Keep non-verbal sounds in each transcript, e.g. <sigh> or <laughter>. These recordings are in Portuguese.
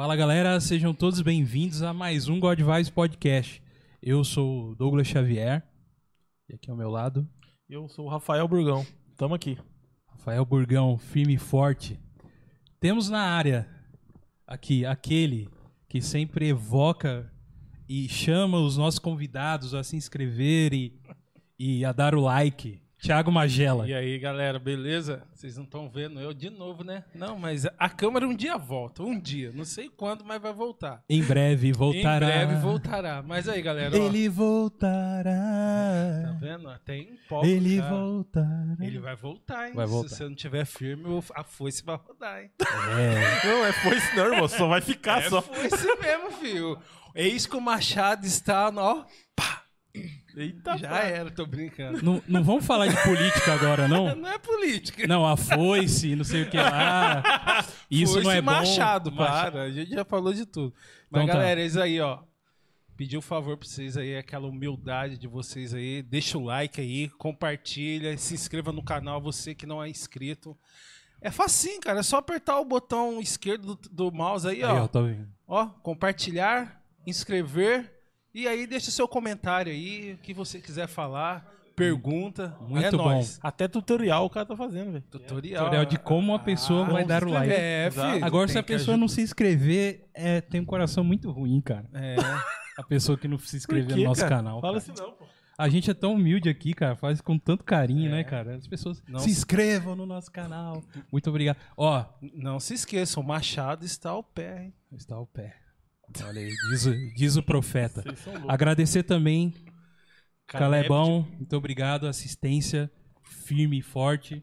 Fala galera, sejam todos bem-vindos a mais um God Vibes Podcast. Eu sou o Douglas Xavier e aqui ao meu lado, Eu sou o Rafael Burgão. Tamo aqui. Rafael Burgão, firme e forte. Temos na área aqui aquele que sempre evoca e chama os nossos convidados a se inscrever e, e a dar o like. Thiago Magela. E aí, galera, beleza? Vocês não estão vendo eu de novo, né? Não, mas a câmera um dia volta, um dia. Não sei quando, mas vai voltar. Em breve voltará. Em breve voltará. Mas aí, galera, ó, Ele tá voltará. vendo? Até empolga, Ele cara. voltará. Ele vai voltar, hein? Vai voltar. Se você não tiver firme, o- a foice vai rodar, hein? É. Não, é foice não, irmão. Só vai ficar É só. foice mesmo, filho. Eis que o Machado está, ó. Pá! Eita, Já pá. era, tô brincando. Não, não vamos falar de política agora, não? <laughs> Não é política. Não, a foice, não sei o que lá. Isso Foice não é bom. Machado, Machado. para. A gente já falou de tudo. Mas, Então tá. galera, é isso aí, ó. Pedir um favor pra vocês aí, aquela humildade de vocês aí. Deixa o like aí, compartilha, se inscreva no canal, você que não é inscrito. É facinho, cara. É só apertar o botão esquerdo do, do mouse aí, Aí, ó, ó. vendo. Ó, compartilhar, inscrever. E aí deixa seu comentário aí, o que você quiser falar, pergunta. Muito é bom. nóis. Até tutorial o cara tá fazendo, velho. Tutorial. Tutorial de como a pessoa vai como dar o like. É, filho. Agora, se a pessoa não se inscrever, é, tem um coração muito ruim, cara. É. A pessoa que não se quê, no nosso cara? canal. Fala assim não, pô. A gente é tão humilde aqui, cara. Faz com tanto carinho, É. né, cara? As pessoas Não se se- inscrevam no nosso canal. Muito obrigado. Ó, Não se esqueçam, o Machado está ao pé, hein? está o pé. Olha aí, diz, o- diz o profeta. Agradecer também Caleb, Calebão, muito obrigado. Assistência firme e forte.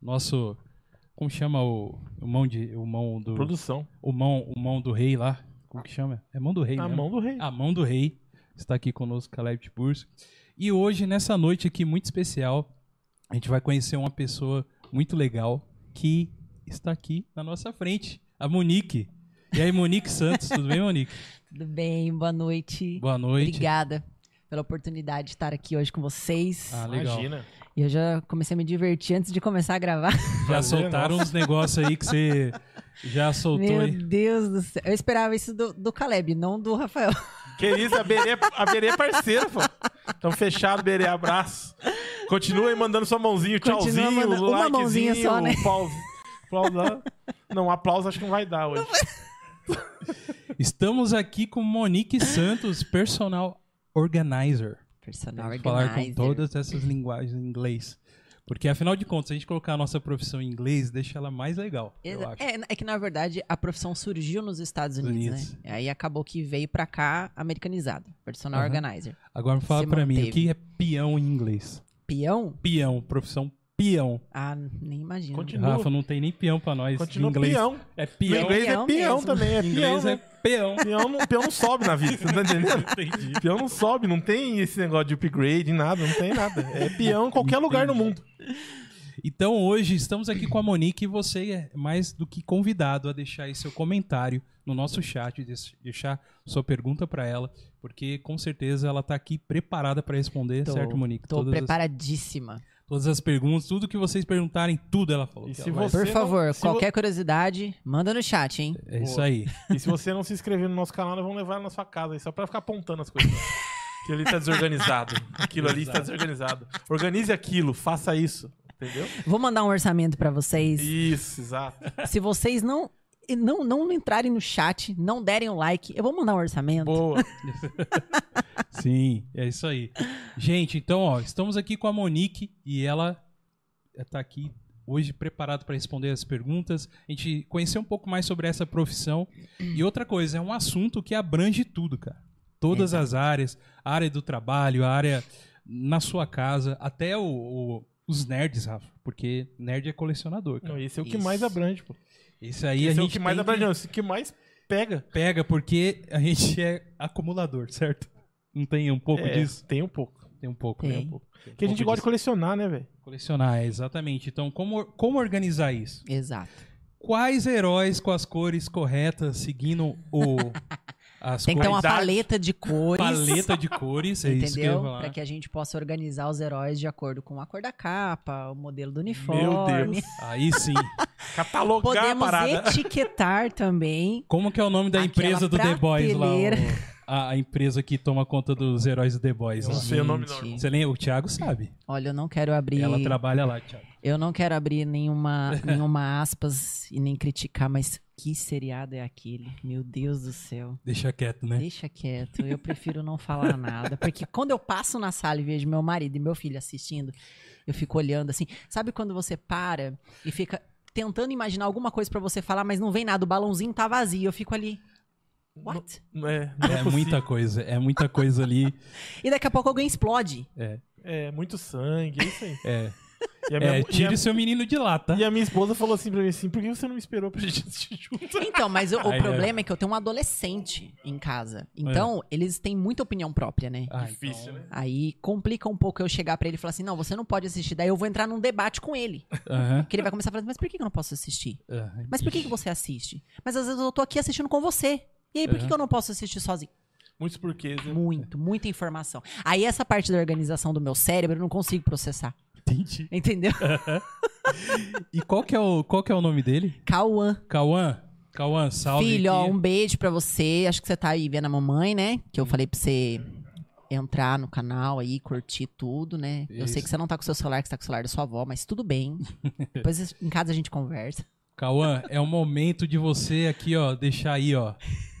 Nosso. Como chama o, o mão de. O mão do. Produção. O mão, o mão do rei lá. Como que chama? É mão do rei, Na mesmo? mão do rei. A mão do rei. Está aqui conosco, Caleb Tiburcio. E hoje, nessa noite aqui muito especial, a gente vai conhecer uma pessoa muito legal que está aqui na nossa frente. A Monique. E aí, Monique Santos, tudo bem, Monique? <laughs> Tudo bem? Boa noite. Boa noite. Obrigada pela oportunidade de estar aqui hoje com vocês. Ah, legal. Imagina. E eu já comecei a me divertir antes de começar a gravar. <laughs> Já Prazer, soltaram uns negócios aí que você já soltou Meu aí. Deus do céu. Eu esperava isso do, do Caleb, não do Rafael. <laughs> Que isso, a Berê, a Berê é parceira, pô. Tamo fechado, Berê, abraço. Continua aí mandando sua mãozinha, tchauzinho, mandando uma likezinho, mãozinha só, né? aplauso. Aplauso lá. Não, aplauso acho que não vai dar hoje. Estamos aqui com Monique Santos, personal organizer. Personal Vamos falar com organizer. todas essas linguagens em inglês. Porque, afinal de contas, se a gente colocar a nossa profissão em inglês, deixa ela mais legal, eu Exa- acho. É, é que na verdade a profissão surgiu nos Estados Unidos, Unidos. né? Aí acabou que veio pra cá americanizado. Personal Aham. organizer. Agora me fala pra mim, o que é peão em inglês? Peão? Peão, profissão peão. Ah, nem imagino. Continua. Rafa, não tem nem peão pra nós Continua em inglês. peão. É Em peão. inglês é Peão também, é Em peão, inglês né? é peão. Peão não, peão não sobe na vida, você tá entendendo? <laughs> Entendi. Peão não sobe, não tem esse negócio de upgrade, nada, não tem nada. É peão em qualquer lugar do mundo. Então hoje estamos aqui com a Monique e você é mais do que convidado a deixar aí seu comentário no nosso chat, deix- deixar sua pergunta pra ela, porque com certeza ela tá aqui preparada pra responder, Tô- certo, Monique? Tô todas, as, preparadíssima. Todas as perguntas, tudo que vocês perguntarem, tudo ela falou. E se ela você Por não- favor, se qualquer curiosidade, manda no chat, hein? É isso Boa. aí. E se você não se inscrever no nosso canal, nós vamos levar na sua casa aí, só pra ficar apontando as coisas. Aquilo ali tá desorganizado. Aquilo ali está desorganizado. Organize aquilo, faça isso. Entendeu? Vou mandar um orçamento pra vocês. Isso, exato. Se vocês não, não não entrarem no chat, não derem o like, eu vou mandar um orçamento. Boa. <laughs> Sim, é isso aí. Gente, então, ó, estamos aqui com a Monique e ela está aqui hoje preparada para responder as perguntas. A gente conhecer um pouco mais sobre essa profissão. E outra coisa, é um assunto que abrange tudo, cara. Todas as áreas, a área do trabalho, a área na sua casa, até o, o- os nerds, Rafa, porque nerd é colecionador, cara. Não, esse é o que Isso. mais abrange, pô. Esse aí a Esse é o gente que mais abrange, não, esse que mais pega. pega porque a gente é acumulador, certo? Não tem um pouco É, disso? Tem um pouco. Tem um pouco, Tem. né? Um pouco. Tem um Que a gente pouco gosta de disso. colecionar, né, velho? Colecionar, é, exatamente. Então, como, como organizar isso? Exato. Quais heróis com as cores corretas, seguindo o, <laughs> As Tem que ter uma paleta de cores. paleta de cores, é isso que eu ia Entendeu? falar. Pra que a gente possa organizar os heróis de acordo com a cor da capa, o modelo do uniforme. Meu Deus. <laughs> Aí sim. Catalogar a Podemos parada. etiquetar também. Como que é o nome da empresa do The Boys lá? o- a, a empresa que toma conta dos heróis do The Boys. Eu lá. não sei o nome não. Você lembra? O Thiago sabe. Olha, eu não quero abrir. Ela trabalha lá, Thiago. Eu não quero abrir nenhuma, <laughs> nenhuma aspas e nem criticar, mas que seriado é aquele? Meu Deus do céu. Deixa quieto, né? Deixa quieto, eu prefiro não falar <laughs> nada. Porque quando eu passo na sala e vejo meu marido e meu filho assistindo, eu fico olhando assim. Sabe quando você para e fica tentando imaginar alguma coisa pra você falar, mas não vem nada, o balãozinho tá vazio. Eu fico ali. What? Não é, não É possível. muita coisa, é muita coisa ali. <laughs> E daqui a pouco alguém explode. É, muito sangue, é isso aí. É, E a minha, é e tire seu menino de lá, tá? e a minha esposa falou assim pra mim assim, por que você não me esperou pra gente assistir junto? Então, mas o, o Aí, problema é que eu tenho um adolescente em casa. Então, eles têm muita opinião própria, né? Ah, Difícil, então- né? Aí complica um pouco eu chegar pra ele e falar assim: não, você não pode assistir. Daí eu vou entrar num debate com ele. Aham. Que ele vai começar a falar, mas por que eu não posso assistir? Mas por que, que você assiste? Mas às vezes eu tô aqui assistindo com você. E aí, por que, Uhum. que eu não posso assistir sozinho? Muitos porquês, né? Muito, muita informação. Aí essa parte da organização do meu cérebro eu não consigo processar. Entendi. Entendeu? E qual que, é o, qual que é o nome dele? Cauã. Cauã. Cauã, salve Filho, ó, um beijo pra você. Acho que você tá aí vendo a mamãe, né? Que eu falei pra você entrar no canal aí, curtir tudo, né? Eu sei Isso. que você não tá com o seu celular, que você tá com o celular da sua avó, mas tudo bem. <laughs> Depois em casa a gente conversa. Cauã, é o momento de você aqui, ó, deixar aí, ó,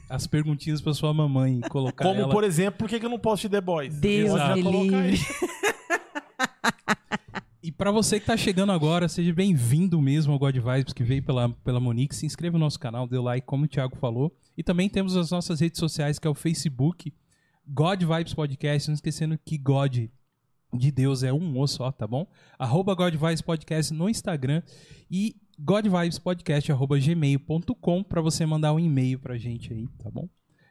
as perguntinhas pra sua mamãe colocar Como, ela... por exemplo, por que, que eu não posso te The Boys? Deus livre. E pra você que tá chegando agora, seja bem-vindo mesmo ao God Vibes, que veio pela, pela Monique. Se inscreva no nosso canal, dê like, como o Thiago falou. E também temos as nossas redes sociais, que é o Facebook, God Vibes Podcast. Não esquecendo que God de Deus é um o só, tá bom? Arroba God Vibes Podcast no Instagram e godvibespodcast.gmail.com pra você mandar um e-mail pra gente aí, tá bom?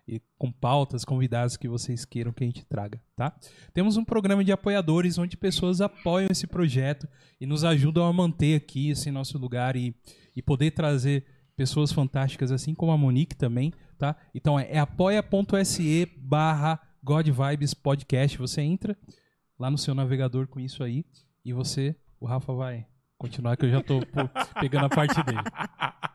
E com pautas, convidados que vocês queiram que a gente traga, tá? Temos um programa de apoiadores onde pessoas apoiam esse projeto e nos ajudam a manter aqui esse nosso lugar e, e poder trazer pessoas fantásticas, assim como a Monique também, tá? Então é, é apoia.se barra God Vibes Podcast. Você entra lá no seu navegador com isso aí e você, o Rafa vai continuar que eu já tô pegando a parte dele. <laughs>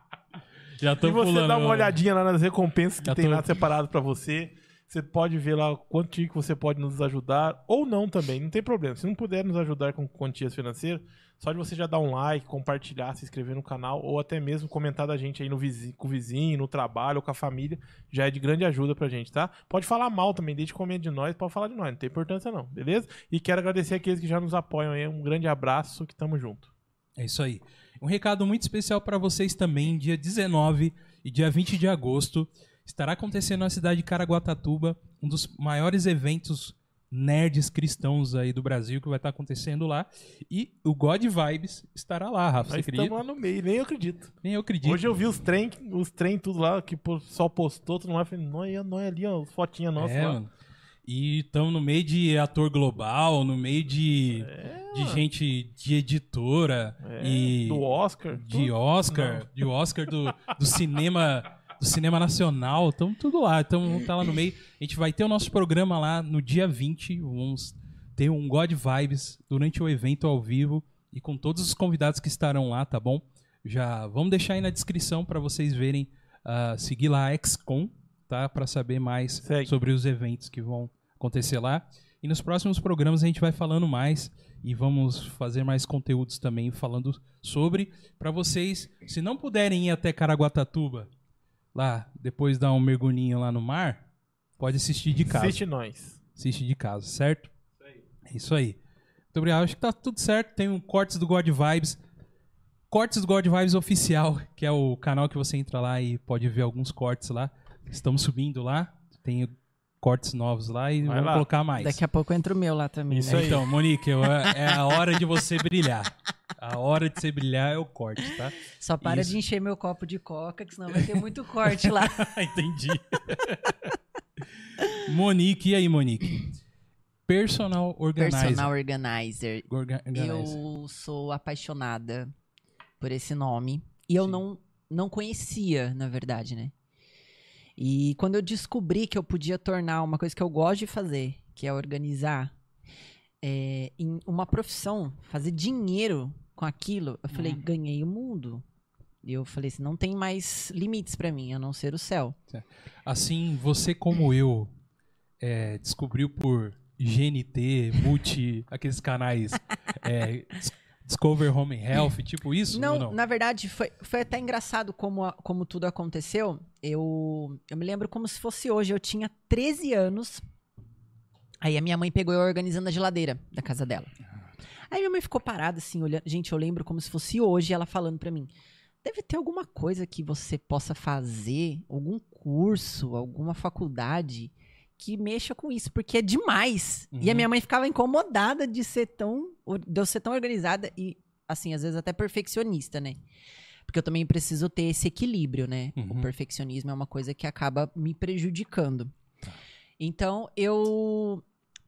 Já tô E você pulando. dá uma olhadinha lá nas recompensas que tem tô- lá separado pra você. Você pode ver lá quanto que você pode nos ajudar, ou não também, não tem problema. Se não puder nos ajudar com quantias financeiras, só de você já dar um like, compartilhar, se inscrever no canal, ou até mesmo comentar da gente aí no vizinho, com o vizinho, no trabalho ou com a família, já é de grande ajuda pra gente, tá? Pode falar mal também, desde comendo de nós, pode falar de nós, não tem importância não, beleza? E quero agradecer aqueles que já nos apoiam aí, um grande abraço, que tamo junto. É isso aí. Um recado muito especial para vocês também, dia 19 e dia 20 de agosto, estará acontecendo na cidade de Caraguatatuba um dos maiores eventos nerds cristãos aí do Brasil que vai estar acontecendo lá. E o God Vibes estará lá, Rafa. Nós acredita? estamos lá no meio, nem eu acredito. Nem eu acredito. Hoje eu vi os trem, os trem tudo lá, que o pessoal postou, tudo mais. Falei, nós, nós ali, ó, as fotinhas nossas é, lá. mano. E estamos no meio de ator global, no meio de, de gente de editora É, e do Oscar. de tudo. Oscar, de Oscar do, do cinema do cinema nacional, estamos tudo lá, então vamos estar lá no meio. A gente vai ter o nosso programa lá no dia 20, vamos ter um God Vibes durante o evento ao vivo e com todos os convidados que estarão lá, tá bom? Já vamos deixar aí na descrição para vocês verem, ah, seguir lá a XCOM, tá? Para saber mais Segue. sobre os eventos que vão acontecer lá. E nos próximos programas a gente vai falando mais e vamos fazer mais conteúdos também falando sobre para vocês, se não puderem ir até Caraguatatuba, lá depois dar um mergulhinho lá no mar, pode assistir de casa. Assiste nós. Assiste de casa, certo? É isso aí. Muito obrigado. Acho que tá tudo certo. Tem um Cortes do God Vibes. Cortes do God Vibes oficial, que é o canal que você entra lá e pode ver alguns cortes lá. Estamos subindo lá. Tem cortes novos lá e Vai vamos lá. colocar mais. Daqui a pouco entra o meu lá também. Isso né? aí. Então, Monique, eu- <laughs> é a hora de você brilhar. A hora de você brilhar é o corte, tá? Só para Isso. de encher meu copo de coca, que senão vai ter muito corte lá. <laughs> Entendi. Monique, e aí, Monique? Personal Organizer. Personal Organizer. Orga- Organizer. Eu sou apaixonada por esse nome. E eu Sim. não, não conhecia, na verdade, né? E quando eu descobri que eu podia tornar uma coisa que eu gosto de fazer, que é organizar, é, em uma profissão, fazer dinheiro com aquilo, eu falei, Uhum. ganhei o mundo. E eu falei assim, não tem mais limites pra mim, a não ser o céu. Assim, você como eu é, descobriu por GNT, Multi, aqueles canais é, Discover Home Health, tipo isso? Não, não? na verdade, foi, foi até engraçado como, a- como tudo aconteceu. Eu, eu me lembro como se fosse hoje. Eu tinha 13 anos. Aí a minha mãe pegou eu organizando a geladeira da casa dela. Aí minha mãe ficou parada, assim, olhando. Gente, eu lembro como se fosse hoje ela falando pra mim. Deve ter alguma coisa que você possa fazer, algum curso, alguma faculdade que mexa com isso, porque é demais. E a Uhum. minha mãe ficava incomodada de ser tão, de eu ser tão organizada e, assim, às vezes até perfeccionista, né? Porque eu também preciso ter esse equilíbrio, né? Uhum. O perfeccionismo é uma coisa que acaba me prejudicando. Então, eu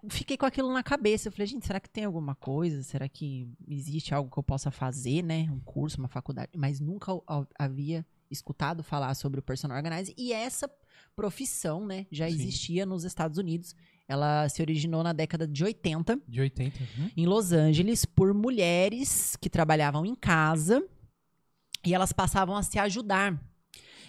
fiquei com aquilo na cabeça. Eu falei, gente, será que tem alguma coisa? Será que existe algo que eu possa fazer, né? Um curso, uma faculdade? Mas nunca havia escutado falar sobre o personal organizer. E essa profissão, né, já Sim. existia nos Estados Unidos. Ela se originou na década de 80 De 80. Uhum. em Los Angeles por mulheres que trabalhavam em casa e elas passavam a se ajudar.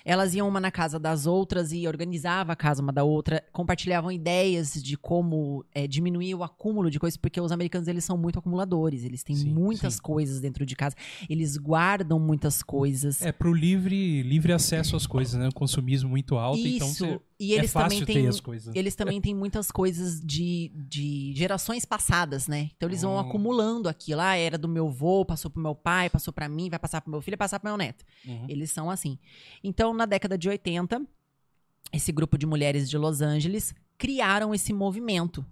Elas iam uma na casa das outras e organizava a casa uma da outra, compartilhavam ideias de como é, diminuir o acúmulo de coisas, porque os americanos eles são muito acumuladores, eles têm Sim, muitas sim. coisas dentro de casa, eles guardam muitas coisas. É pro livre, livre acesso às coisas, né? O consumismo muito alto, então Isso. você- e eles é também têm eles também têm muitas coisas de, de gerações passadas, né? Então eles vão Hum. acumulando aquilo. Ah, era do meu avô, passou pro meu pai, passou pra mim, vai passar pro meu filho, vai passar pro meu neto. Uhum. Eles são assim. Então, na década de 80, esse grupo de mulheres de Los Angeles criaram esse movimento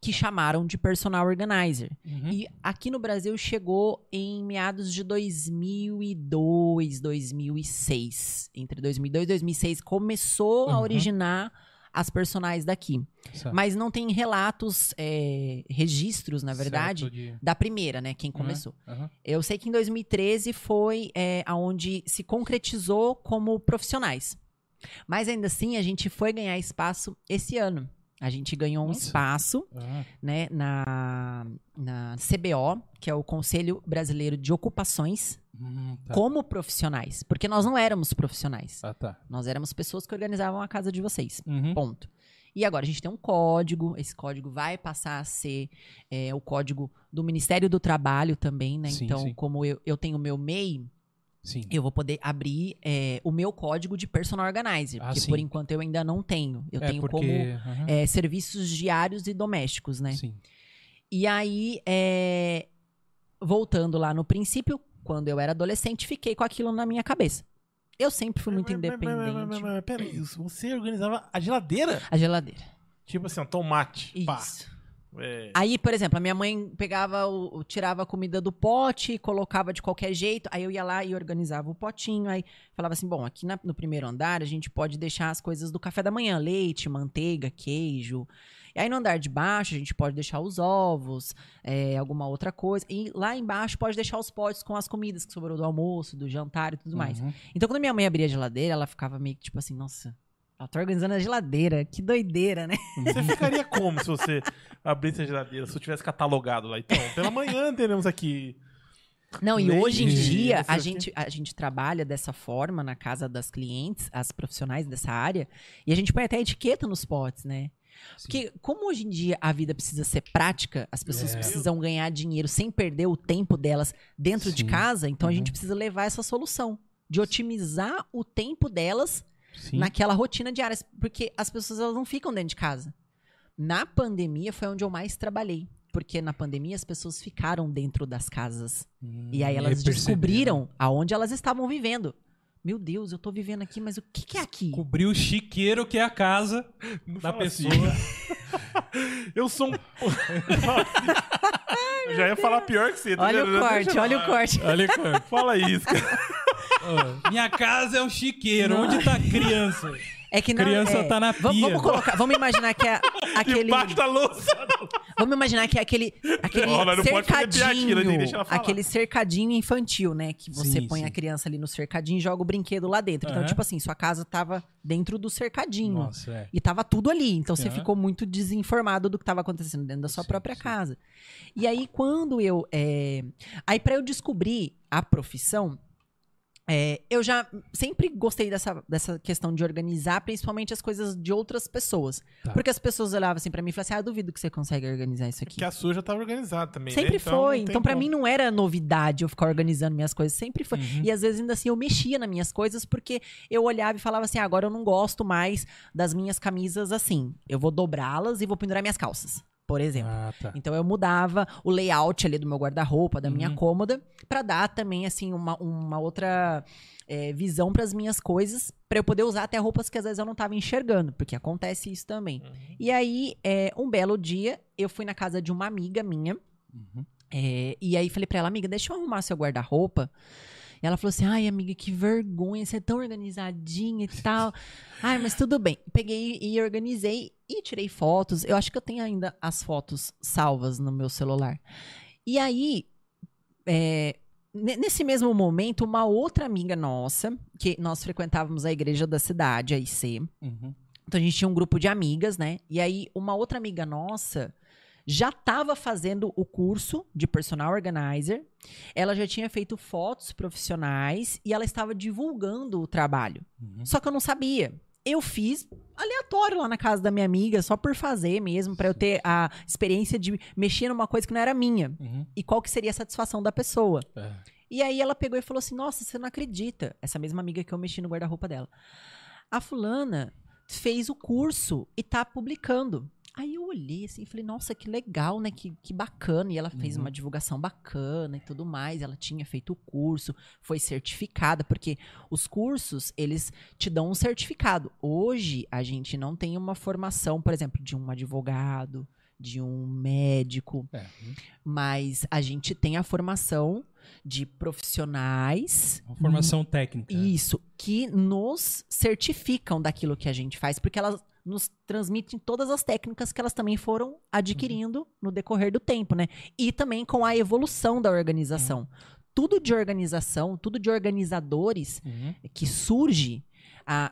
que chamaram de personal organizer. Uhum. E aqui no Brasil chegou em meados de 2002, 2006. Entre 2002 e 2006 começou a Uhum. originar as personagens daqui. Certo. Mas não tem relatos, é, registros, na verdade, de- da primeira, né? Quem começou. Aham. Eu sei que em 2013 foi é, aonde se concretizou como profissionais. Mas ainda assim, a gente foi ganhar espaço esse ano. A gente ganhou um Nossa. espaço Ah, né, na, na CBO, que é o Conselho Brasileiro de Ocupações, hum, tá. como profissionais. Porque nós não éramos profissionais. Ah, tá. Nós éramos pessoas que organizavam a casa de vocês. Uhum. Ponto. E agora a gente tem um código, esse código vai passar a ser é, o código do Ministério do Trabalho também, né? Sim, então, sim. como eu, eu tenho o meu MEI, Sim. eu vou poder abrir é, o meu código de personal organizer, Ah, porque sim. por enquanto eu ainda não tenho. Eu é tenho porque... como aham. é, serviços diários e domésticos, né? Sim. E aí, é, voltando lá no princípio, quando eu era adolescente, fiquei com aquilo na minha cabeça. Eu sempre fui muito Mas- mas- mas- mas- mas- independente. Peraí, você organizava a geladeira? A geladeira. Tipo assim, ó, tomate. Pá. É, Aí, por exemplo, a minha mãe pegava, o, tirava a comida do pote, colocava de qualquer jeito, aí eu ia lá e organizava o potinho, aí falava assim, bom, aqui na- no primeiro andar a gente pode deixar as coisas do café da manhã, leite, manteiga, queijo. E aí no andar de baixo a gente pode deixar os ovos, é, alguma outra coisa. E lá embaixo pode deixar os potes com as comidas que sobrou do almoço, do jantar e tudo mais. Uhum. Então quando minha mãe abria a geladeira, ela ficava meio que tipo assim, nossa, ela tá organizando a geladeira, que doideira, né? Você ficaria como se você abrisse a geladeira, se eu tivesse catalogado lá? Então, pela manhã teremos aqui. Não, e hoje em dia a gente, a gente trabalha dessa forma na casa das clientes, as profissionais dessa área, e a gente põe até etiqueta nos potes, né? Sim. Porque como hoje em dia a vida precisa ser prática, as pessoas É. precisam ganhar dinheiro sem perder o tempo delas dentro de Sim. casa, então a Uhum. gente precisa levar essa solução de otimizar o tempo delas Sim. naquela rotina diária, porque as pessoas elas não ficam dentro de casa. Na pandemia foi onde eu mais trabalhei, porque na pandemia as pessoas ficaram dentro das casas. Hum, E aí elas descobriram aonde elas estavam vivendo. Meu Deus, eu tô vivendo aqui, mas o que, que é aqui? Cobriu o chiqueiro que é a casa Não da fala pessoa. assim. <laughs> Eu sou um. <laughs> Eu Já ia falar pior que você. tá Olha o corte, olha o corte. Olha, cara. Fala isso, cara. <laughs> Minha casa é um chiqueiro. Onde tá a criança? É que não, Criança é, tá na pia. Vamos colocar, vamos imaginar que é <laughs> aquele. Debaixo da louça. Vamos imaginar que é aquele, aquele não cercadinho, né? Deixa ela falar. aquele cercadinho infantil, né? Que você Sim, põe sim. a criança ali no cercadinho e joga o brinquedo lá dentro. Então, Aham. tipo assim, sua casa tava dentro do cercadinho. Nossa, é. E tava tudo ali. Então você Aham. ficou muito desinformado do que tava acontecendo dentro da sua Sim, própria sim. casa. E aí, quando eu. é, Aí, pra eu descobrir a profissão. É, eu já sempre gostei dessa, dessa questão de organizar, principalmente as coisas de outras pessoas. Tá. Porque as pessoas olhavam assim pra mim e falavam assim: ah, eu duvido que você consegue organizar isso aqui. Porque a sua já tava organizada também. Sempre né? Foi. Então, pra como. mim, não era novidade eu ficar organizando minhas coisas. Sempre foi. Uhum. E às vezes, ainda assim, eu mexia nas minhas coisas porque eu olhava e falava assim: "Ah, agora eu não gosto mais das minhas camisas assim. Eu vou dobrá-las e vou pendurar minhas calças, por exemplo. Ah, tá. Então eu mudava o layout ali do meu guarda-roupa, da minha Uhum. cômoda, pra dar também assim uma, uma outra é, visão pras minhas coisas, pra eu poder usar até roupas que às vezes eu não tava enxergando, porque acontece isso também. Uhum. E aí, é, um belo dia, eu fui na casa de uma amiga minha, Uhum. é, e aí falei pra ela, amiga, deixa eu arrumar seu guarda-roupa. E ela falou assim, ai, amiga, que vergonha, você é tão organizadinha e tal. <laughs> ai, mas tudo bem. Peguei e organizei e tirei fotos. Eu acho que eu tenho ainda as fotos salvas no meu celular. E aí, é, ne- nesse mesmo momento, uma outra amiga nossa, que nós frequentávamos a igreja da cidade, a IC, Uhum. então a gente tinha um grupo de amigas, né? E aí uma outra amiga nossa já estava fazendo o curso de personal organizer. Ela já tinha feito fotos profissionais e ela estava divulgando o trabalho. Uhum. Só que eu não sabia. Eu fiz aleatório lá na casa da minha amiga, só por fazer mesmo, para eu ter a experiência de mexer numa coisa que não era minha. Uhum. E qual que seria a satisfação da pessoa. É. E aí ela pegou e falou assim: Nossa, você não acredita. Essa mesma amiga que eu mexi no guarda-roupa dela. A fulana fez o curso e tá publicando. Aí eu olhei assim e falei, nossa, que legal, né? Que, que bacana. E ela fez Uhum. uma divulgação bacana e tudo mais. Ela tinha feito o curso, foi certificada, porque os cursos, eles te dão um certificado. Hoje, a gente não tem uma formação, por exemplo, de um advogado, de um médico, É. mas a gente tem a formação de profissionais. Uma formação técnica. Isso, que nos certificam daquilo que a gente faz, porque elas nos transmitem todas as técnicas que elas também foram adquirindo no decorrer do tempo, né? E também com a evolução da organização. Tudo de organização, tudo de organizadores Uhum. que surge. a-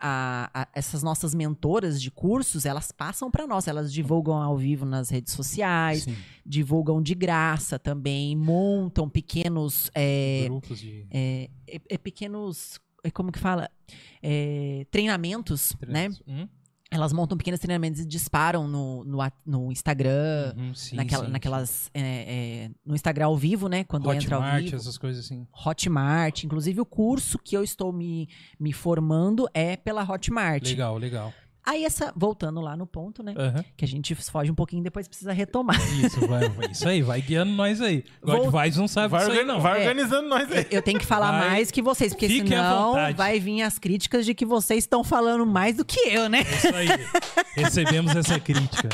a- a- essas nossas mentoras de cursos, elas passam para nós, elas divulgam ao vivo nas redes sociais, Sim. divulgam de graça também, montam pequenos é, Grupos de é, é- é pequenos. é como que fala? É, treinamentos, né? Uhum. Elas montam pequenos treinamentos e disparam no, no, no Instagram, Uhum, sim, naquela, sim, naquelas. é, é, no Instagram ao vivo, né? Quando sim. entra ao Hotmart, vivo. essas coisas assim. Hotmart. Inclusive, o curso que eu estou me, me formando é pela Hotmart. Legal, legal. Aí, essa. Voltando lá no ponto, né? Aham. Que a gente foge um pouquinho e depois precisa retomar. Isso, vai, vai- isso aí, vai guiando nós aí. Vou- God Vibes não sabe Vai, disso aí, não. vai É. organizando nós aí. Eu tenho que falar Vai. mais que vocês, porque Fiquem à senão vai vir as críticas de que vocês estão falando mais do que eu, né? Isso aí. <laughs> Recebemos essa crítica.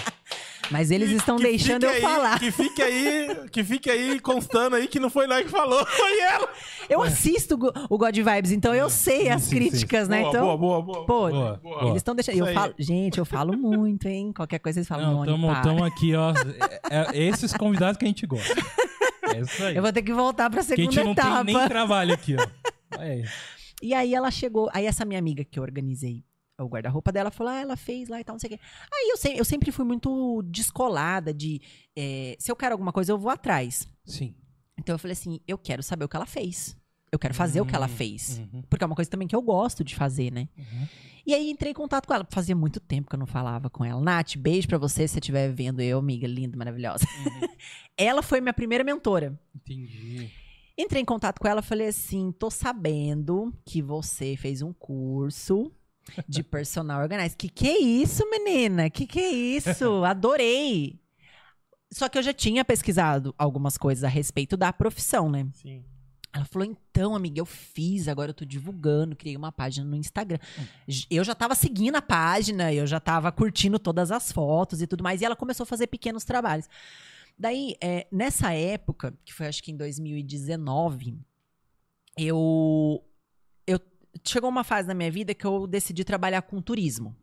Mas eles estão Que deixando eu aí- falar. Que fique aí, que fique aí constando aí que não foi nós que falou, <laughs> foi ela. Eu assisto o God Vibes, então eu sei sim, as sim, críticas, né? boa, então, boa, boa, boa. pô, Boa, boa. eles estão deixando. Eu falo, gente, eu falo muito, hein? Qualquer coisa eles falam, Não, Moni, tamo, tamo aqui, ó. É, é <laughs> esses convidados que a gente gosta. É isso aí. Eu vou ter que voltar pra Que a segunda gente não etapa. tem nem trabalho aqui, ó. É. E aí ela chegou, aí essa minha amiga que eu organizei o guarda-roupa dela falou, ah, ela fez lá e tal, não sei o quê. Aí eu, se- eu sempre fui muito descolada de, é, se eu quero alguma coisa, eu vou atrás. Sim. Então eu falei assim, eu quero saber o que ela fez. Eu quero fazer o que ela Hum, fez. uhum, Porque é uma coisa também que eu gosto de fazer, né? uhum. E aí entrei em contato com ela. Fazia muito tempo que eu não falava com ela. Nath, beijo pra você se você estiver vendo eu, amiga linda, maravilhosa. Uhum. <laughs> ela foi minha primeira mentora. Entendi. Entrei em contato com ela falei assim: tô sabendo que você fez um curso de personal organizer. Que que é isso, menina? Que que é isso? <laughs> Adorei. Só que eu já tinha pesquisado algumas coisas a respeito da profissão, né? Sim. Ela falou, então, amiga, eu fiz, agora eu tô divulgando, criei uma página no Instagram. J- Eu já tava seguindo a página, eu já tava curtindo todas as fotos e tudo mais, e ela começou a fazer pequenos trabalhos. Daí, é, nessa época, que foi acho que em 2019, eu, eu. Chegou uma fase na minha vida que eu decidi trabalhar com turismo.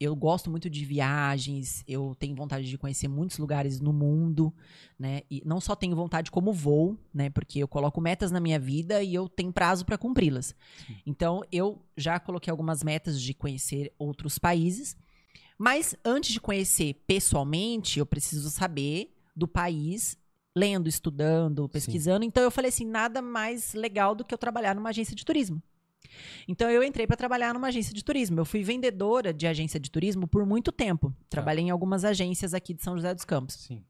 eu gosto muito de viagens, eu tenho vontade de conhecer muitos lugares no mundo, né? E não só tenho vontade como vou, né? Porque eu coloco metas na minha vida e eu tenho prazo para cumpri-las. Então, eu já coloquei algumas metas de conhecer outros países, mas antes de conhecer pessoalmente, eu preciso saber do país lendo, estudando, pesquisando. Então eu falei assim, nada mais legal do que eu trabalhar numa agência de turismo. Então eu entrei para trabalhar numa agência de turismo. Eu fui vendedora de agência de turismo por muito tempo. Trabalhei em algumas agências aqui de São José dos Campos. Sim.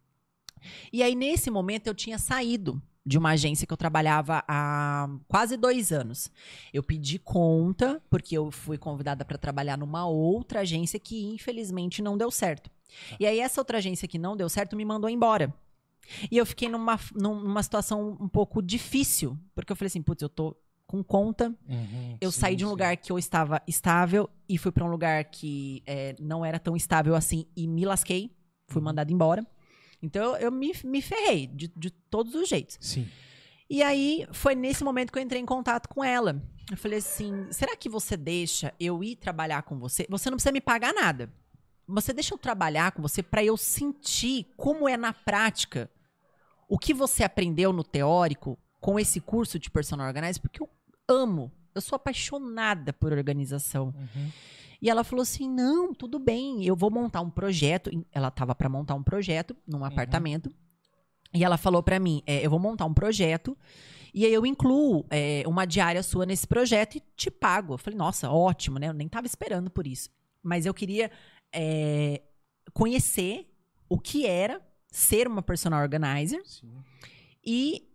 E aí nesse momento eu tinha saído de uma agência que eu trabalhava há quase dois anos. Eu pedi conta porque eu fui convidada para trabalhar numa outra agência que infelizmente não deu certo. E aí essa outra agência que não deu certo me mandou embora. E eu fiquei numa, numa situação um pouco difícil, porque eu falei assim, putz, eu tô com conta. Uhum, Eu sim, saí de um sim. lugar que eu estava estável e fui pra um lugar que é, não era tão estável assim e me lasquei. Uhum. Fui mandada embora. Então eu, eu me, me ferrei de, de todos os jeitos. Sim. E aí foi nesse momento que eu entrei em contato com ela. Eu falei assim: será que você deixa eu ir trabalhar com você? Você não precisa me pagar nada. Você deixa eu trabalhar com você pra eu sentir como é na prática o que você aprendeu no teórico com esse curso de personal organizer, porque eu amo, eu sou apaixonada por organização. Uhum. E ela falou assim: "Não, tudo bem, eu vou montar um projeto". Ela tava pra montar um projeto num apartamento. E ela falou pra mim: é, "Eu vou montar um projeto e aí eu incluo é, uma diária sua nesse projeto e te pago". Eu falei: "Nossa, ótimo, né? Eu nem tava esperando por isso". Mas eu queria é, conhecer o que era ser uma personal organizer Sim. e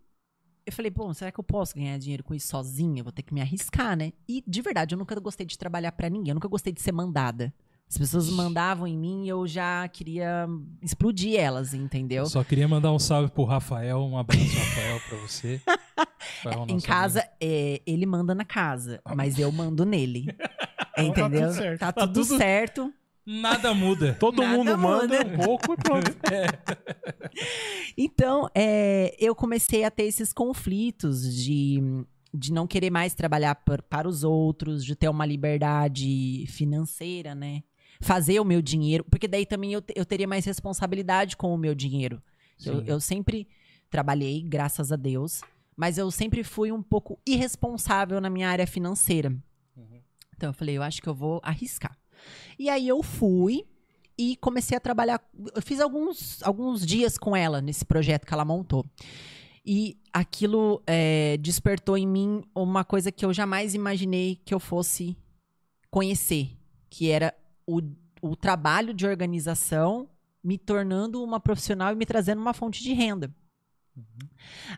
eu falei, bom, será que eu posso ganhar dinheiro com isso sozinha? Eu vou ter que me arriscar, né? E de verdade, eu nunca gostei de trabalhar pra ninguém, eu nunca gostei de ser mandada. As pessoas mandavam em mim e eu já queria explodir elas, entendeu? Eu só queria mandar um salve pro Rafael, um abraço, Rafael, pra você. <laughs> Rafael, Em nosso casa, é, ele manda na casa, mas eu mando nele. <laughs> Entendeu? tudo certo. Tá Tá tudo- certo. Nada muda. <laughs> Todo Nada mundo manda muda. um pouco e pronto. <laughs> Então, é, eu comecei a ter esses conflitos de, de não querer mais trabalhar por- para os outros, de ter uma liberdade financeira, né? Fazer o meu dinheiro, porque daí também eu, eu teria mais responsabilidade com o meu dinheiro. Eu, eu sempre trabalhei, graças a Deus, mas eu sempre fui um pouco irresponsável na minha área financeira. Uhum. Então eu falei, eu acho que eu vou arriscar. E aí eu fui e comecei a trabalhar. Eu fiz alguns, alguns dias com ela nesse projeto que ela montou. E aquilo é, despertou em mim uma coisa que eu jamais imaginei que eu fosse conhecer, que era o, o trabalho de organização me tornando uma profissional e me trazendo uma fonte de renda.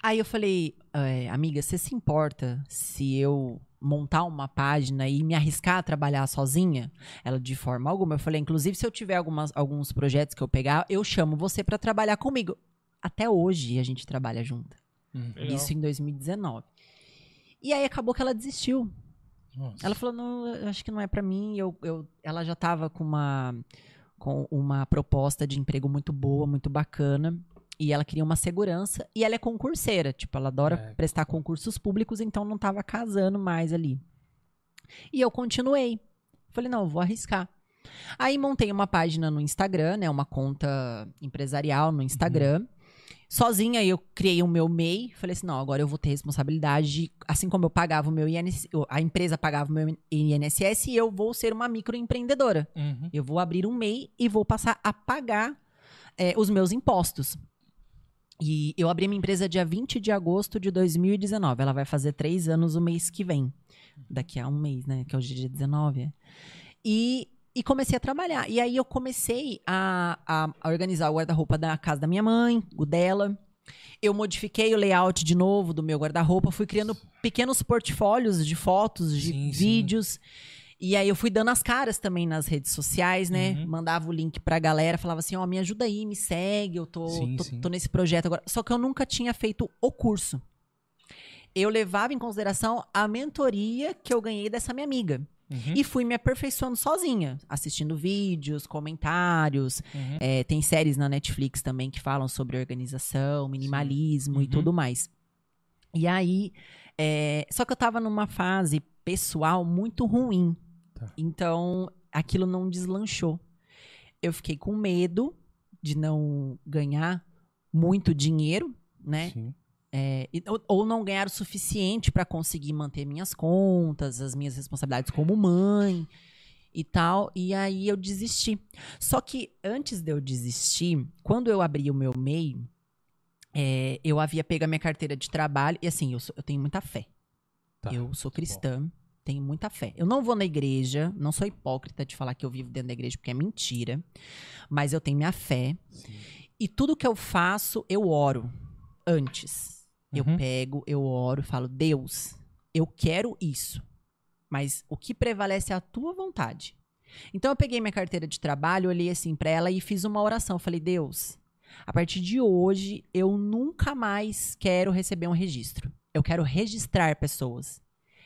Aí eu falei, é, amiga, você se importa se eu montar uma página e me arriscar a trabalhar sozinha? Ela, de forma alguma. Eu falei, inclusive, se eu tiver algumas, alguns projetos que eu pegar, eu chamo você para trabalhar comigo. Até hoje a gente trabalha junto. Legal. Isso em 2019. E aí acabou que ela desistiu. Nossa. Ela falou, não, acho que não é pra mim. Eu, eu, ela já tava com uma, com uma proposta de emprego muito boa, muito bacana. E ela queria uma segurança. E ela é concurseira. Tipo, ela adora É. prestar concursos públicos, então não tava casando mais ali. E eu continuei. Falei, não, eu vou arriscar. Aí montei uma página no Instagram, né? Uma conta empresarial no Instagram. Sozinha eu criei o meu MEI. Falei assim, não, agora eu vou ter responsabilidade. de- assim como eu pagava o meu INSS, a empresa pagava o meu INSS, eu vou ser uma microempreendedora. Uhum. Eu vou abrir um MEI e vou passar a pagar é, os meus impostos. E eu abri minha empresa dia 20 de agosto de 2019. Ela vai fazer três anos o mês que vem. Daqui a um mês, né? Que é hoje é dia 19. é. E, e comecei a trabalhar. E aí eu comecei a, a- a organizar o guarda-roupa da casa da minha mãe, o dela. Eu modifiquei o layout de novo do meu guarda-roupa. Fui criando pequenos portfólios de fotos, de Sim, sim. E aí eu fui dando as caras também nas redes sociais, né? Uhum. Mandava o link pra galera, falava assim, ó, me ajuda aí, me segue, eu tô, Sim, tô, sim. tô nesse projeto agora. Só que eu nunca tinha feito o curso. Eu levava em consideração a mentoria que eu ganhei dessa minha amiga. Uhum. E fui me aperfeiçoando sozinha, assistindo vídeos, comentários. Uhum. É, tem séries na Netflix também que falam sobre organização, minimalismo e Uhum. tudo mais. E aí, é, só que eu tava numa fase pessoal muito ruim. Tá. Então, aquilo não deslanchou. Eu fiquei com medo de não ganhar muito dinheiro, né? Sim. É, ou, não ganhar o suficiente para conseguir manter minhas contas, as minhas responsabilidades como mãe e tal. E aí eu desisti. Só que antes de eu desistir, quando eu abri o meu MEI, é, eu havia pego a minha carteira de trabalho. E assim, eu, sou- eu tenho muita fé. Tá. eu sou cristã, tenho muita fé. Eu não vou na igreja, não sou hipócrita de falar que eu vivo dentro da igreja, porque é mentira. Mas eu tenho minha fé. Sim. E tudo que eu faço, eu oro antes. Eu Uhum. pego, eu oro, falo, Deus, eu quero isso. Mas o que prevalece é a tua vontade. Então eu peguei minha carteira de trabalho, olhei assim pra ela e fiz uma oração. Eu Falei, Deus, a partir de hoje eu nunca mais quero receber um registro. Eu quero registrar pessoas.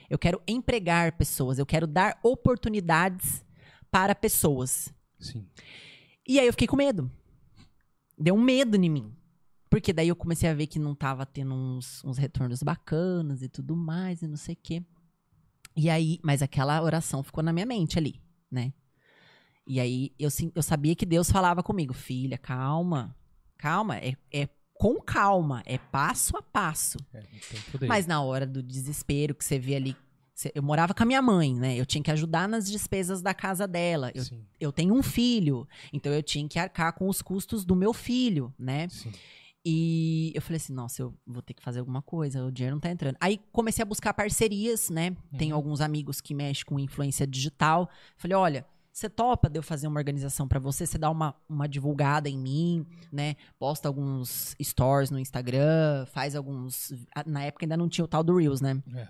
Eu quero empregar pessoas. Eu quero dar oportunidades para pessoas. Sim. E aí eu fiquei com medo. Deu um medo em mim. Porque daí eu comecei a ver que não tava tendo uns, uns retornos bacanas e tudo mais, e não sei o quê. E aí, mas aquela oração ficou na minha mente ali, né? E aí eu, eu sabia que Deus falava comigo, filha, calma, calma, é, é com calma, é passo a passo. É. Mas na hora do desespero que você vê ali. Eu morava com a minha mãe, né? Eu tinha que ajudar nas despesas da casa dela. Eu Sim. eu tenho um filho, então eu tinha que arcar com os custos do meu filho, né? Sim. E eu falei assim, nossa, eu vou ter que fazer alguma coisa, o dinheiro não tá entrando. Aí comecei a buscar parcerias, né? Tenho Uhum. alguns amigos que mexem com influência digital. Falei, olha, você topa de eu fazer uma organização pra você? Você dá uma, uma divulgada em mim, né? Posta alguns stories no Instagram, faz alguns... Na época ainda não tinha o tal do Reels, né? É.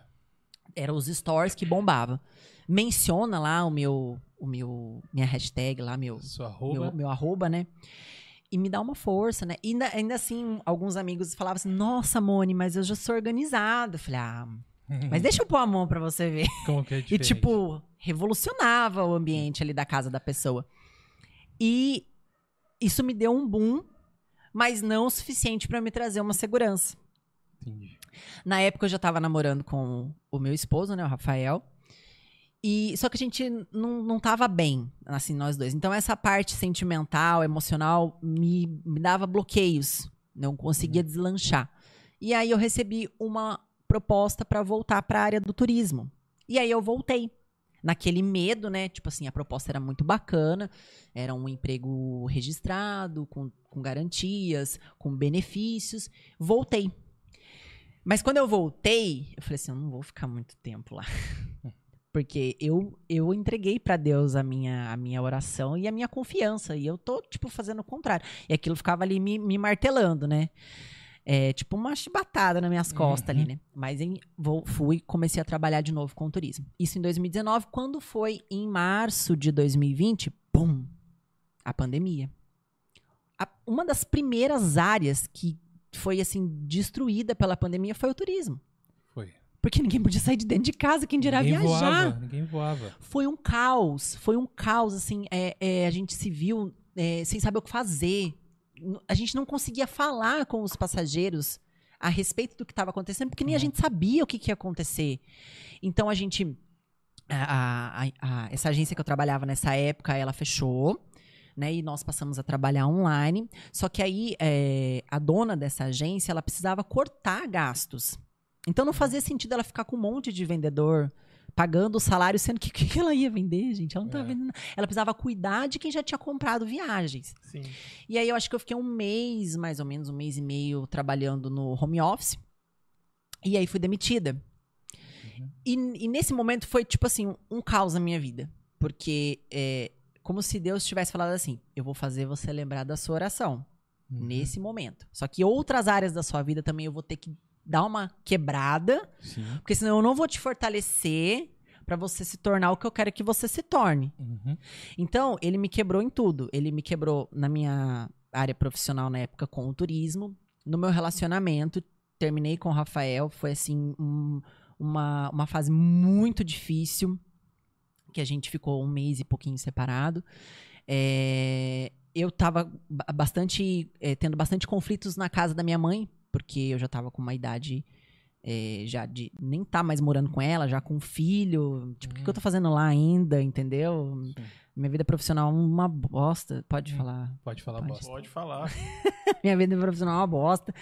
Eram os stories que bombava. Menciona lá o meu, o meu, minha hashtag lá, meu, Sua arroba. meu, meu arroba, né? E me dá uma força, né? E ainda, ainda assim, alguns amigos falavam assim: Nossa, Mone, mas eu já sou organizada. Eu falei: Ah, mas deixa eu pôr a mão pra você ver. Como que é <laughs> E, diferente? tipo, revolucionava o ambiente ali da casa da pessoa. E isso me deu um boom, mas não o suficiente pra me trazer uma segurança. Entendi. Na época eu já tava namorando com o meu esposo, né, o Rafael. E só que a gente não, não tava bem, assim, nós dois. Então essa parte sentimental, emocional me, me dava bloqueios, não conseguia deslanchar. E aí eu recebi uma proposta para voltar para a área do turismo. E aí eu voltei. Naquele medo, né? Tipo assim, a proposta era muito bacana, era um emprego registrado, com, com garantias, com benefícios. Voltei. Mas quando eu voltei, eu falei assim, eu não vou ficar muito tempo lá. <laughs> Porque eu, eu entreguei pra Deus a minha, a minha oração e a minha confiança. E eu tô, tipo, fazendo o contrário. E aquilo ficava ali me, me martelando, né? É, tipo uma chibatada nas minhas costas ali, né? Mas em, vou, fui, comecei a trabalhar de novo com turismo. Isso em 2019. Quando foi em março de 2020, pum! A pandemia. A- uma das primeiras áreas que foi, assim, destruída pela pandemia foi o turismo. Foi. Porque ninguém podia sair de dentro de casa, quem dirá ninguém viajar. voava. Ninguém voava. Foi um caos, foi um caos, assim, é, é, a gente se viu é, sem saber o que fazer. A gente não conseguia falar com os passageiros a respeito do que estava acontecendo, porque nem a Uhum. gente sabia o que, que ia acontecer. Então a gente. a- a- a- essa agência que eu trabalhava nessa época, ela fechou. Né, e nós passamos a trabalhar online. Só que aí é, a dona dessa agência ela precisava cortar gastos. Então não fazia sentido ela ficar com um monte de vendedor pagando o salário, sendo que o que ela ia vender, gente? Ela não estava É. vendendo. Ela precisava cuidar de quem já tinha comprado viagens. Sim. E aí eu acho que eu fiquei um mês, mais ou menos, um mês e meio, trabalhando no home office. E aí fui demitida. E, e nesse momento foi, tipo assim, um, um caos na minha vida. Porque é como se Deus tivesse falado assim: eu vou fazer você lembrar da sua oração Uhum. nesse momento. Só que outras áreas da sua vida também eu vou ter que dar uma quebrada, Sim. porque senão eu não vou te fortalecer pra você se tornar o que eu quero que você se torne. Uhum. Então, ele me quebrou em tudo. Ele me quebrou na minha área profissional na época com o turismo, no meu relacionamento, terminei com o Rafael, foi assim um- uma, uma fase muito difícil, que a gente ficou um mês e pouquinho separado. É, eu tava ba- bastante, é, tendo bastante conflitos na casa da minha mãe, porque eu já tava com uma idade é, já de nem tá mais morando com ela, já com filho. Tipo, o que, que eu tô fazendo lá ainda, entendeu? Minha vida profissional é uma bosta. Pode Hum. falar. Pode falar Pode. bosta. Pode falar. <laughs> Minha vida profissional é uma bosta.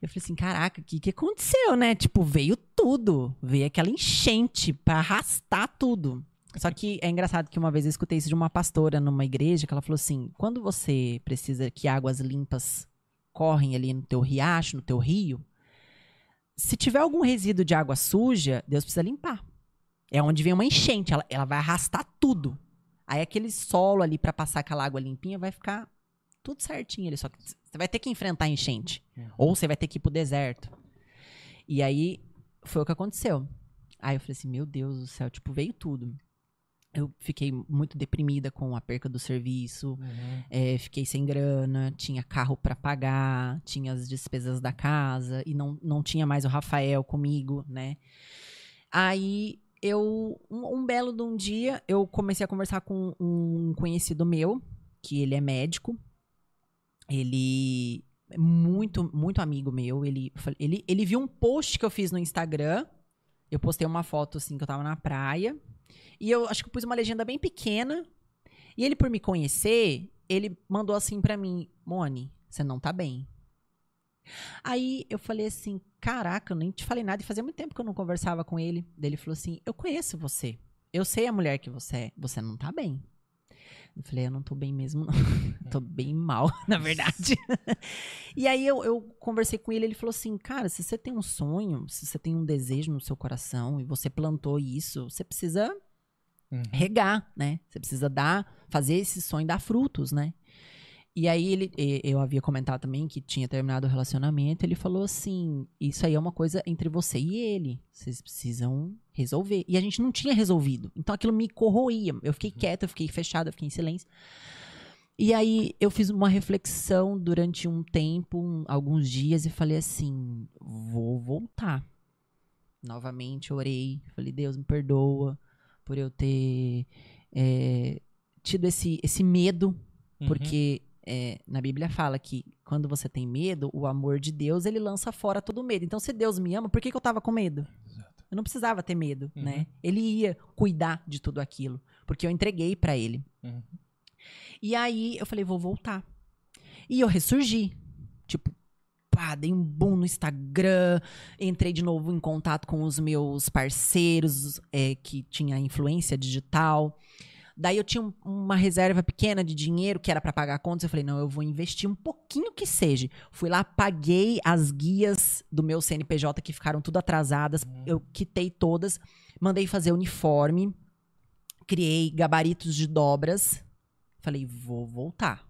Eu falei assim, caraca, o que, que aconteceu, né? Tipo, veio tudo. Veio aquela enchente pra arrastar tudo. Só que é engraçado que uma vez eu escutei isso de uma pastora numa igreja, que ela falou assim, quando você precisa que águas limpas correm ali no teu riacho, no teu rio, se tiver algum resíduo de água suja, Deus precisa limpar. É onde vem uma enchente, ela, ela vai arrastar tudo. Aí aquele solo ali pra passar aquela água limpinha vai ficar tudo certinho ali. Só que você vai ter que enfrentar a enchente. Ou você vai ter que ir pro deserto. E aí foi o que aconteceu. Aí eu falei assim, meu Deus do céu, tipo, veio tudo. Eu fiquei muito deprimida com a perca do serviço, Uhum. é, fiquei sem grana, tinha carro pra pagar, tinha as despesas da casa e não, não tinha mais o Rafael comigo, né? Aí eu, um, um belo de um dia, eu comecei a conversar com um conhecido meu, que ele é médico. Ele é muito, muito amigo meu. Ele, ele, ele viu um post que eu fiz no Instagram. Eu postei uma foto assim que eu tava na praia. E eu acho que eu pus uma legenda bem pequena. E ele, por me conhecer, ele mandou assim pra mim: Mone, você não tá bem. Aí eu falei assim: caraca, eu nem te falei nada. E fazia muito tempo que eu não conversava com ele. Daí ele falou assim: eu conheço você. Eu sei a mulher que você é. Você não tá bem. Eu falei: eu não tô bem mesmo, não. <laughs> tô bem mal, <laughs> na verdade. <laughs> e aí eu, eu conversei com ele. Ele falou assim: cara, se você tem um sonho, se você tem um desejo no seu coração e você plantou isso, você precisa Uhum. regar, né? Você precisa dar, fazer esse sonho dar frutos, né? E aí ele, eu havia comentado também que tinha terminado o relacionamento, ele falou assim, isso aí é uma coisa entre você e ele, vocês precisam resolver. E a gente não tinha resolvido, então aquilo me corroía, eu fiquei quieta, eu fiquei fechada, eu fiquei em silêncio. E aí eu fiz uma reflexão durante um tempo, um- alguns dias, e falei assim, vou voltar. Novamente orei, falei, Deus me perdoa por eu ter é, tido esse, esse medo Uhum. porque é, na Bíblia fala que quando você tem medo, o amor de Deus ele lança fora todo medo. Então, se Deus me ama, por que, que eu tava com medo? Exato. Eu não precisava ter medo, Uhum. né? Ele ia cuidar de tudo aquilo, porque eu entreguei pra ele. Uhum. E aí eu falei, vou voltar. E eu ressurgi. Tipo, pá, dei um boom no Instagram, entrei de novo em contato com os meus parceiros é, que tinha influência digital. Daí eu tinha um- uma reserva pequena de dinheiro que era pra pagar contas. Eu falei, não, eu vou investir um pouquinho que seja. Fui lá, paguei as guias do meu CNPJ que ficaram tudo atrasadas. Eu quitei todas, mandei fazer uniforme, criei gabaritos de dobras. Falei, vou voltar.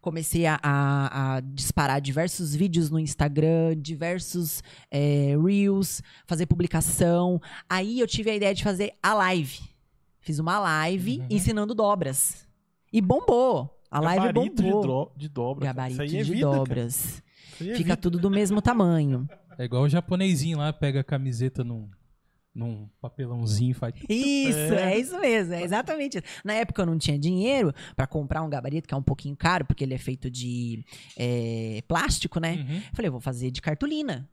Comecei a, a- a disparar diversos vídeos no Instagram, diversos é, Reels, fazer publicação. Aí eu tive a ideia de fazer a live. Fiz uma live Uhum. ensinando dobras. E bombou. A live Gabarito de, bombou. dro- de dobra. cara. Gabarito Isso aí é de vida, dobras. Isso aí é Fica vida. tudo do mesmo tamanho. É igual o japonesinho lá, pega a camiseta num, num papelãozinho e faz. Isso, É. é. isso mesmo, é exatamente isso. Na época eu não tinha dinheiro pra comprar um gabarito, que é um pouquinho caro, porque ele é feito de é, plástico, né? Uhum. Falei, vou fazer de cartolina.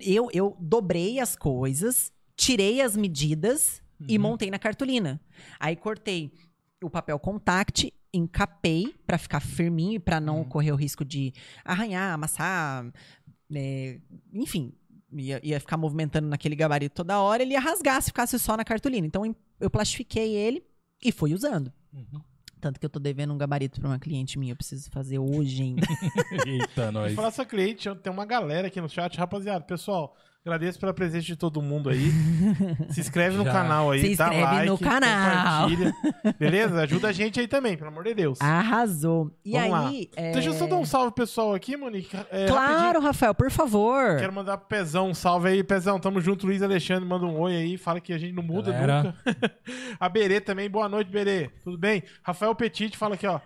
Eu, eu dobrei as coisas, tirei as medidas e Uhum. montei na cartolina. Aí cortei o papel contact, encapei pra ficar firminho e pra não Uhum. correr o risco de arranhar, amassar, é, enfim. Ia, ia ficar movimentando naquele gabarito toda hora, ele ia rasgar se ficasse só na cartolina. Então eu plastifiquei ele e fui usando. Uhum. Tanto que eu tô devendo um gabarito pra uma cliente minha, eu preciso fazer hoje ainda. <laughs> Eita, Vou nós. falar essa cliente, tem uma galera aqui no chat. Rapaziada, pessoal, agradeço pela presença de todo mundo aí. <laughs> Se inscreve no Já. canal aí, Se dá inscreve like, no canal. compartilha. Beleza? Ajuda a gente aí também, pelo amor de Deus. Arrasou. E Vamos lá. aí. é, Deixa eu só dar um salve pro pessoal aqui, Monique. É, rapidinho. Claro, Rafael, por favor. Quero mandar pro Pezão um salve aí, Pezão. Tamo junto, Luiz Alexandre. Manda um oi aí. Fala que a gente não muda Galera. nunca. <laughs> a Berê também. Boa noite, Berê. Tudo bem? Rafael Petit fala aqui, ó.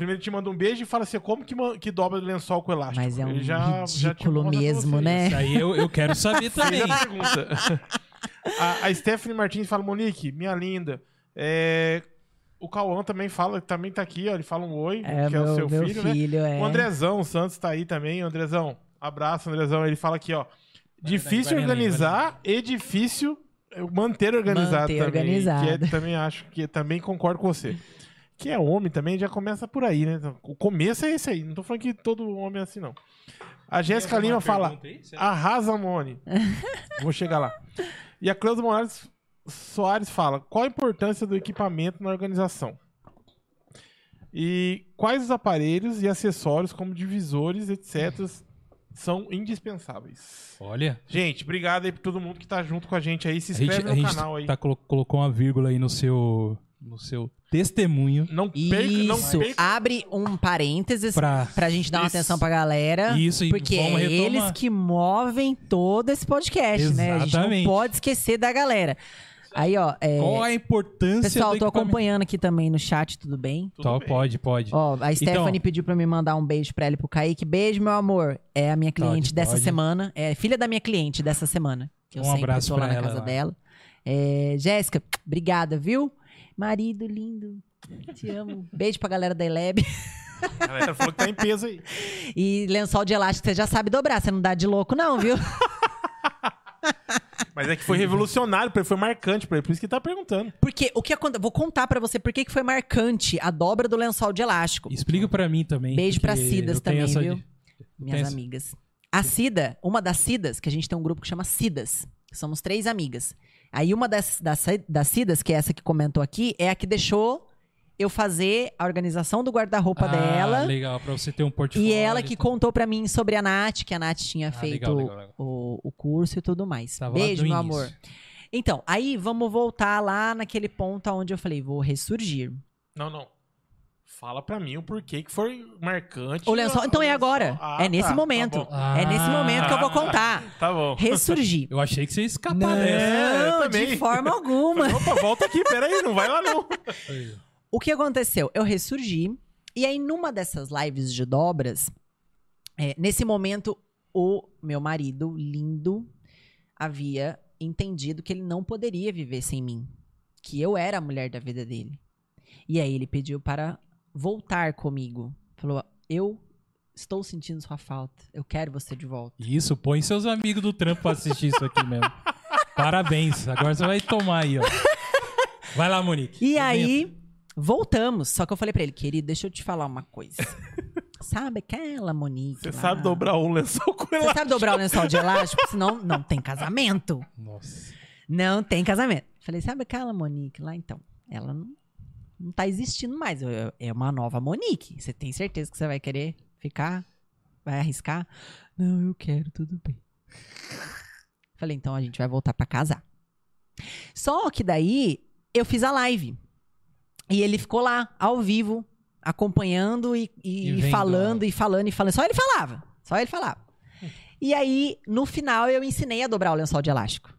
Primeiro te manda um beijo e fala assim: como que, que dobra lençol com elástico? Mas é um já- já ridículo pra mesmo, né? Isso aí eu, eu quero saber também. A <laughs> pergunta. a, a Stephanie Martins fala: Monique, minha linda. é, O Cauã também fala, também tá aqui, ó. Ele fala um oi, É, que é meu, o seu meu filho, né? filho, é. O Andrezão Santos tá aí também. Andrezão, abraço, Andrezão. Ele fala aqui, ó. Difícil Vai, vai, vai, organizar e difícil manter organizado Manter também. organizado. Que é- também acho que também concordo com você. Que é homem também já começa por aí, né? O começo é esse aí. Não tô falando que todo homem é assim, não. A Jéssica Lima fala: aí? Arrasa, Mone. <laughs> Vou chegar lá. E a Cleusa Morales Soares fala: qual a importância do equipamento na organização? E quais os aparelhos e acessórios, como divisores, etc., são indispensáveis? Olha, Gente, obrigado aí por todo mundo que tá junto com a gente aí. Se a gente, inscreve a no gente canal aí. tá, colo- colocou uma vírgula aí no seu, no seu testemunho Não perca, não Isso, perca. abre um parênteses pra... pra gente dar uma Isso. atenção pra galera. Isso, e Porque é retomar. eles que movem todo esse podcast, né? A gente não Exatamente. pode esquecer da galera. Aí, ó, é, Qual a importância pessoal, do tô acompanhando aqui também no chat, tudo bem? Tudo Tá, bem. pode, pode. Ó, a Stephanie Então- pediu pra me mandar um beijo pra ela e pro Kaique. Beijo, meu amor. É a minha cliente Pode, dessa pode. semana. É filha da minha cliente dessa semana. Que eu Um sempre abraço tô lá na casa lá. dela. É, Jéssica, obrigada, viu? Marido lindo. Te amo. Beijo pra galera da Eleb. A galera falou que tá em peso aí. E lençol de elástico, você já sabe dobrar. Você não dá de louco, não, viu? <laughs> Mas é que foi revolucionário, foi marcante pra ele, por isso que ele tá perguntando. Porque o que aconteceu. Vou contar pra você por que que foi marcante a dobra do lençol de elástico. Explica pra mim também. Beijo pra Cidas também, essa viu? de- Minhas amigas. A Cida, uma das Cidas, que a gente tem um grupo que chama Cidas. Somos três amigas. Aí uma das, das, das Cidas, que é essa que comentou aqui, é a que deixou eu fazer a organização do guarda-roupa Ah, dela. legal, pra você ter um portfólio. E ela que contou pra mim sobre a Nath, que a Nath tinha Ah, feito legal, legal, legal. O, o curso e tudo mais. Tava Beijo, do meu início. amor. Então, aí vamos voltar lá naquele ponto onde eu falei, vou ressurgir. Não, não. Fala pra mim o porquê que foi marcante. O lençol, então é agora. Ah, é nesse tá, momento. Tá, é nesse momento que eu vou Ah. contar. <laughs> tá bom. Ressurgir. Eu achei que você ia escapar Não, dessa. eu também. de forma <laughs> alguma. Opa, volta aqui, peraí, não vai lá não. <laughs> O que aconteceu? Eu ressurgi, e aí numa dessas lives de dobras, é, nesse momento, o meu marido, lindo, havia entendido que ele não poderia viver sem mim. Que eu era a mulher da vida dele. E aí ele pediu para voltar comigo. Falou: Eu estou sentindo sua falta. Eu quero você de volta. Isso, põe seus amigos do trampo pra assistir isso aqui mesmo. <laughs> Parabéns. Agora você vai tomar aí, ó. Vai lá, Monique. E aí, voltamos. Só que eu falei pra ele, querido, deixa eu te falar uma coisa. <laughs> Sabe aquela Monique? Você lá? sabe dobrar um lençol com Você ela. sabe dobrar o lençol de elástico? <laughs> Senão não tem casamento. Nossa. Não tem casamento. Falei, sabe aquela Monique lá? Então, ela não, não tá existindo mais. É uma nova Monique. Você tem certeza que você vai querer ficar? Vai arriscar? Não, eu quero, tudo bem. Falei, então a gente vai voltar pra casar. Só que daí eu fiz a live. E ele ficou lá, ao vivo, acompanhando e, e E falando, e falando, e falando. Só ele falava. Só ele falava. E aí, no final, eu ensinei a dobrar o lençol de elástico.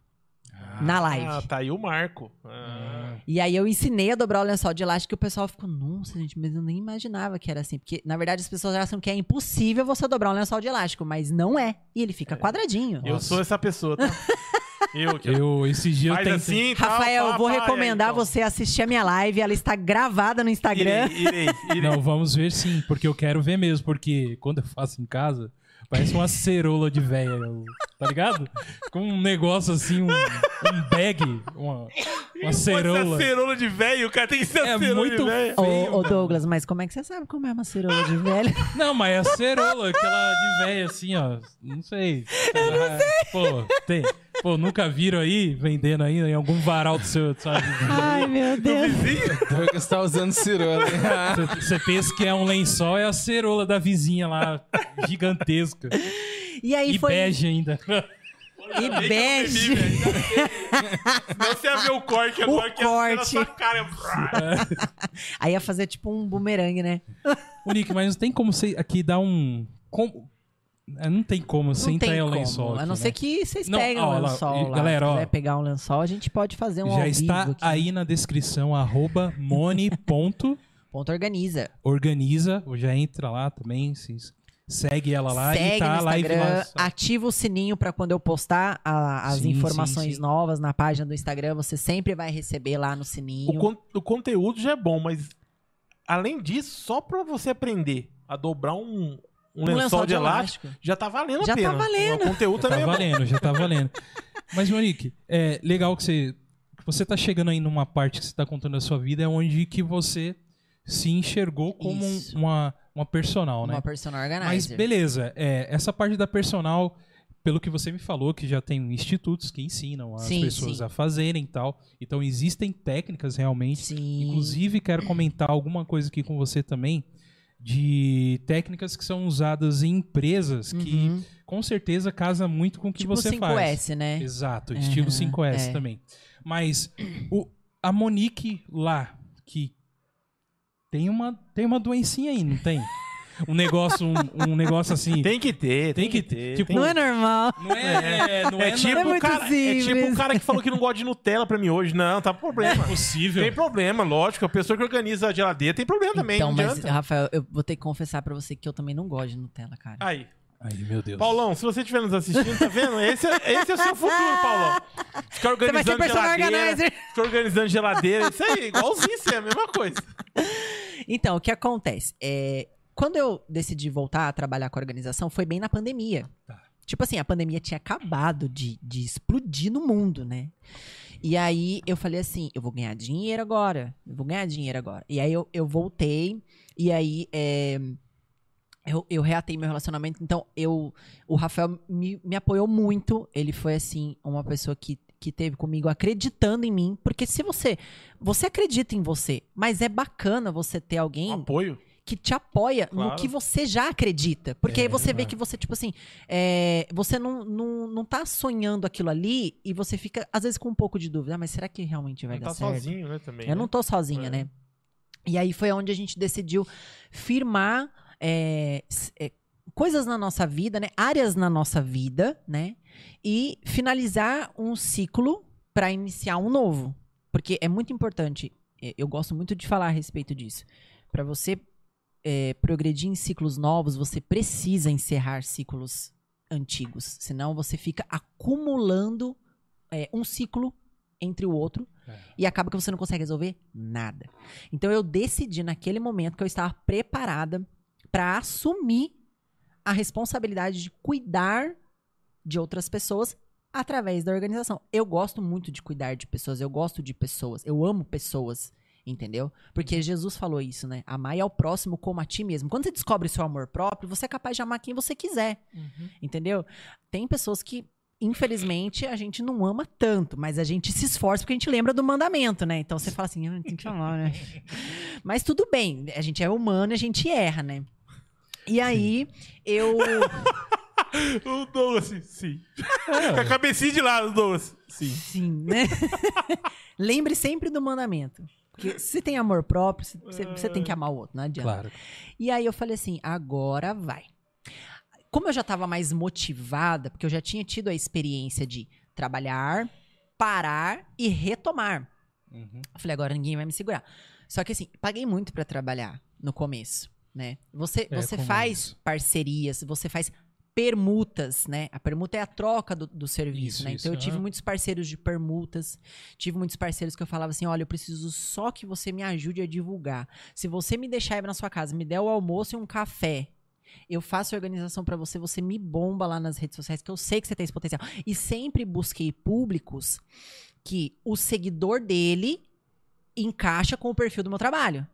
na live. Ah, tá aí o Marco. Ah. E aí eu ensinei a dobrar o lençol de elástico e o pessoal ficou, nossa, gente, mas eu nem imaginava que era assim. Porque, na verdade, as pessoas acham que é impossível você dobrar um lençol de elástico, mas não é. E ele fica quadradinho. Eu Nossa. sou essa pessoa, tá? <laughs> Eu que Eu, esses dias eu tentei... assim, Rafael, pá, eu vou recomendar aí, então. você assistir a minha live. Ela está gravada no Instagram. Irei, irei, irei. Não, vamos ver sim, porque eu quero ver mesmo, porque quando eu faço em casa, parece uma cerola de véia, tá ligado? Com um negócio assim, um, um bag, uma, uma cerola. Cerola de velho, o cara tem que ser É cerola muito de velho. Ô, ô. Douglas, mas como é que você sabe como é uma cerola de velho? <laughs> Não, mas é a cerola, aquela de véia assim, ó. Não sei. Eu não sei. Pô, tem. Pô, nunca viram aí, vendendo aí em algum varal do seu, sabe? Ai, meu Deus. Então que você tá usando cirola. Você- pensa que é um lençol, é a cerola da vizinha lá, gigantesca. E aí E foi. bege ainda. E bege. Senão você ia ver o corte O agora que ia ser na corte. sua cara. Aí ia fazer tipo um bumerangue, né? Ô, Nick, mas não tem como você aqui dar um. como- Não tem como você Não entrar tem em um como. lençol. a aqui, não né? ser que vocês Não, peguem ó, um lá, lençol lá. galera, Se ó. pegar um lençol, a gente pode fazer um Já ao está vivo aqui. aí na descrição, arroba <laughs> moni.organiza. Ponto organiza. Já entra lá também, se segue ela lá Segue e tá no a live Instagram, lá. ativa o sininho pra quando eu postar a- as Sim, informações sim, sim. novas na página do Instagram, você sempre vai receber lá no O, sininho. con- o conteúdo já é bom, mas além disso, só pra você aprender a dobrar um, um lençol, de elástico, já tá valendo Já a tá pena. valendo. O conteúdo Já também tá é bom. valendo, já tá valendo. <laughs> Mas, Monique, é legal que você, que você tá chegando aí numa parte que você tá contando da sua vida, é onde que você se enxergou como um- uma, uma personal, né? Uma personal Mas organizer. beleza, é, essa parte da personal, pelo que você me falou, que já tem institutos que ensinam as Sim, pessoas sim. a fazerem e tal. Então existem técnicas realmente. Sim. Inclusive, quero comentar alguma coisa aqui com você também de técnicas que são usadas em empresas que Uhum. com certeza casa muito com o que tipo você 5S, faz. né? Exato, estilo Uhum, 5S é. também. Mas o, a Monique lá, que tem uma, tem uma doencinha aí, não tem? <laughs> Um negócio, um, um negócio assim. Tem que ter, Tem tem, que que ter. tipo, Não é normal. Não é, não é, É tipo, é o muito cara, é tipo o cara que falou que não gosta de Nutella pra mim hoje. Não, tá problema. possível. Tem problema, lógico. A pessoa que organiza a geladeira tem problema também, então, não mas, adianta. Rafael, eu vou ter que confessar pra você que eu também não gosto de Nutella, cara. Aí. Ai, meu Deus. Paulão, se você estiver nos assistindo, tá vendo? Esse é, esse é o seu futuro, Paulão. Ficar Você vai ser organizando geladeira. organizer. Ficar organizando geladeira. Isso aí, igualzinho, isso é a mesma coisa. Então, o que acontece? É, quando eu decidi voltar a trabalhar com a organização, foi bem na pandemia. Tá. Tipo assim, a pandemia tinha acabado de, de explodir no mundo, né? E aí eu falei assim: eu vou ganhar dinheiro agora. Eu vou ganhar dinheiro agora. E aí eu, eu voltei, e aí é, eu, eu reatei meu relacionamento. Então, eu, o Rafael me, me apoiou muito. Ele foi, assim, uma pessoa que, que teve comigo acreditando em mim. Porque se você. Você acredita em você, mas é bacana você ter alguém Um apoio. Que te apoia no Claro. que você já acredita. Porque aí É, você vê é. que você, tipo assim, é, você não, não, não tá sonhando aquilo ali e você fica, às vezes, com um pouco de dúvida. Ah, mas será que realmente vai Não dar tá certo? sozinho, né, também. Eu não né? tô sozinha, É. né? E aí foi onde a gente decidiu firmar é, é, coisas na nossa vida, né? Áreas na nossa vida, né? E finalizar um ciclo para iniciar um novo. Porque é muito importante, eu gosto muito de falar a respeito disso. Para você é, progredir em ciclos novos, você precisa encerrar ciclos antigos. Senão você fica acumulando é, um ciclo entre o outro É. e acaba que você não consegue resolver nada. Então eu decidi naquele momento que eu estava preparada para assumir a responsabilidade de cuidar de outras pessoas através da organização. Eu gosto muito de cuidar de pessoas, eu gosto de pessoas, eu amo pessoas, entendeu? Porque Jesus falou isso, né? Amar ao próximo como a ti mesmo. Quando você descobre seu amor próprio, você é capaz de amar quem você quiser, entendeu? Tem pessoas que Infelizmente, a gente não ama tanto, mas a gente se esforça porque a gente lembra do mandamento, né? Então você fala assim, ah, tem que amar, né? <laughs> Mas tudo bem, a gente é humano e a gente erra, né? E aí, eu. <laughs> O Douglas, sim. É. Com a cabecinha de lado, Douglas. Sim. Sim, né? <laughs> Lembre sempre do mandamento. Porque se você tem amor próprio, você- tem que amar o outro, não adianta. Claro. E aí eu falei assim, agora vai. Como eu já estava mais motivada, porque eu já tinha tido a experiência de trabalhar, parar e retomar. Uhum. Eu falei, agora ninguém vai me segurar. Só que assim, paguei muito pra trabalhar no começo, né? Você, É, você faz isso? parcerias, você faz permutas, né? A permuta é a troca do, do serviço, Isso, né? isso, Então eu tive muitos parceiros de permutas, tive muitos parceiros que eu falava assim, olha, eu preciso só que você me ajude a divulgar. Se você me deixar ir na sua casa, me der o almoço e um café, eu faço a organização pra você, você me bomba lá nas redes sociais, que eu sei que você tem esse potencial. E sempre busquei públicos que o seguidor dele encaixa com o perfil do meu trabalho.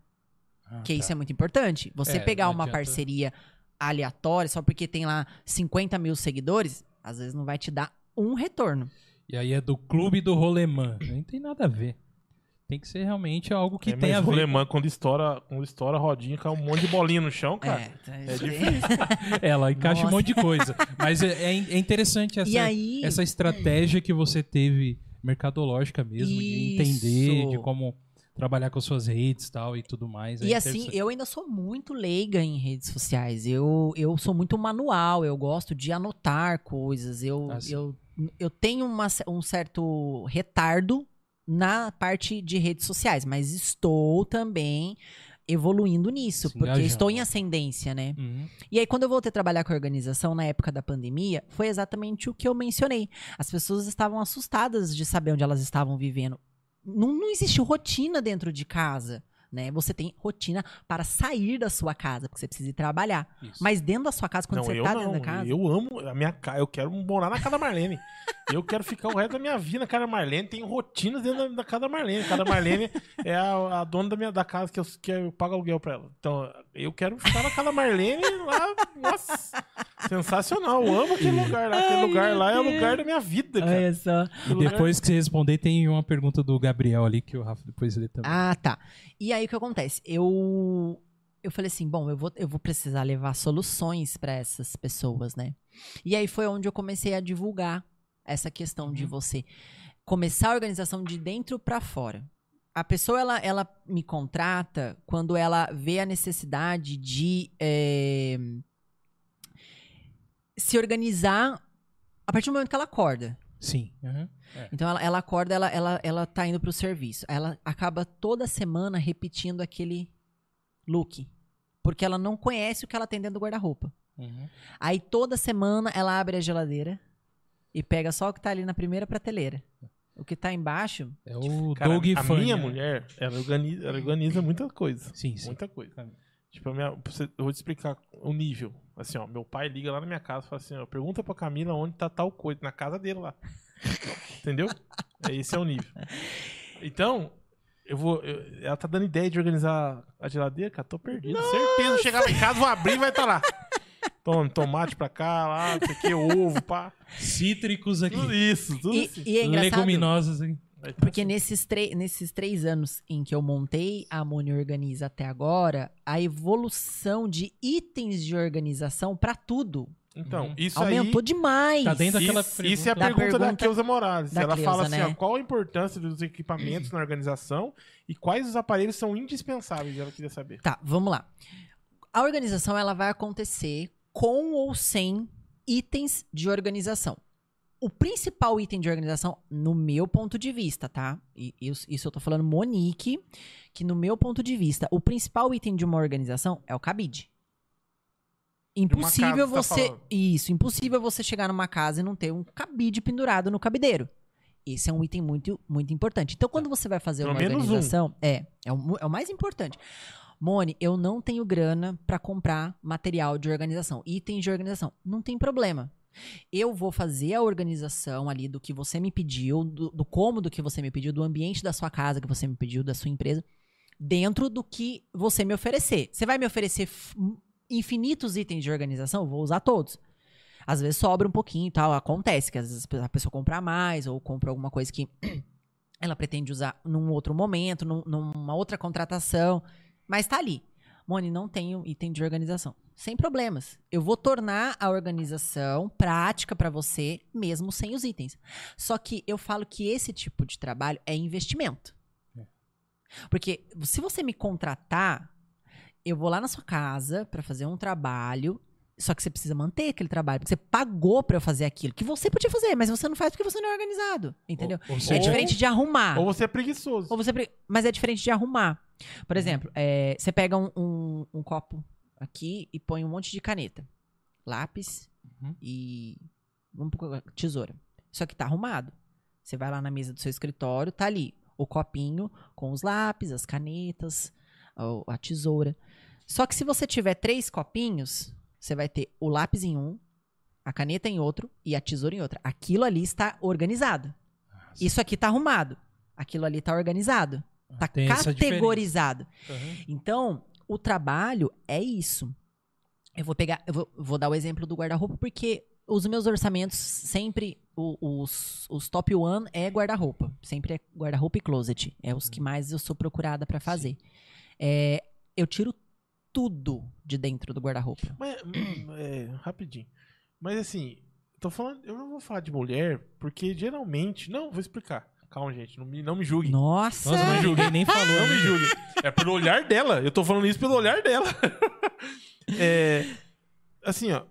Ah, Que tá. isso é muito importante. Você É, pegar uma adianta- parceria aleatória só porque tem lá 50 mil seguidores, às vezes não vai te dar um retorno. E aí é do clube do rolemã. Nem tem nada a ver. Tem que ser realmente algo que é, tem a mas o ver. alemão, quando estoura, quando estoura a rodinha, cai um monte de bolinha no chão, cara. é, É isso difícil. <laughs> Ela encaixa Nossa. um monte de coisa. Mas é, é é interessante essa, aí, essa estratégia que você teve mercadológica mesmo, de entender, Isso. de como trabalhar com as suas redes tal, e tudo mais. É E assim, interessante. eu ainda sou muito leiga em redes sociais. Eu, eu sou muito manual, eu gosto de anotar coisas. Eu, Ah, sim. eu, eu tenho uma um certo retardo na parte de redes sociais, mas estou também evoluindo nisso, Se porque engajando. estou em ascendência, né? Uhum. E aí, quando eu voltei a trabalhar com a organização na época da pandemia, foi exatamente o que eu mencionei. As pessoas estavam assustadas de saber onde elas estavam vivendo. Não, não existe rotina dentro de casa. né? Você tem rotina para sair da sua casa, porque você precisa ir trabalhar. Isso. Mas dentro da sua casa, quando não, você tá não. dentro da casa. Eu amo a minha casa. Eu quero morar na casa da Marlene. <laughs> eu quero ficar o resto da minha vida na casa da Marlene. Tem rotinas dentro da, da casa da Marlene. A casa da Marlene é a, a dona da, minha, da casa que eu, que eu pago aluguel pra ela. Então, eu quero ficar na casa da Marlene lá. Nossa, sensacional. Eu amo aquele lugar lá. Aquele lugar lá é o lugar da minha vida, cara. Olha só. E depois que você responder, tem uma pergunta do Gabriel ali que o Rafa depois lê também. Ah, tá. E aí o que acontece? Eu eu falei assim, bom, eu vou, eu vou precisar levar soluções para essas pessoas, né? E aí foi onde eu comecei a divulgar essa questão de você começar a organização de dentro para fora. A pessoa ela, ela me contrata quando ela vê a necessidade de eh, se organizar a partir do momento que ela acorda. Sim. aham. Então ela, ela acorda, ela, ela, ela tá indo pro serviço. Ela acaba toda semana repetindo aquele look. Porque ela não conhece o que ela tem dentro do guarda-roupa. Uhum. Aí toda semana ela abre a geladeira e pega só o que tá ali na primeira prateleira. O que tá embaixo, É o Cara, Doug a minha mulher, ela organiza, ela organiza muita coisa. Sim, sim. Muita coisa. Tipo, a minha, eu vou te explicar o nível. Assim, ó, meu pai liga lá na minha casa e fala assim, ó, pergunta pra Camila onde tá tal coisa, na casa dele lá. <laughs> Entendeu? É, Esse é o nível. Então, eu vou. eu- ela tá dando ideia de organizar a geladeira, cara, tô perdido. Certeza, chegar lá em casa, vou abrir e vai estar tá lá. Toma, tomate pra cá, lá, isso aqui, ovo, pá. Cítricos aqui. Tudo isso, tudo E, assim. e é engraçado, Leguminosas aqui. Porque assim. nesses, nesses três anos em que eu montei a Moni Organiza até agora, a evolução de itens de organização pra tudo Então, Uhum. isso aumentou aí. demais. Tá dentro daquela Isso, isso é a Da pergunta, da pergunta Keusa Morales. da Ela Cleusa, fala assim: né? ó, qual a importância dos equipamentos na organização e quais os aparelhos são indispensáveis? Ela queria saber. Tá, vamos lá. A organização ela vai acontecer com ou sem itens de organização. O principal item de organização, no meu ponto de vista, tá? E isso, eu tô falando Monique, que no meu ponto de vista, o principal item de uma organização é o cabide. Impossível casa, você tá isso, impossível você chegar numa casa e não ter um cabide pendurado no cabideiro. Esse é um item muito, muito importante. Então, quando você vai fazer Pelo uma menos um. organização, é, é o, é o mais importante. Mone, eu não tenho grana pra comprar material de organização, itens de organização. Não tem problema. Eu vou fazer a organização ali do que você me pediu, do, do cômodo que você me pediu, do ambiente da sua casa que você me pediu, da sua empresa, dentro do que você me oferecer. Você vai me oferecer infinitos itens de organização? Eu vou usar todos. Às vezes sobra um pouquinho e tal. Acontece que às vezes a pessoa compra mais ou compra alguma coisa que <clears throat> ela pretende usar num outro momento, num- numa outra contratação. Mas tá ali. Moni, não tenho item de organização. Sem problemas. Eu vou tornar a organização prática pra você, mesmo sem os itens. Só que eu falo que esse tipo de trabalho é investimento. Porque se você me contratar, eu vou lá na sua casa pra fazer um trabalho, só que você precisa manter aquele trabalho, porque você pagou pra eu fazer aquilo, que você podia fazer, mas você não faz porque você não é organizado, entendeu? Ou É seja, diferente de arrumar. Ou você é preguiçoso. Ou você pre- Mas é diferente de arrumar. Por exemplo, é, você pega um, um- um copo aqui e põe um monte de caneta. Lápis Uhum. e. Vamos pôr tesoura. Isso aqui tá arrumado. Você vai lá na mesa do seu escritório, tá ali o copinho com os lápis, as canetas, a tesoura. Só que se você tiver três copinhos, você vai ter o lápis em um, a caneta em outro e a tesoura em outra. Aquilo ali está organizado. Isso aqui tá arrumado. Aquilo ali tá organizado. Tá essa diferença. categorizado. Uhum. Então, o trabalho é isso. Eu vou pegar, eu vou, vou dar o exemplo do guarda-roupa, porque os meus orçamentos sempre, o- os, os top one é guarda-roupa. Sempre é guarda-roupa e closet. É os que mais eu sou procurada pra fazer. É, eu tiro tudo de dentro do guarda-roupa. Mas, hum, é, rapidinho. Mas assim, tô falando, eu não vou falar de mulher, porque geralmente. Não, vou explicar. Calma, gente, não me, não me julguem. Nossa! Nossa, mas <laughs> ninguém nem falou. Não me né? julguem. É pelo olhar dela. Eu tô falando isso pelo olhar dela. <laughs> É, assim, ó.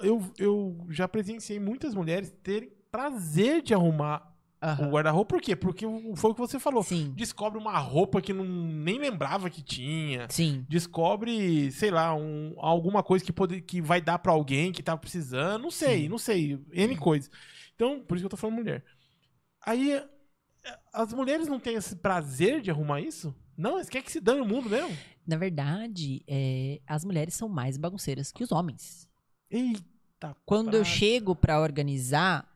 eu, eu já presenciei muitas mulheres terem prazer de arrumar Aham. o guarda-roupa. Por quê? Porque foi o que você falou. Sim, Descobre uma roupa que não, nem lembrava que tinha. sim. Descobre, sei lá, um, alguma coisa que, pode, que vai dar pra alguém que tava precisando. Não sei, Sim. não sei. N coisas. Então, por isso que eu tô falando mulher. Aí, eh, as mulheres não têm esse prazer de arrumar isso? Não, você quer que se dane o mundo mesmo? Na verdade, é, as mulheres são mais bagunceiras que os homens. Eita. Quando eu chego pra organizar,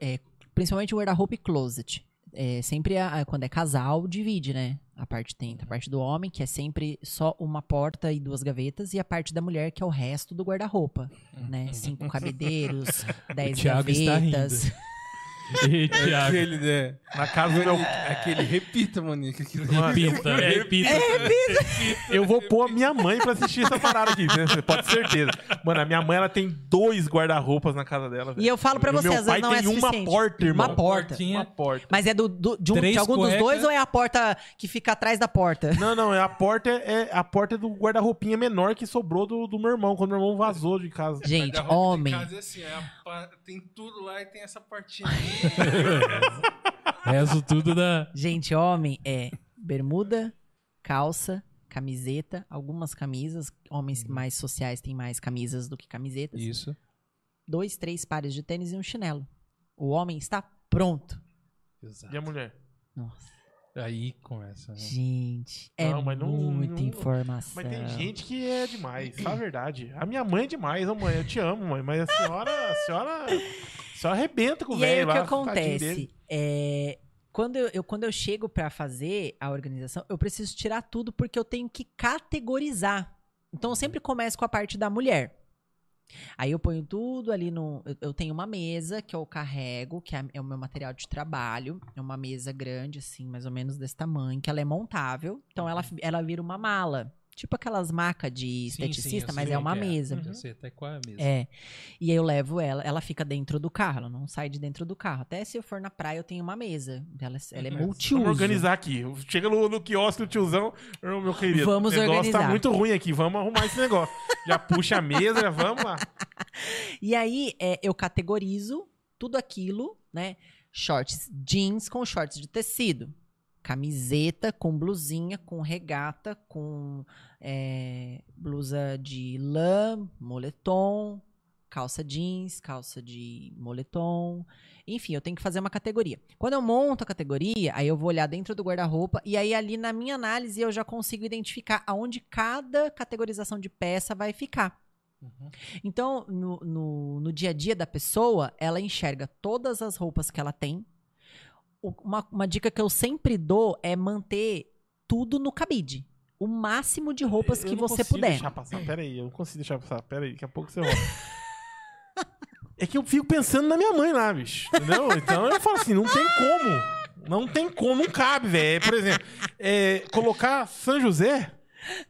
é, principalmente o guarda-roupa e closet, é, sempre a- quando é casal, divide, né? A parte tem a parte do homem, que é sempre só uma porta e duas gavetas, e a parte da mulher, que é o resto do guarda-roupa, né? Cinco <laughs> cabideiros, dez gavetas. <laughs> E, Thiago, Aquele, né? Na casa do meu. Aquele, repita, Monique. Aquele repita, repita. Eu vou pôr a minha mãe pra assistir essa parada aqui, né? Você pode ter certeza. Mano, a minha mãe ela tem dois guarda-roupas na casa dela. E eu falo pra O você, meu às pai vezes não é tem uma suficiente. porta, irmão. Uma porta. Portinha. Uma porta. Mas é do, do- de, um- Três de algum dos dois ou é a porta que fica atrás da porta? Não, não, é a porta é a porta é do guarda-roupinha menor que sobrou do, do meu irmão, quando meu irmão vazou de casa. Gente, Guarda-roupa de homem. casa é assim, é a pa- tem tudo lá e tem essa partinha ali. <laughs> Rezo tudo da. Gente, homem é bermuda, calça, camiseta, algumas camisas. Homens mais sociais têm mais camisas do que camisetas. Isso. Dois, três pares de tênis e um chinelo. O homem está pronto. Exato. E a mulher? Nossa, Aí começa. Né? gente, é Não, mas não- muita não- informação. Mas tem gente que é demais, fala a verdade. A minha mãe é demais, ô mãe, eu te amo, mãe, mas a senhora, a senhora, senhora arrebenta com o E aí velho o que lá, acontece? É, quando, eu, eu- quando eu chego pra fazer a organização, eu preciso tirar tudo porque eu tenho que categorizar. Então eu sempre começo com a parte da mulher. Aí eu ponho tudo ali no. Eu, eu tenho uma mesa que eu carrego, que é, é o meu material de trabalho. É uma mesa grande, assim, mais ou menos desse tamanho, que ela é montável. Então ela, ela vira uma mala. Tipo aquelas macas de Sim, sim, esteticista, mas é uma que mesa. Eu sei até qual é a mesa. É. E aí eu levo ela, ela fica dentro do carro, ela não sai de dentro do carro. Até se eu for na praia, eu tenho uma mesa. Ela, ela é Uhum. multiuso. Vamos organizar aqui. Chega no, no quiosque do tiozão, meu querido. Vamos o negócio organizar. tá muito ruim aqui, vamos arrumar esse negócio. já puxa a mesa, já vamos lá. <laughs> E aí é, eu categorizo tudo aquilo, né? Shorts jeans com shorts de tecido. Camiseta com blusinha, com regata, com é, blusa de lã, moletom, calça jeans, calça de moletom. Enfim, eu tenho que fazer uma categoria. Quando eu monto a categoria, aí eu vou olhar dentro do guarda-roupa e aí ali na minha análise eu já consigo identificar aonde cada categorização de peça vai ficar. Então, no, no, no dia a dia da pessoa, ela enxerga todas as roupas que ela tem. Uma, uma dica que eu sempre dou é manter tudo no cabide. O máximo de roupas Eu que não você consigo puder. deixar passar, <laughs> peraí, eu não consigo deixar passar, peraí, daqui a pouco você volta. <laughs> É que eu fico pensando na minha mãe lá, bicho. Entendeu? Então eu falo assim, não tem como. Não tem como, não cabe, velho. Por exemplo, é, colocar São José,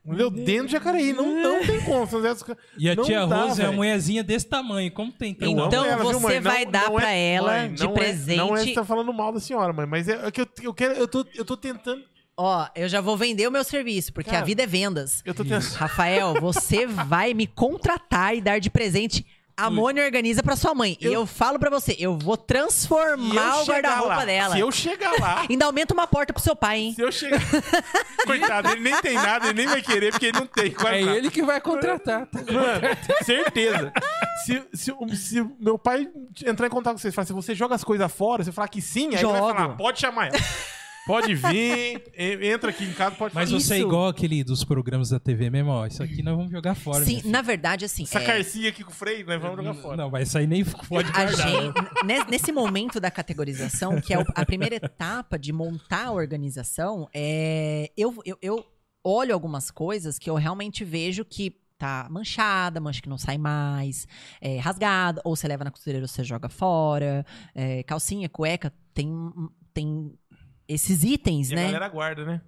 entendeu? Dentro de Jacareí. Não, não tem como. São José, E a Não tia dá, Rosa é uma velho. mulherzinha desse tamanho. Como tem Eu então? amo Então ela, viu, você mãe? vai dar é- pra ela de não é- presente- não é que tá falando mal da senhora, mãe, mas é que eu, eu quero, eu tô, eu tô tentando. Ó, eu já vou vender o meu serviço, porque Cara, a vida é vendas. Eu tô tentando. Rafael, você <laughs> vai me contratar e dar de presente. A Mônia organiza pra sua mãe. E Eu- eu falo pra você, eu vou Se eu transformar o guarda-roupa dela. Se eu chegar lá, <laughs> Ainda aumenta uma porta pro seu pai, hein? Se eu chegar. <laughs> Coitado, ele nem tem nada, ele nem vai querer, porque ele não tem quase É nada. ele que vai contratar. tá? Mano, certeza. Se, se, o- se meu pai entrar em contato com você e falar assim, você joga as coisas fora, você falar que sim, aí ele vai Jogo. falar, pode chamar ela. <laughs> Pode vir, entra aqui em casa, pode Mas fazer. você é Isso. igual aquele dos programas da TV mesmo, ó. Isso aqui nós vamos jogar fora. Sim, na verdade, assim. Essa é, carcinha aqui com o freio, nós vamos jogar fora. Não, vai sair nem pode a guardar. gente, ne- nesse momento da categorização, que é a primeira etapa de montar a organização, é, eu, eu, eu olho algumas coisas que eu realmente vejo que tá manchada, mancha que não sai mais, é, rasgada, ou você leva na costureira ou você joga fora, é, calcinha, cueca, tem, tem esses itens, E a né? galera guarda, né?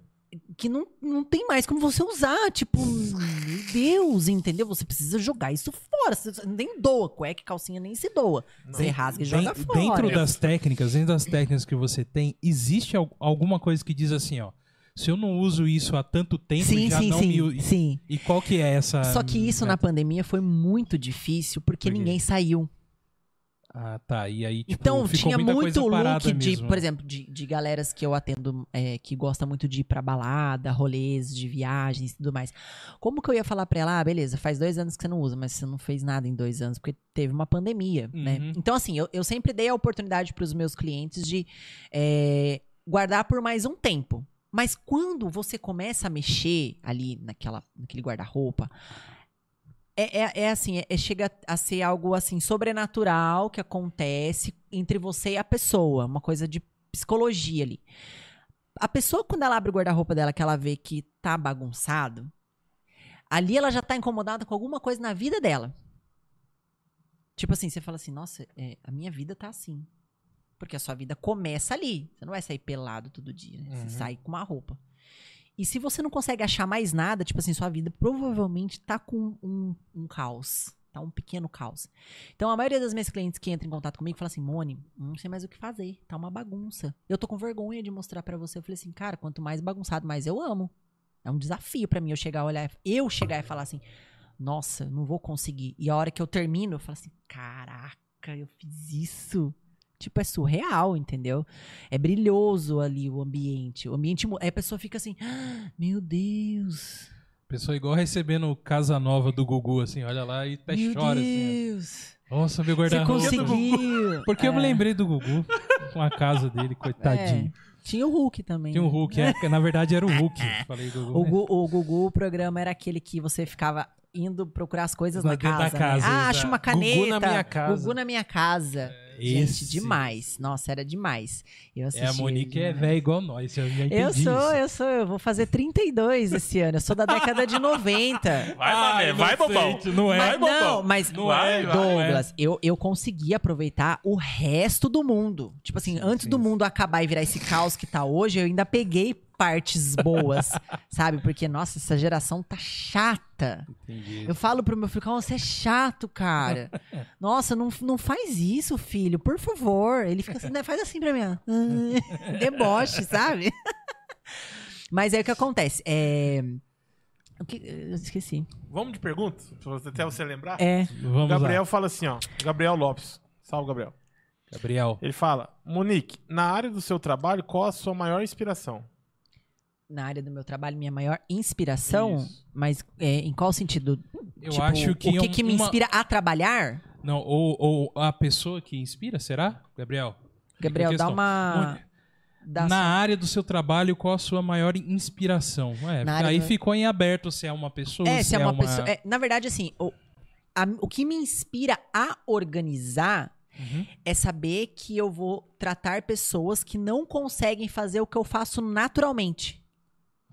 que não, não tem mais como você usar. Tipo, meu Deus, entendeu? Você precisa jogar isso fora. Você nem doa. Cueca e calcinha nem se doa. Você rasga e joga fora. Dentro das técnicas, dentro das técnicas que você tem, existe al- alguma coisa que diz assim, ó. Se eu não uso isso há tanto tempo, sim, já sim, não sim, me. sim. E qual que é essa. Só que isso na pandemia foi muito difícil porque Por ninguém saiu. Ah, tá. E aí, tipo, então tinha muito look de, mesmo. por exemplo, de, de galeras que eu atendo é, que gosta muito de ir pra balada, rolês de viagens e tudo mais. Como que eu ia falar pra ela, ah, beleza, faz dois anos que você não usa, mas você não fez nada em dois anos, porque teve uma pandemia, né? Uhum. Então, assim, eu, eu sempre dei a oportunidade pros meus clientes de é, guardar por mais um tempo. Mas quando você começa a mexer ali naquela, naquele guarda-roupa, é, é, é assim, é- é- chega a ser algo assim sobrenatural que acontece entre você e a pessoa, uma coisa de psicologia ali. A pessoa, quando ela abre o guarda-roupa dela, que ela vê que tá bagunçado, ali ela já tá incomodada com alguma coisa na vida dela. Tipo assim, você fala assim, nossa, é, a minha vida tá assim. Porque a sua vida começa ali. Você não vai sair pelado todo dia, né? Você sai com uma roupa. E se você não consegue achar mais nada, tipo assim, sua vida provavelmente tá com um, um caos. Tá um pequeno caos. Então, a maioria das minhas clientes que entram em contato comigo fala assim, Mone, não sei mais o que fazer. Tá uma bagunça. Eu tô com vergonha de mostrar pra você. Eu falei assim, cara, quanto mais bagunçado, mais eu amo. É um desafio pra mim eu chegar a olhar, eu chegar e falar assim, nossa, não vou conseguir. E a hora que eu termino, eu falo assim, caraca, eu fiz isso. Tipo, é surreal, entendeu? É brilhoso ali o ambiente. O ambiente. Aí a pessoa fica assim, "Ah, meu Deus. Pessoa igual recebendo Casa Nova do Gugu, assim, olha lá e até meu chora, assim. Deus. ó. Nossa, meu Você guarda-roupa. conseguiu. Porque eu me É. lembrei do Gugu com a casa dele, coitadinho. Tinha o Hulk também. Tem um né? Hulk, é, na verdade era o Hulk. <laughs> Falei Gugu. O, né? Gu- o Gugu, o programa era aquele que você ficava indo procurar as coisas Lá na dentro da casa. casa, né? Ah, acho uma Gugu caneta. na minha casa. Gugu na minha casa. Gente, Esse. demais. Nossa, era demais. Eu É, a Monique é velha igual nós, eu Eu sou, isso. eu sou, eu vou fazer 32 esse ano. Eu sou da década de 90. <laughs> Vai, mané, vai, bobão. Não é? Mas não, mas Não é, Douglas, eu, eu consegui aproveitar o resto do mundo. Tipo assim, antes do mundo acabar e virar esse caos que tá hoje, eu ainda peguei partes boas, <laughs> sabe? Porque, nossa, essa geração tá chata. Entendi. Eu falo pro meu filho, "Calma, você é chato, cara. <laughs> Nossa, não, não faz isso, filho, por favor. Ele fica assim, "Né, faz assim pra mim. ó. <laughs> Deboche, sabe? Mas aí o que acontece? É... O que... Eu esqueci. Vamos de você- Até você lembrar? É. Vamos Gabriel lá. fala assim, ó. Gabriel Lopes. Salve, Gabriel. Gabriel. Ele fala: Monique, na área do seu trabalho, qual a sua maior inspiração? Na área do meu trabalho, minha maior inspiração, Isso. mas é, em qual sentido? Eu Tipo, acho que o que, que me uma- inspira a trabalhar? Não, ou, ou a pessoa que inspira, será, Gabriel? Gabriel, dá uma. dá Na sua- área do seu trabalho, qual a sua maior inspiração? É, aí do- ficou em aberto se é uma pessoa, É, se é uma, uma... pessoa. é, na verdade, assim, o, a- o que me inspira a organizar Uhum. é saber que eu vou tratar pessoas que não conseguem fazer o que eu faço naturalmente.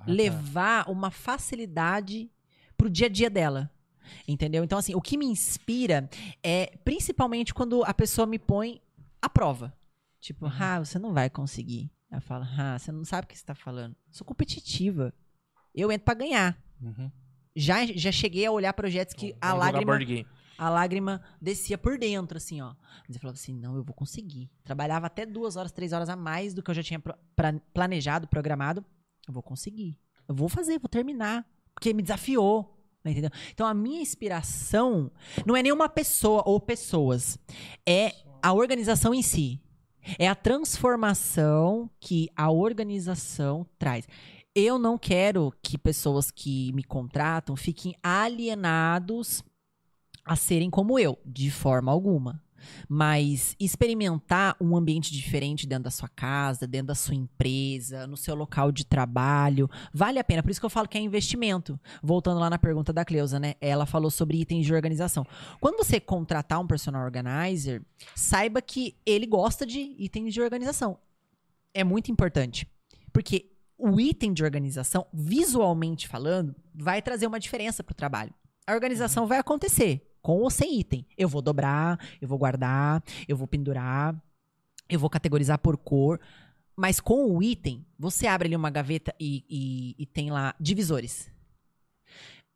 Ah, tá. levar uma facilidade pro dia a dia dela. Entendeu? Então, assim, o que me inspira é principalmente quando a pessoa me põe à prova. Tipo, Uhum. ah, você não vai conseguir. Ela fala, ah, você não sabe o que você tá falando. Sou competitiva. Eu entro pra ganhar. Uhum. Já, já cheguei a olhar projetos que a lágrima, a lágrima descia por dentro, assim, ó. Mas eu falava assim, não, eu vou conseguir. Trabalhava até duas horas, três horas a mais do que eu já tinha pra- planejado, programado. Eu vou conseguir. Eu vou fazer, vou terminar. Porque me desafiou. Entendeu? Então a minha inspiração não é nenhuma pessoa ou pessoas. É a organização em si. É a transformação que a organização traz. Eu não quero que pessoas que me contratam fiquem alienados a serem como eu, de forma alguma. Mas experimentar um ambiente diferente dentro da sua casa, dentro da sua empresa, no seu local de trabalho, vale a pena. Por isso que eu falo que é investimento. Voltando lá na pergunta da Cleusa, né? Ela falou sobre itens de organização. Quando você contratar um personal organizer, saiba que ele gosta de itens de organização. É muito importante. Porque o item de organização, visualmente falando, vai trazer uma diferença para o trabalho. A organização vai acontecer com ou sem item. Eu vou dobrar, eu vou guardar, eu vou pendurar, eu vou categorizar por cor. Mas com o item, você abre ali uma gaveta e, e- e tem lá divisores.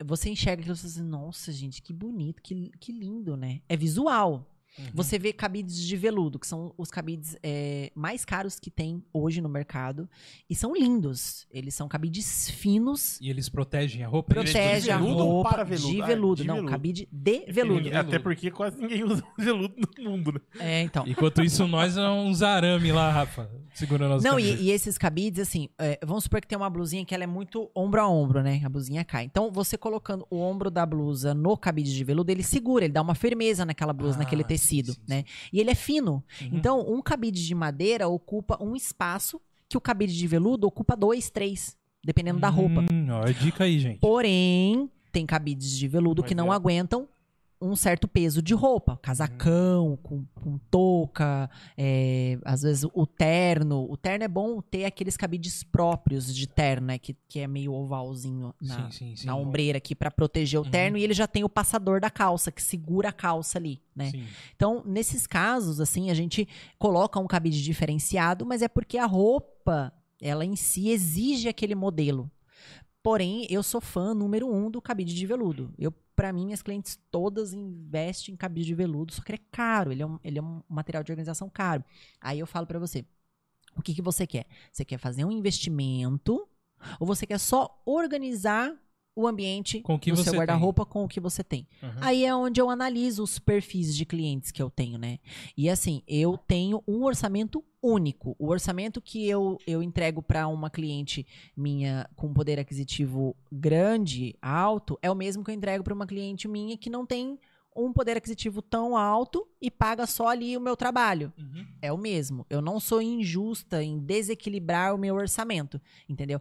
Você enxerga aquilo e você diz, nossa, gente, que bonito, que, que lindo, né? É visual. Você vê cabides de veludo, que são os cabides é, mais caros que tem hoje no mercado. E são lindos. Eles são cabides finos, E eles protegem a roupa? protege a veludo ou roupa para veludo? de Ah, veludo. de não, veludo. cabide de veludo. Até porque quase ninguém <laughs> usa veludo no mundo, né? É, então. Enquanto isso, nós é uns arame lá, Rafa, segurando as Não, e, e esses cabides, assim, é, vamos supor que tem uma blusinha que ela é muito ombro a ombro, né? A blusinha cai. Então, você colocando o ombro da blusa no cabide de veludo, ele segura, ele dá uma firmeza naquela blusa, Ah, naquele sim, tecido, sim, né? E ele é fino. Uhum. Então, um cabide de madeira ocupa um espaço que o cabide de veludo ocupa dois, três, dependendo da roupa. Hum, ó, dica aí, gente. Porém, tem cabides de veludo Mas que não é. aguentam um certo peso de roupa. Casacão, com, com touca, é, às vezes o terno. O terno é bom ter aqueles cabides próprios de terno, né? Que, que é meio ovalzinho na, sim, sim, sim. na ombreira aqui pra proteger o Uhum. terno. E ele já tem o passador da calça, que segura a calça ali, né? Então, nesses casos, assim, a gente coloca um cabide diferenciado, mas é porque a roupa, ela em si exige aquele modelo. Porém, eu sou fã número um do cabide de veludo. Eu, para mim, minhas clientes todas investem em cabide de veludo, só que ele é caro, ele é um, ele é um material de organização caro. Aí eu falo pra você, o que, que você quer? Você quer fazer um investimento ou você quer só organizar o ambiente Com que do seu guarda-roupa com o que você tem? Uhum. Aí é onde eu analiso os perfis de clientes que eu tenho, né? E assim, eu tenho um orçamento único. O orçamento que eu, eu entrego para uma cliente minha com poder aquisitivo grande, alto, é o mesmo que eu entrego para uma cliente minha que não tem um poder aquisitivo tão alto e paga só ali o meu trabalho. Uhum. É o mesmo. Eu não sou injusta em desequilibrar o meu orçamento, entendeu?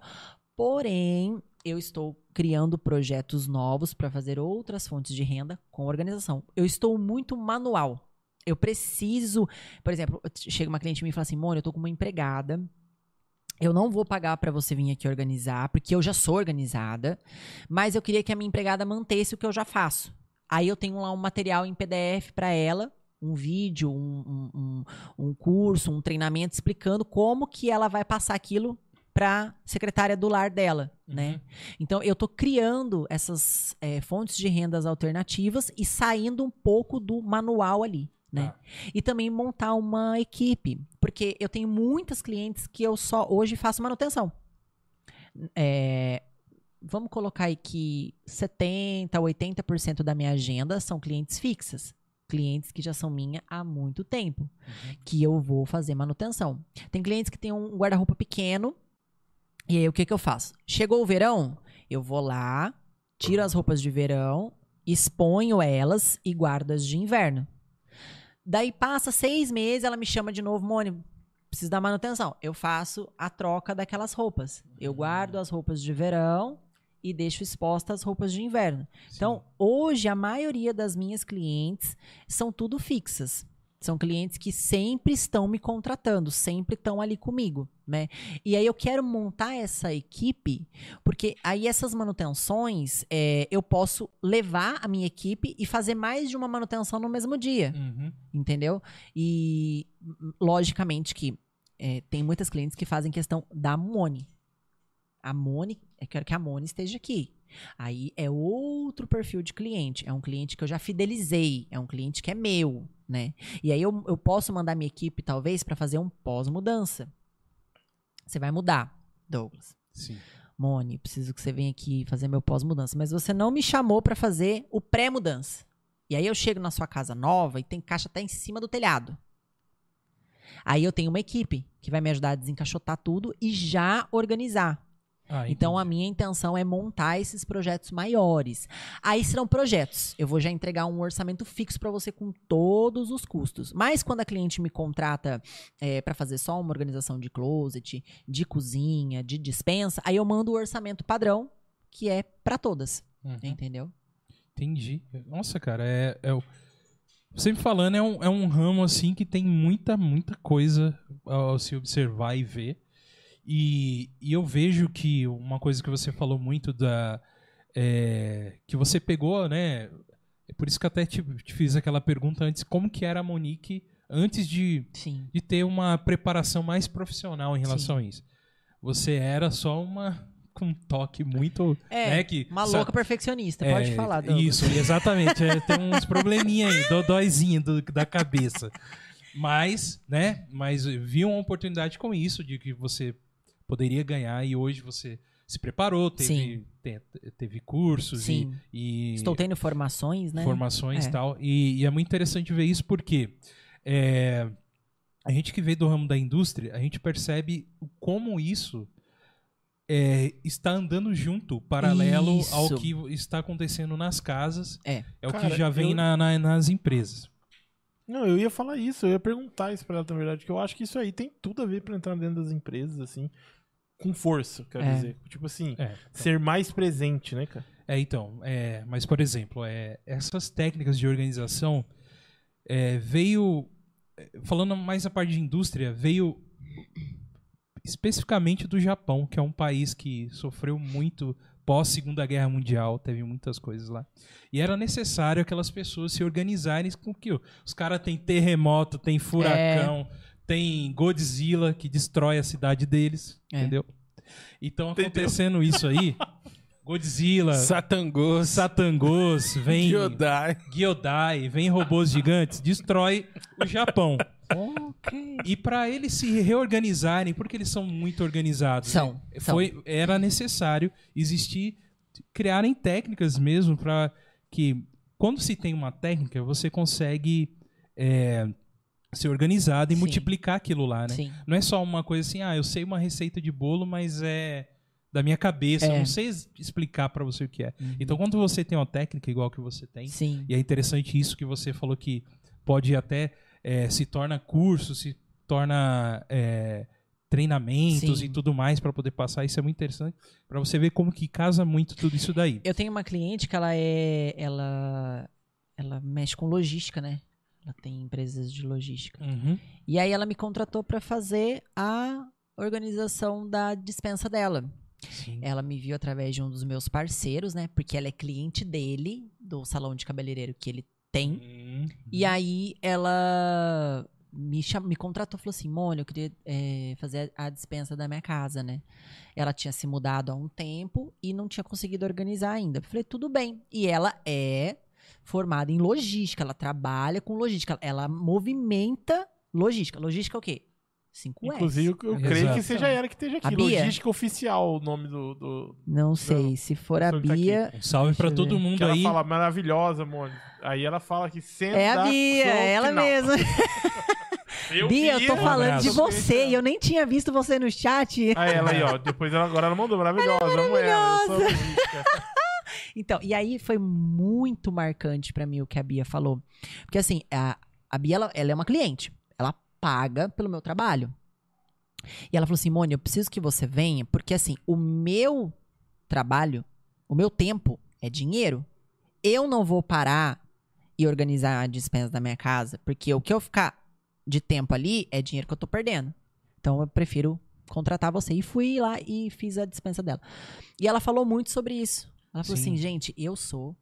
Porém, eu estou criando projetos novos para fazer outras fontes de renda com organização. Eu estou muito manual. Eu preciso, por exemplo, chega uma cliente e fala assim: "Mônica, eu tô com uma empregada. Eu não vou pagar para você vir aqui organizar, porque eu já sou organizada, mas eu queria que a minha empregada mantesse o que eu já faço. Aí eu tenho lá um material em PDF para ela, um vídeo, um, um, um curso, um treinamento explicando como que ela vai passar aquilo para secretária do lar dela, né? Então eu tô criando essas é, fontes de rendas alternativas e saindo um pouco do manual ali, né? Tá. E também montar uma equipe, porque eu tenho muitas clientes que eu só hoje faço manutenção. É, vamos colocar aí que 70, 80% da minha agenda são clientes fixas. Clientes que já são minha há muito tempo, que eu vou fazer manutenção. Tem clientes que têm um guarda-roupa pequeno, e aí o que, que eu faço? Chegou o verão, eu vou lá, tiro as roupas de verão, exponho elas e guardo as de inverno. Daí passa seis meses, ela me chama de novo, Mônica, preciso da manutenção. Eu faço a troca daquelas roupas. Eu guardo as roupas de verão e deixo expostas as roupas de inverno. Então, hoje, a maioria das minhas clientes são tudo fixas. São clientes que sempre estão me contratando, sempre estão ali comigo, né? E aí eu quero montar essa equipe, porque aí essas manutenções é, eu posso levar a minha equipe e fazer mais de uma manutenção no mesmo dia Uhum. entendeu? E logicamente que é, tem muitas clientes que fazem questão da Mone. A Mone, eu quero que a Mone esteja aqui. Aí é outro perfil de cliente. É um cliente que eu já fidelizei. É um cliente que é meu, né? E aí eu, eu posso mandar minha equipe, talvez, para fazer um pós-mudança. Você vai mudar, Douglas. Sim. Mone, preciso que você venha aqui fazer meu pós-mudança. Mas você não me chamou para fazer o pré-mudança. E aí eu chego na sua casa nova e tem caixa até em cima do telhado. Aí eu tenho uma equipe que vai me ajudar a desencaixotar tudo e já organizar. Ah, Então a minha intenção é montar esses projetos maiores. Aí serão projetos. Eu vou já entregar um orçamento fixo para você com todos os custos. Mas quando a cliente me contrata para fazer só uma organização de closet, de cozinha, de dispensa, aí eu mando o orçamento padrão que é para todas, Uhum. entendeu? Entendi. Nossa, cara, é. é Sempre falando, é um, é um ramo assim que tem muita, muita coisa ao se observar e ver. E, e eu vejo que uma coisa que você falou muito da. é, que você pegou, né? É por isso que até te, te fiz aquela pergunta antes: como que era a Monique antes de, Sim. de ter uma preparação mais profissional em relação Sim. a isso? Você era só uma. com um toque muito. É, né, que, uma louca perfeccionista, pode é, falar, Douglas. Isso, exatamente. É, tem uns probleminha aí, dodóizinho do, da cabeça. Mas, né? Mas vi uma oportunidade com isso, de que você poderia ganhar e hoje você se preparou, teve, Sim. te- teve cursos e, Sim. e Estou tendo formações, né? formações e É. tal. E, e é muito interessante ver isso porque é, a gente que veio do ramo da indústria, a gente percebe como isso é, está andando junto, paralelo ao Isso. que está acontecendo nas casas. É. É o Cara, que já vem eu- na- na- nas empresas. Não, eu ia falar isso, eu ia perguntar isso pra ela, na verdade, que eu acho que isso aí tem tudo a ver pra entrar dentro das empresas, assim, com força, quero É. dizer. Tipo assim, É, ser mais presente, né, cara? É, então, é, mas por exemplo, é, essas técnicas de organização é, veio, falando mais a parte de indústria, veio especificamente do Japão, que é um país que sofreu muito pós Segunda Guerra Mundial, teve muitas coisas lá. E era necessário aquelas pessoas se organizarem com que os caras têm terremoto, tem furacão, tem Godzilla que destrói a cidade deles, É. entendeu? Então Entendeu? acontecendo isso aí, <laughs> Godzilla, Satangos. Satangos, vem Gyodai. Gyodai, vem robôs gigantes, destrói o Japão. Ok. E para eles se reorganizarem, porque eles são muito organizados, São, né? são. Foi, era necessário existir, criarem técnicas mesmo para que quando se tem uma técnica você consegue é, ser organizado e Sim. multiplicar aquilo lá, né? Sim. Não é só uma coisa assim, ah, eu sei uma receita de bolo, mas é da minha cabeça, eu É. não sei explicar para você o que é. Uhum. Então, quando você tem uma técnica igual que você tem, Sim. e é interessante isso que você falou que pode até é, se torna curso, se torna é, treinamentos Sim. e tudo mais para poder passar. Isso é muito interessante para você ver como que casa muito tudo isso daí. Eu tenho uma cliente que ela é. Ela, ela mexe com logística, né? Ela tem empresas de logística. Uhum. E aí ela me contratou para fazer a organização da dispensa dela. Sim. Ela me viu através de um dos meus parceiros, né? Porque ela é cliente dele, do salão de cabeleireiro que ele tem. Uhum. E aí ela me, cham... me contratou, falou assim, Mônica, eu queria é, fazer a dispensa da minha casa, né? Ela tinha se mudado há um tempo e não tinha conseguido organizar ainda. Eu falei, tudo bem. E ela é formada em logística, ela trabalha com logística, ela movimenta logística. Logística é o quê? 5S. Inclusive, eu, Exato. creio que seja ela que esteja A aqui. Bia? Logística Oficial, o nome do... do... Não sei, se for a tá. Bia... Um salve Deixa para todo ver. mundo Que ela aí. fala maravilhosa, Mônica. Aí ela fala que senta... É a Bia, é ela mesma. Eu <laughs> <laughs> Bia, eu tô falando de abraço. você e eu nem tinha visto você no chat. Aí ela aí, ó. Depois ela, agora ela mandou maravilhosa. Ela. Eu sou logística. Então, e aí foi muito marcante pra mim o que a Bia falou. Porque assim, a, a Bia, ela, ela é uma cliente. Paga pelo meu trabalho. E ela falou assim, Mônica, eu preciso que você venha, porque assim, o meu trabalho, o meu tempo é dinheiro. Eu não vou parar e organizar a dispensa da minha casa, porque o que eu ficar de tempo ali é dinheiro que eu tô perdendo. Então eu prefiro contratar você. E fui lá e fiz a dispensa dela. E ela falou muito sobre isso. Ela falou Sim. assim, gente, eu sou.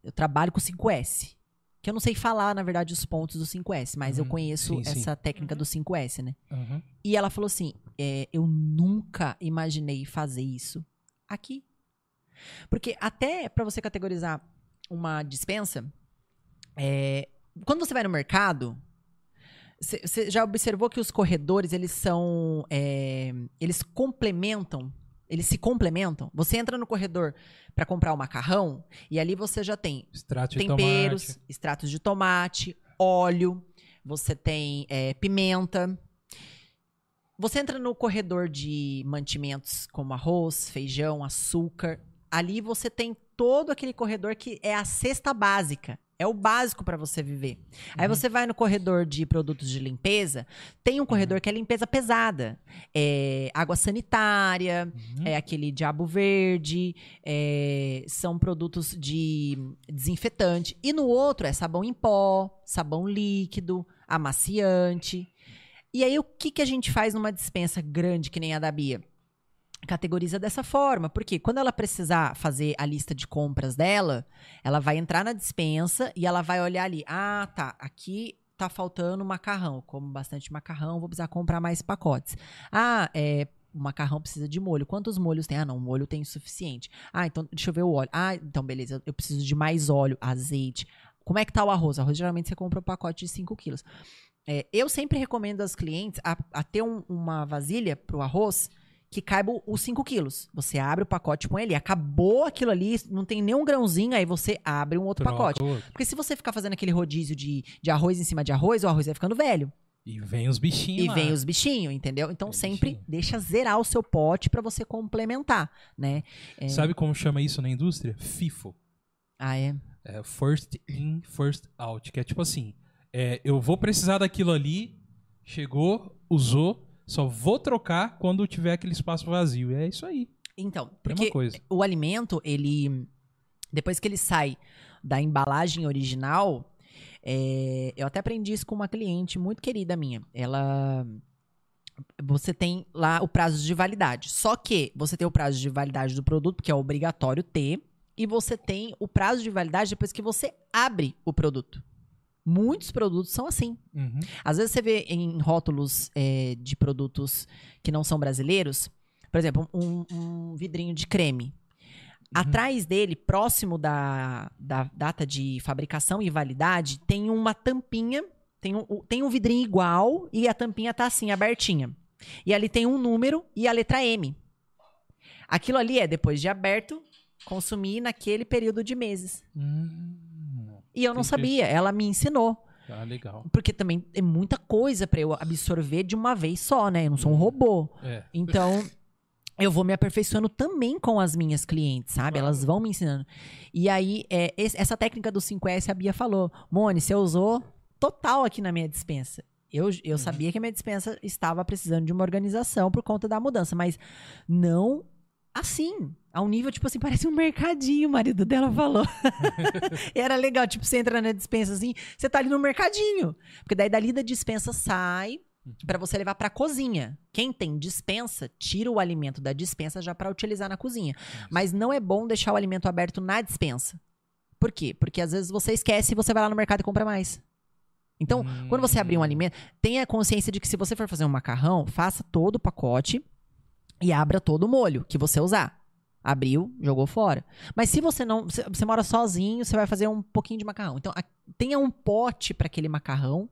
Eu trabalho com 5S. Que eu não sei falar, na verdade, os pontos do 5S, mas eu Uhum. conheço Sim, sim. essa técnica do 5S, né? Uhum. E ela falou assim: é, eu nunca imaginei fazer isso aqui. Porque até pra você categorizar uma dispensa, é, quando você vai no mercado, você já observou que os corredores eles são, é, eles complementam, eles se complementam. Você entra no corredor pra comprar o macarrão e ali você já tem Extrato de temperos, tomate. extratos de tomate, óleo, você tem é, pimenta. Você entra no corredor de mantimentos como arroz, feijão, açúcar. Ali você tem todo aquele corredor que é a cesta básica. É o básico para você viver. Aí Uhum. você vai no corredor de produtos de limpeza, tem um corredor que é limpeza pesada. É água sanitária, Uhum. é aquele diabo verde, é, são produtos de desinfetante. E no outro é sabão em pó, sabão líquido, amaciante. E aí o que, que a gente faz numa dispensa grande que nem a da Bia? Categoriza dessa forma, porque quando ela precisar fazer a lista de compras dela, ela vai entrar na dispensa e ela vai olhar ali. Ah, tá, aqui tá faltando macarrão. Como bastante macarrão, vou precisar comprar mais pacotes. Ah, é, o macarrão precisa de molho. Quantos molhos tem? Ah, não, o molho tem o suficiente. Ah, então deixa eu ver o óleo. Ah, então beleza, eu preciso de mais óleo, azeite. Como é que tá o arroz? Arroz geralmente você compra um pacote de 5 quilos. É, eu sempre recomendo aos clientes a, a ter um- uma vasilha pro arroz que caiba os 5 quilos. Você abre o pacote, põe ali. Acabou aquilo ali, não tem nenhum grãozinho, aí você abre um outro Troca pacote. outro. Porque se você ficar fazendo aquele rodízio de, de arroz em cima de arroz, o arroz vai ficando velho. E vem os bichinhos E lá. vem os bichinhos, entendeu? Então sempre bichinho. deixa zerar o seu pote pra você complementar, né? É. Sabe como chama isso na indústria? FIFO. Ah, é? É first in, first out. Que é tipo assim, É, eu vou precisar daquilo ali, chegou, usou, só vou trocar quando tiver aquele espaço vazio. E é isso aí. Então, porque coisa. o alimento, ele. Depois que ele sai da embalagem original, é, eu até aprendi isso com uma cliente muito querida minha. Ela. Você tem lá o prazo de validade. Só que você tem o prazo de validade do produto, que é obrigatório ter, e você tem o prazo de validade depois que você abre o produto. Muitos produtos são assim. Uhum. Às vezes você vê em rótulos é, de produtos que não são brasileiros, por exemplo, um, um vidrinho de creme. Atrás dele, próximo da, da data de fabricação e validade, tem uma tampinha, tem um, tem um vidrinho igual e a tampinha tá assim, abertinha. E ali tem um número e a letra M. Aquilo ali é depois de aberto, consumir naquele período de meses. Hum, E eu não Entendi. sabia, ela me ensinou. tá legal. Porque também é muita coisa pra eu absorver de uma vez só, né? Eu não sou um robô. É. Então, <laughs> eu vou me aperfeiçoando também com as minhas clientes, sabe? Elas vão me ensinando. E aí, é, essa técnica do 5S, a Bia falou. Mone, você usou total aqui na minha dispensa. Eu, eu sabia que a minha dispensa estava precisando de uma organização por conta da mudança, mas não assim. A um nível, tipo assim, parece um mercadinho, o marido dela falou. e <laughs> era legal, tipo, você entra na dispensa assim, você tá ali no mercadinho. Porque daí dali da dispensa sai pra você levar pra cozinha. Quem tem dispensa, tira o alimento da dispensa já pra utilizar na cozinha. Mas não é bom deixar o alimento aberto na dispensa. Por quê? Porque às vezes você esquece e você vai lá no mercado e compra mais. Então, quando você abrir um alimento, tenha consciência de que se você for fazer um macarrão, faça todo o pacote e abra todo o molho que você usar. Abriu, jogou fora. Mas se você não. Você, mora sozinho, você vai fazer um pouquinho de macarrão. Então, a- tenha um pote para aquele macarrão,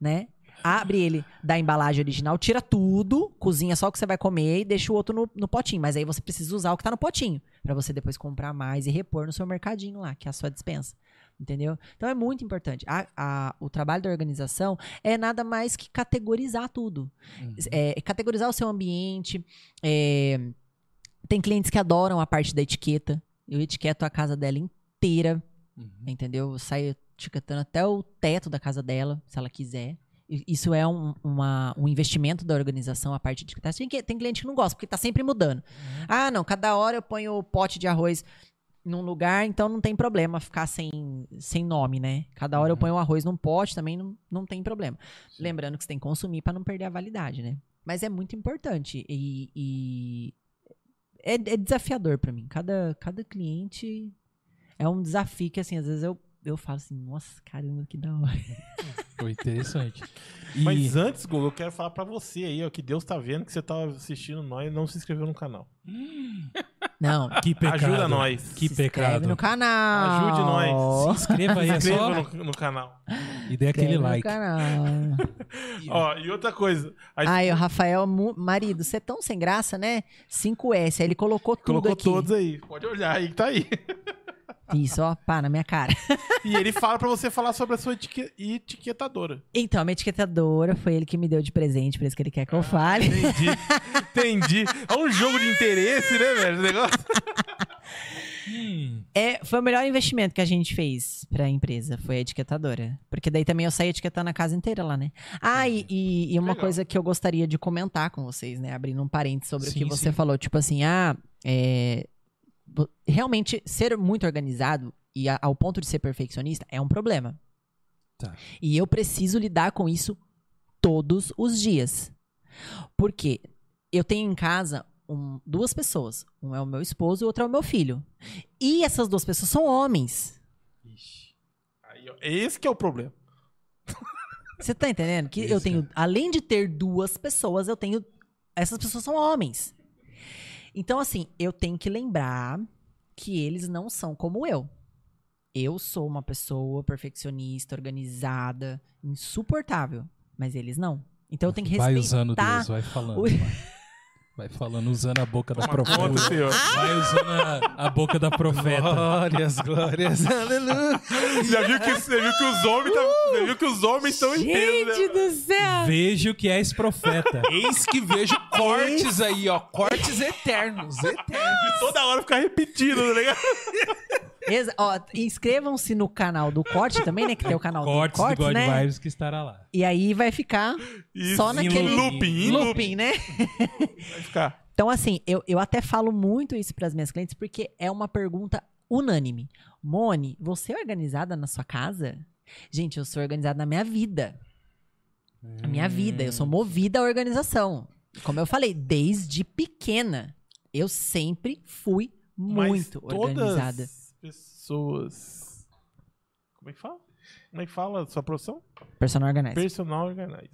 né? Abre ele da embalagem original, tira tudo, cozinha só o que você vai comer e deixa o outro no, no potinho. Mas aí você precisa usar o que tá no potinho. Pra você depois comprar mais e repor no seu mercadinho lá, que é a sua dispensa. Entendeu? Então é muito importante. A- a- o trabalho da organização é nada mais que categorizar tudo. É, categorizar o seu ambiente. é, tem clientes que adoram a parte da etiqueta. Eu etiqueto a casa dela inteira, Uhum. entendeu? Eu saio etiquetando até o teto da casa dela, se ela quiser. Isso é um, uma- um investimento da organização, a parte de etiquetar. Tem, cliente que não gosta, porque tá sempre mudando. Ah, não, cada hora eu ponho o pote de arroz num lugar, então não tem problema ficar sem, sem nome, né? Cada hora eu ponho o arroz num pote, também não, não tem problema. Lembrando que você tem que consumir para não perder a validade, né? Mas é muito importante e, e é, é desafiador para mim. Cada, cada cliente é um desafio que, assim, às vezes eu, eu falo assim, nossa, caramba, que da hora. <laughs> Foi interessante. E Mas antes, Google, eu quero falar pra você aí, ó, que Deus tá vendo que você tá assistindo nós e não se inscreveu no canal. Não, que <laughs> pecado. Ajuda nós. Que se inscreve pecado. no canal. Ajude nós. Se inscreva aí, Se é inscreva só no, no canal. e dê aquele Inscreve no like. canal. <laughs> Ó, e outra coisa. A Ai, o Rafael, mu- marido, você é tão sem graça, né? 5S, aí ele colocou tudo colocou aqui. todos aí. Pode olhar aí que tá aí. <laughs> Isso, ó, pá, na minha cara. <laughs> E ele fala pra você falar sobre a sua etique- etiquetadora. Então, a minha etiquetadora foi ele que me deu de presente, por isso que ele quer que eu fale. Entendi. <laughs> Entendi. É um jogo de interesse, né, velho? O negócio. Hum, É, foi o melhor investimento que a gente fez pra empresa, foi a etiquetadora. Porque daí também eu saí etiquetando a casa inteira lá, né? Ah, e, e- e uma Legal. coisa que eu gostaria de comentar com vocês, né? Abrindo um parênteses sobre Sim, o que você sim. falou. Tipo assim, ah, é, realmente ser muito organizado e a- ao ponto de ser perfeccionista é um problema. Tá. E eu preciso lidar com isso todos os dias. Por quê? Eu tenho em casa um- duas pessoas. Um é o meu esposo e o outro é o meu filho. E essas duas pessoas são homens. Ixi. Aí, ó, esse que é o problema. <laughs> Você tá entendendo? Que eu Isso. tenho, além de ter duas pessoas, eu tenho. Essas pessoas são homens. Então, assim, eu tenho que lembrar que eles não são como eu. Eu sou uma pessoa perfeccionista, organizada, insuportável. Mas eles não. Então eu tenho que vai respeitar. usando Deus, vai falando. o- Vai. <laughs> Vai falando, usando a boca da conta, profeta. senhor. Vai usando a, a boca da profeta. Glórias, glórias, aleluia. Já viu que, você viu que os homens tá- já viu que os homens estão inteiros, Gente né? do céu! Vejo que és profeta. Eis que vejo cortes aí, ó. Cortes eternos, eternos. E toda hora ficar repetindo, tá ligado? <laughs> Exa- ó, inscrevam-se no canal do Corte também, né? Que tem o canal Cortes do Corte, do God né? Vibes que estará lá. E aí vai ficar Isso, só em naquele looping, em looping. looping, né? Vai ficar. Então, assim, eu, eu até falo muito isso para as minhas clientes porque é uma pergunta unânime. Mone, você é organizada na sua casa? Gente, eu sou organizada na minha vida. Na minha vida. Eu sou Hum. movida à organização. Como eu falei, desde pequena, eu sempre fui muito Mas organizada. Pessoas... Como é que fala? Como é que fala a sua profissão? Personal organizer. Personal organizer.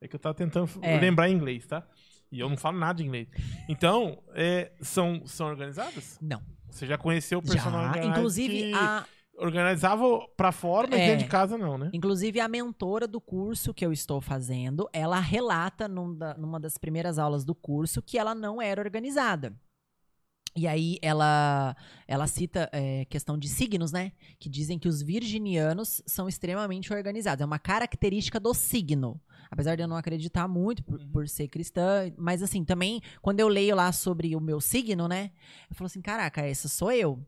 É que eu tava tentando É. lembrar em inglês, tá? E eu não falo nada de inglês. Então, é, são, são organizadas? Não. Você já conheceu o personal Já, organizer inclusive a, organizava pra fora, mas É. dentro de casa não, né? Inclusive, a mentora do curso que eu estou fazendo, ela relata num da- numa das primeiras aulas do curso que ela não era organizada. E aí ela, ela cita é, questão de signos, né? Que dizem que os virginianos são extremamente organizados. É uma característica do signo. Apesar de eu não acreditar muito por, por ser cristã. Mas assim, também, quando eu leio lá sobre o meu signo, né? Eu falo assim, caraca, essa sou eu.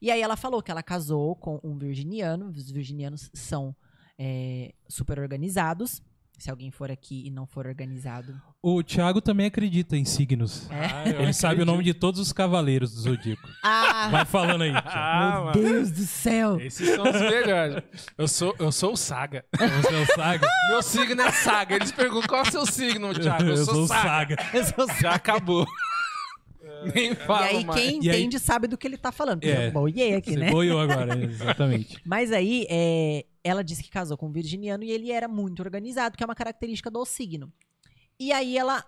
E aí ela falou que ela casou com um virginiano. Os virginianos são é, super organizados. Se alguém for aqui e não for organizado. O Thiago também acredita em signos. É. Ah, eu Ele sabe o nome de todos os cavaleiros do Zodíaco. Ah, Vai falando aí. Thiago. Ah, meu mano. Deus do céu! Esses são os melhores. Eu sou, eu sou o Saga. Você é o Saga? Meu signo é Saga. Eles perguntam qual é o seu signo, Thiago. Eu, sou, o Saga. Eu sou Já acabou. Nem E falo aí, mais. quem E aí- entende sabe do que ele tá falando. porque É. Eu boiei aqui, Você né? boiou agora, exatamente. <laughs> Mas aí, é, ela disse que casou com um virginiano e ele era muito organizado, que é uma característica do signo. E aí ela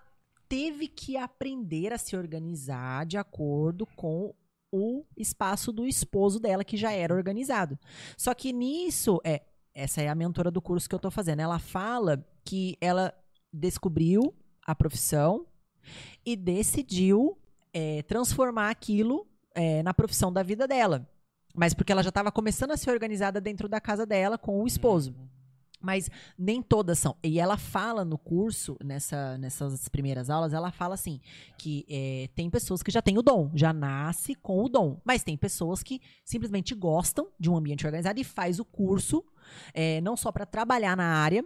teve que aprender a se organizar de acordo com o espaço do esposo dela, que já era organizado. Só que nisso, é, essa é a mentora do curso que eu tô fazendo. Ela fala que ela descobriu a profissão e decidiu é, transformar aquilo é, na profissão da vida dela. Mas porque ela já estava começando a ser organizada dentro da casa dela com o esposo. Mas nem todas são. E ela fala no curso, nessa, nessas primeiras aulas, ela fala assim: que é, tem pessoas que já têm o dom, já nasce com o dom. Mas tem pessoas que simplesmente gostam de um ambiente organizado e faz o curso, é, não só para trabalhar na área,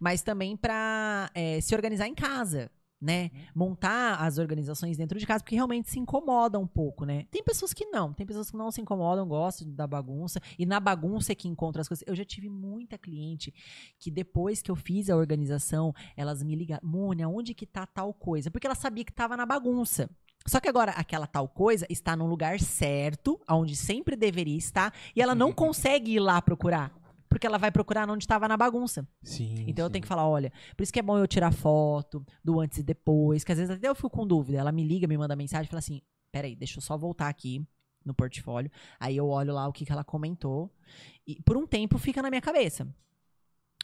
mas também para se organizar em casa. Né? Montar as organizações dentro de casa, porque realmente se incomoda um pouco, né? Tem pessoas que não, tem pessoas que não se incomodam, gostam da bagunça, e na bagunça é que encontra as coisas. Eu já tive muita cliente que depois que eu fiz a organização, elas me ligaram, Mônia, onde que tá tal coisa? Porque ela sabia que tava na bagunça. Só que agora aquela tal coisa está no lugar certo, onde sempre deveria estar, e ela não consegue ir lá procurar. Porque ela vai procurar onde estava na bagunça. Sim. Então eu sim. tenho que falar, olha, por isso que é bom eu tirar foto do antes e depois, que às vezes até eu fico com dúvida. Ela me liga, me manda mensagem fala assim: peraí, deixa eu só voltar aqui no portfólio. Aí eu olho lá o que, que ela comentou. E por um tempo fica na minha cabeça.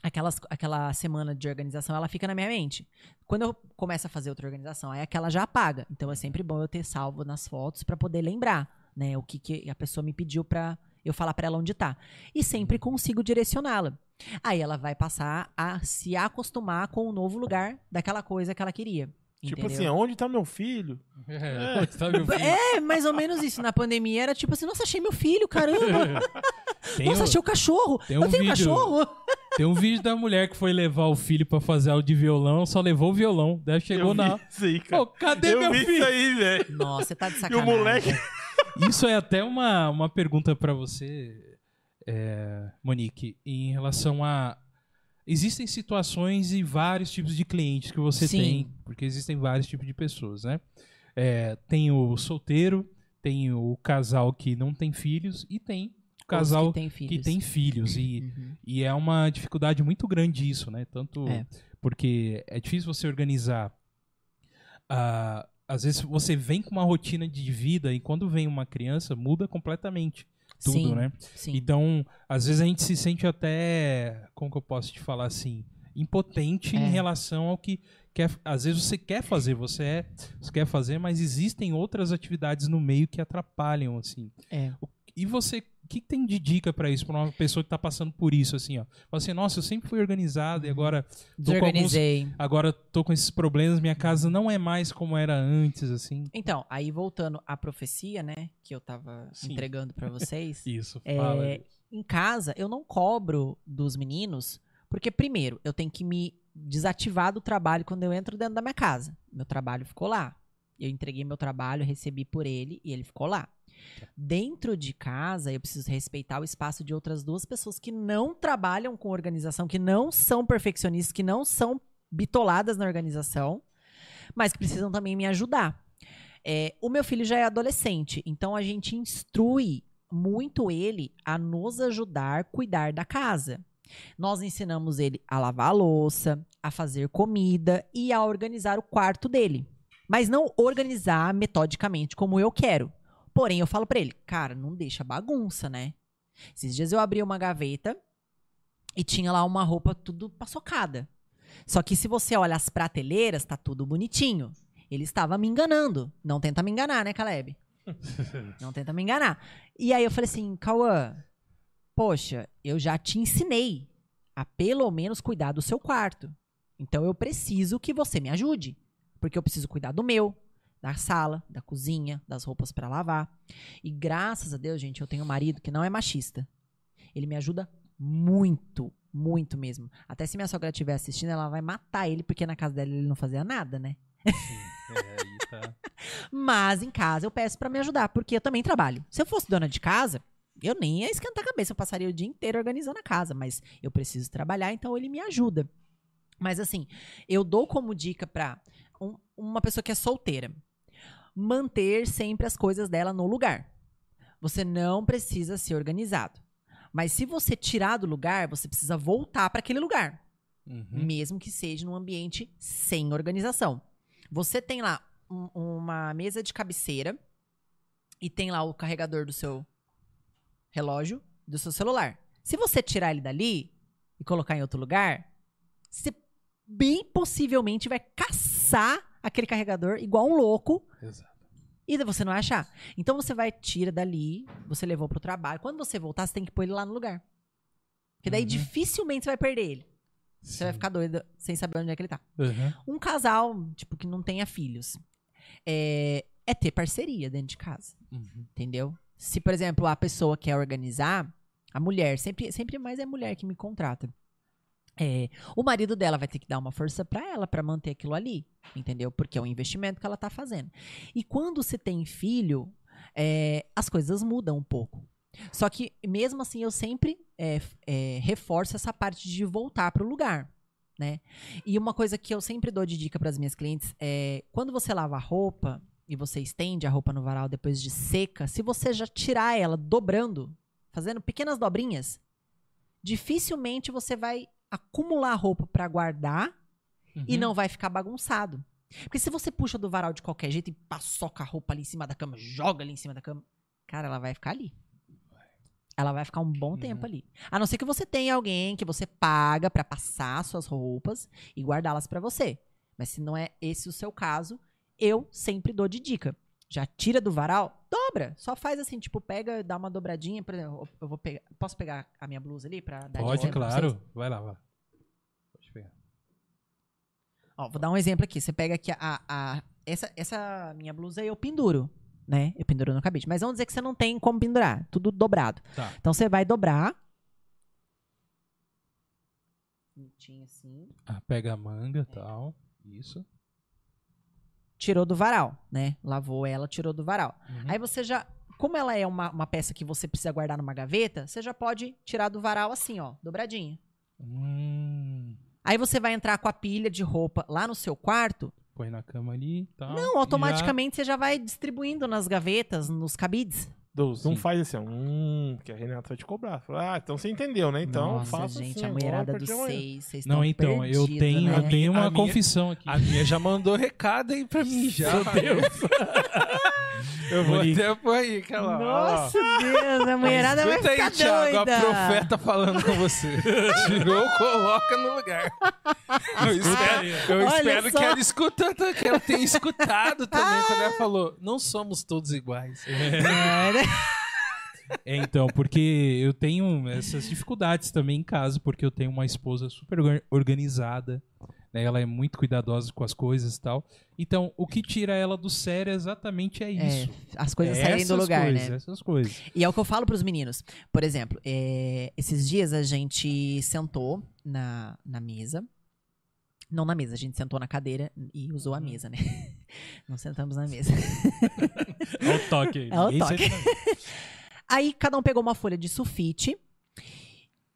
Aquelas, aquela semana de organização, ela fica na minha mente. Quando eu começo a fazer outra organização, aí aquela já apaga. Então é sempre bom eu ter salvo nas fotos para poder lembrar, né? O que, que a pessoa me pediu pra eu falar pra ela onde tá. E sempre consigo direcioná-la. Aí ela vai passar a se acostumar com o novo lugar daquela coisa que ela queria. Tipo entendeu? assim, onde tá meu filho? É, <laughs> sabe o <laughs> filho? É, mais ou menos isso. Na pandemia era tipo assim, nossa, achei meu filho, caramba. <laughs> Tem, nossa, o- achei o cachorro. tem eu um tenho vídeo- cachorro. tem um vídeo da mulher que foi levar o filho pra fazer aula de violão, só levou o violão. Daí chegou eu na. vi isso aí, cara. Ô, cadê eu meu vi filho? isso aí, velho. Nossa, você tá de E o sacanagem. moleque... Isso é até uma, uma pergunta pra você, é, Monique, em relação a. Existem situações e vários tipos de clientes que você Sim. tem, porque existem vários tipos de pessoas, né? É, tem o solteiro, tem o casal que não tem filhos e tem o casal que tem que filhos. tem filhos. E, Uhum. e é uma dificuldade muito grande isso, né? Tanto É. porque é difícil você organizar. ah, às vezes você vem com uma rotina de vida e quando vem uma criança muda completamente tudo, Sim, né? Sim. Então, às vezes a gente se sente até, como que eu posso te falar assim, impotente É. em relação ao que quer, às vezes você quer fazer, você é, você quer fazer, mas existem outras atividades no meio que atrapalham assim. É. O- e você, o que tem de dica pra isso, pra uma pessoa que tá passando por isso, assim, ó? Fala assim, nossa, eu sempre fui organizado e agora tô alguns, Desorganizei. agora tô com esses problemas, minha casa não é mais como era antes, assim. Então, aí voltando à profecia, né, que eu tava Sim. entregando pra vocês. <laughs> Isso, É, fala. em casa, eu não cobro dos meninos, porque, primeiro, eu tenho que me desativar do trabalho quando eu entro dentro da minha casa. Meu trabalho ficou lá. Eu entreguei meu trabalho, recebi por ele e ele ficou lá. Dentro de casa, eu preciso respeitar o espaço de outras duas pessoas que não trabalham com organização, que não são perfeccionistas, que não são bitoladas na organização, mas que precisam também me ajudar. É, o meu filho já é adolescente, então a gente instrui muito ele a nos ajudar a cuidar da casa. Nós ensinamos ele a lavar a louça, a fazer comida e a organizar o quarto dele. Mas não organizar metodicamente como eu quero. Porém, eu falo pra ele, cara, não deixa bagunça, né? Esses dias eu abri uma gaveta e tinha lá uma roupa tudo paçocada. Só que se você olha as prateleiras, tá tudo bonitinho. Ele estava me enganando. Não tenta me enganar, né, Caleb? <laughs> Não tenta me enganar. E aí eu falei assim, Cauã, poxa, eu já te ensinei a pelo menos cuidar do seu quarto. Então eu preciso que você me ajude. Porque eu preciso cuidar do meu, da sala, da cozinha, das roupas pra lavar. E graças a Deus, gente, eu tenho um marido que não é machista. Ele me ajuda muito, muito mesmo. Até se minha sogra estiver assistindo, ela vai matar ele, porque na casa dela ele não fazia nada, né? É, aí tá. <laughs> Mas em casa eu peço pra me ajudar, porque eu também trabalho. Se eu fosse dona de casa, eu nem ia esquentar a cabeça, eu passaria o dia inteiro organizando a casa, mas eu preciso trabalhar, então ele me ajuda. Mas assim, eu dou como dica pra um- uma pessoa que é solteira manter sempre as coisas dela no lugar. Você não precisa ser organizado. Mas se você tirar do lugar, você precisa voltar para aquele lugar Uhum. mesmo que seja num ambiente sem organização. Você tem lá um- uma mesa de cabeceira e tem lá o carregador do seu relógio, do seu celular. Se você tirar ele dali e colocar em outro lugar, você bem possivelmente vai caçar aquele carregador igual um louco Exato. e você não vai achar. Então você vai, tira dali, você levou pro trabalho. Quando você voltar, você tem que pôr ele lá no lugar. Porque daí Uhum. dificilmente você vai perder ele. Você vai Sim. ficar doido sem saber onde é que ele tá. Uhum. Um casal, tipo, que não tenha filhos, é, é ter parceria dentro de casa, Uhum. entendeu? Se, por exemplo, a pessoa quer organizar, a mulher, sempre, sempre mais é a mulher que me contrata. É, o marido dela vai ter que dar uma força pra ela pra manter aquilo ali, entendeu? Porque é um investimento que ela tá fazendo. E quando você tem filho, é, as coisas mudam um pouco. Só que, mesmo assim, eu sempre é, é, reforço essa parte de voltar pro lugar, né? E uma coisa que eu sempre dou de dica para as minhas clientes é quando você lava a roupa e você estende a roupa no varal depois de seca, se você já tirar ela dobrando, fazendo pequenas dobrinhas, dificilmente você vai acumular roupa para guardar e Uhum. não vai ficar bagunçado. Porque se você puxa do varal de qualquer jeito e paçoca a roupa ali em cima da cama, joga ali em cima da cama, cara, ela vai ficar ali. Ela vai ficar um bom tempo ali. A não ser que você tenha alguém que você paga pra passar suas roupas e guardá-las pra você. Mas se não é esse o seu caso, eu sempre dou de dica. Já tira do varal, dobra. Só faz assim, tipo, pega, dá uma dobradinha. Por exemplo, eu vou pegar. Posso pegar a minha blusa ali pra dar de Pode, claro. Vai lá, vai. Pode pegar. Ó, vou dar um exemplo aqui. Você pega aqui a, a- essa, essa minha blusa eu penduro, né? Eu penduro no cabide. Mas vamos dizer que você não tem como pendurar, tudo dobrado. Tá. Então você vai dobrar. Bonitinho assim. Ah, pega a manga e tal. Isso. Tirou do varal, né? Lavou ela, tirou do varal. Uhum. Aí você já. Como ela é uma, uma peça que você precisa guardar numa gaveta, você já pode tirar do varal assim, ó, dobradinha. Hum, Aí você vai entrar com a pilha de roupa lá no seu quarto. põe na cama ali tal. Não, automaticamente você já vai distribuindo nas gavetas, nos cabides. Deus, não Sim. faz assim, ó, hum, porque a Renata vai te cobrar. Fala, Ah, então você entendeu, né? Então Nossa, faça gente, assim a mulherada dos seis, vocês. Não, então, eu perdidos, tenho, né? eu tenho uma A minha- confissão aqui. A minha já mandou recado aí pra <laughs> mim já. Meu Deus. <laughs> Eu vou Monique. até pôr aí, aquela. Nossa, Deus, a mulherada vai ficar aí, Thiago, doida. a profeta falando com você. Tirou, coloca no lugar. Eu espero, eu espero que ela escuta, que ela tenha escutado também quando ela falou: não somos todos iguais. É, então, porque eu tenho essas dificuldades também em casa, porque eu tenho uma esposa super orga- organizada, né? Ela é muito cuidadosa com as coisas e tal. Então, o que tira ela do sério exatamente é isso. As coisas É saírem do lugar, coisas, né? Essas coisas. E é o que eu falo pros meninos. Por exemplo, é, esses dias a gente sentou na, na mesa. Não na mesa, a gente sentou na cadeira e usou a mesa, né? <laughs> Não sentamos na mesa. <laughs> Olha o toque. É o toque. Aí cada um pegou uma folha de sulfite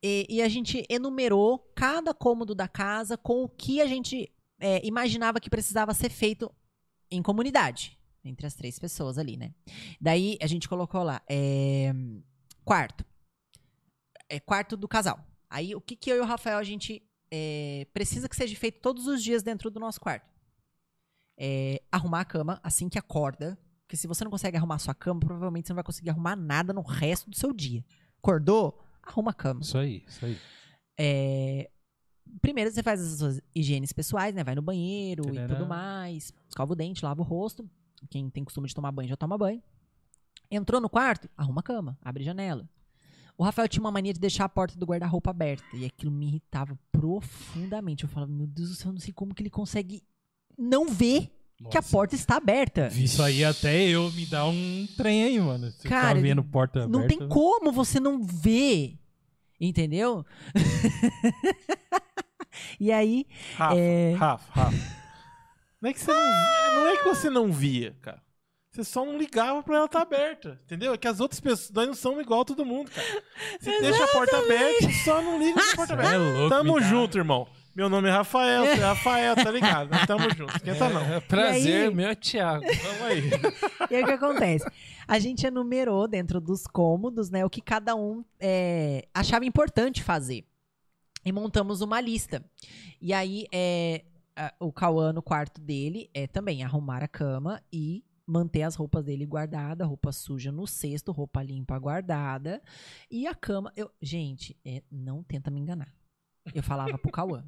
e, e a gente enumerou cada cômodo da casa com o que a gente é, imaginava que precisava ser feito em comunidade. Entre as três pessoas ali, né? Daí a gente colocou lá, é, quarto. É, quarto do casal. Aí o que, que eu e o Rafael a gente é, precisa que seja feito todos os dias dentro do nosso quarto? É, arrumar a cama assim que acorda. Porque se você não consegue arrumar a sua cama, provavelmente você não vai conseguir arrumar nada no resto do seu dia. Acordou? Arruma a cama. Isso aí, isso aí. É, Primeiro você faz as suas higienes pessoais, né? Vai no banheiro e Tarará. tudo mais. Escova o dente, lava o rosto. Quem tem costume de tomar banho já toma banho. Entrou no quarto, arruma a cama, abre a janela. O Rafael tinha uma mania de deixar a porta do guarda-roupa aberta. E aquilo me irritava profundamente. Eu falava, meu Deus do céu, eu não sei como que ele consegue não ver que a porta está aberta. Isso aí até eu me dá um trem aí, mano. Você Cara, tá vendo porta Não aberta. tem como você não ver. Entendeu? <laughs> e aí, Rafa, É. Rafa, Rafa. Não é, que você não, não é que você não via, cara. Você só não ligava pra ela estar aberta, entendeu? É que as outras pessoas, nós não somos igual a todo mundo, cara. Você deixa a porta aberta e só não liga com a porta Você aberta. é louco, Tamo junto, irmão. Meu nome é Rafael, você é Rafael, tá ligado? Nós <laughs> tamo junto. Esquenta não. É, prazer, E aí? meu é Thiago. Vamos aí. <laughs> E aí o que acontece? A gente enumerou dentro dos cômodos, né, o que cada um é, achava importante fazer. E montamos uma lista. E aí, é, a- o Cauã, no quarto dele, é também arrumar a cama e manter as roupas dele guardadas, roupa suja no cesto, roupa limpa guardada. E a cama. Eu, gente, é, não tenta me enganar. Eu falava pro Cauã: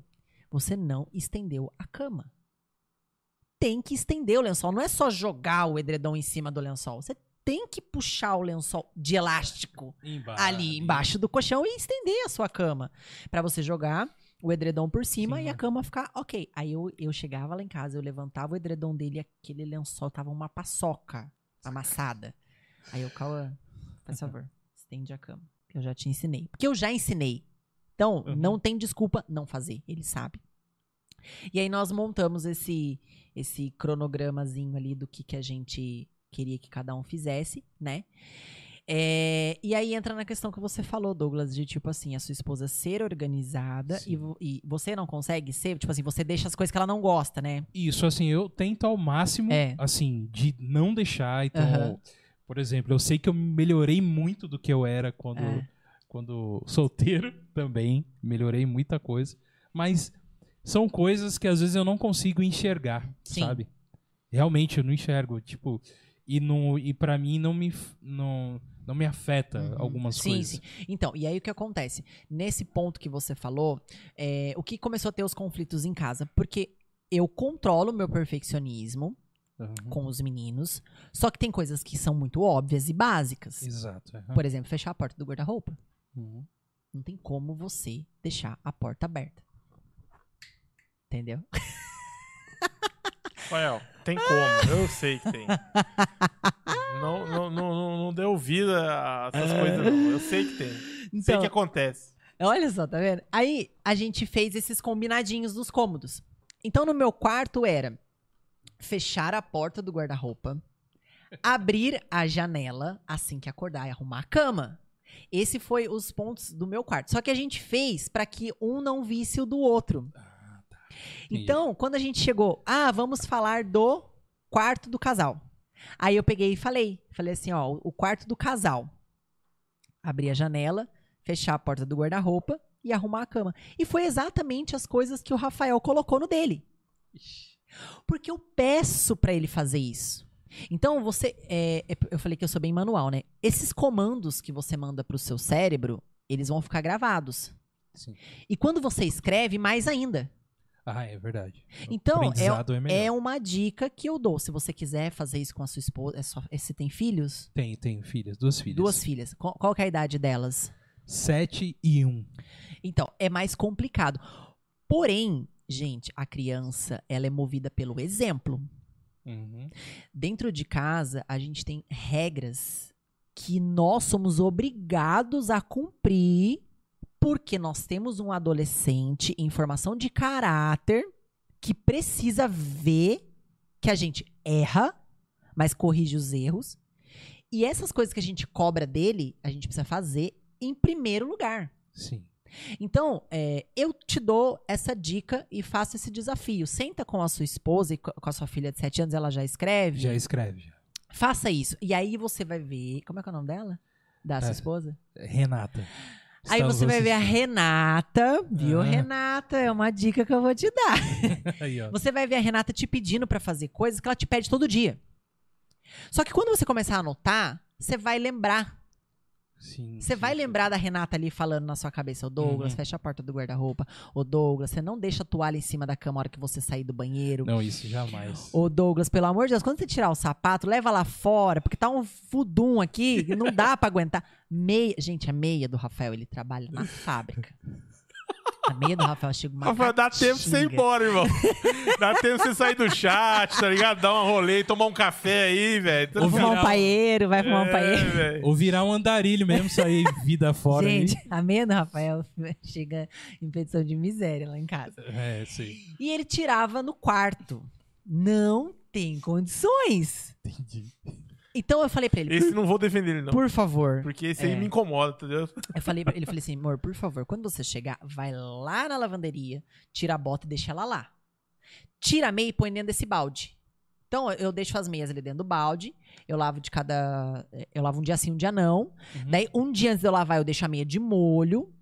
você não estendeu a cama tem que estender o lençol. Não é só jogar o edredom em cima do lençol. Você tem que puxar o lençol de elástico ali embaixo do colchão e estender a sua cama. Pra você jogar o edredom por cima Sim, e a cama ficar ok. Aí eu, eu chegava lá em casa, eu levantava o edredom dele e aquele lençol tava uma paçoca amassada. Aí eu, Cauã, por favor, <laughs> estende a cama. Que eu já te ensinei. Porque eu já ensinei. Então, Uhum. não tem desculpa não fazer. Ele sabe. E aí nós montamos esse esse cronogramazinho ali do que, que a gente queria que cada um fizesse, né? É, e aí entra na questão que você falou, Douglas, de tipo assim, a sua esposa ser organizada e, e você não consegue ser, tipo assim, você deixa as coisas que ela não gosta, né? Isso, assim, eu tento ao máximo, É. assim, de não deixar. Então, Aham. por exemplo, eu sei que eu melhorei muito do que eu era quando, É. quando solteiro <laughs> também. Melhorei muita coisa. Mas são coisas que às vezes eu não consigo enxergar, Sim. sabe? Realmente eu não enxergo. Tipo, e, não, e pra mim não me, não, não me afeta Uhum. algumas sim, coisas. Sim, Então, e aí o que acontece? Nesse ponto que você falou, é, o que começou a ter os conflitos em casa? Porque eu controlo meu perfeccionismo Uhum. com os meninos, só que tem coisas que são muito óbvias e básicas. Exato. aham. Por exemplo, fechar a porta do guarda-roupa. Uhum. Não tem como você deixar a porta aberta. Entendeu? <laughs> Rafael, tem como, eu sei que tem. Não, não, não, não, dê ouvido a essas coisas, não. Eu sei que tem. sei Então, que acontece. Olha só, tá vendo? Aí a gente fez esses combinadinhos dos cômodos. Então no meu quarto era fechar a porta do guarda-roupa, abrir a janela assim que acordar e arrumar a cama. Esse foi os pontos do meu quarto. Só que a gente fez para que um não visse o do outro. Então, quando a gente chegou, ah, vamos falar do quarto do casal. Aí eu peguei e falei, falei assim, ó, o quarto do casal. Abrir a janela, fechar a porta do guarda-roupa e arrumar a cama. E foi exatamente as coisas que o Rafael colocou no dele. Porque eu peço pra ele fazer isso. Então, você. é, é, eu falei que eu sou bem manual, né? Esses comandos que você manda pro seu cérebro, eles vão ficar gravados. Sim. E quando você escreve, mais ainda. Ah, é verdade. Então, Aprendizado é, melhor. É uma dica que eu dou. Se você quiser fazer isso com a sua esposa. É só, é, você tem filhos? Tem, tem filhas, duas filhas. Duas filhas. Qual, qual é a idade delas? Sete e um. Então, é mais complicado. Porém, gente, a criança, ela é movida pelo exemplo. Uhum. Dentro de casa, a gente tem regras que nós somos obrigados a cumprir porque nós temos um adolescente em formação de caráter que precisa ver que a gente erra, mas corrige os erros. E essas coisas que a gente cobra dele, a gente precisa fazer em primeiro lugar. Sim. Então, é, eu te dou essa dica e faço esse desafio. Senta com a sua esposa e co- com a sua filha de 7 anos, ela já escreve. Já escreve. Faça isso. E aí você vai ver. Como é que é o nome dela? Da sua É. esposa? Renata. Aí você vai ver a. Renata. Viu, Ah. Renata? É uma dica que eu vou te dar. <laughs> Aí. Você vai ver a Renata te pedindo pra fazer coisas que ela te pede todo dia. Só que quando você começar a anotar, você vai lembrar. Sim, Você sim, vai sim. lembrar da Renata ali falando na sua cabeça, ô Douglas, Uhum. fecha a porta do guarda-roupa. Ô Douglas, você não deixa a toalha em cima da cama a hora que você sair do banheiro. Não, isso jamais. Ô Douglas, pelo amor de Deus, quando você tirar o sapato, leva lá fora, porque tá um fudum aqui, não dá pra aguentar. Meia, gente, a meia do Rafael, ele trabalha na fábrica. A meia do Rafael chega uma Rafael, dá tempo pra você ir embora, irmão. Dá tempo pra você sair do chat, tá ligado? Dar uma rolê, tomar um café aí, velho. Ou Fumar um paieiro, vai fumar um É, paieiro. velho. Ou virar um andarilho mesmo, sair vida fora. aí. Gente, a meia do Rafael <laughs> chega em petição de miséria lá em casa. É, sim. E ele tirava no quarto. Não tem condições. Entendi. Então eu falei pra ele, Esse não vou defender ele, não. por favor. Porque esse aí É. me incomoda, entendeu? Eu falei pra <laughs> ele, falei assim, amor, por favor, quando você chegar, vai lá na lavanderia, tira a bota e deixa ela lá. Tira a meia e põe dentro desse balde. Então, eu deixo as meias ali dentro do balde, eu lavo de cada... Eu lavo um dia sim, um dia não. Uhum. Daí, um dia antes de eu lavar, eu deixo a meia de molho,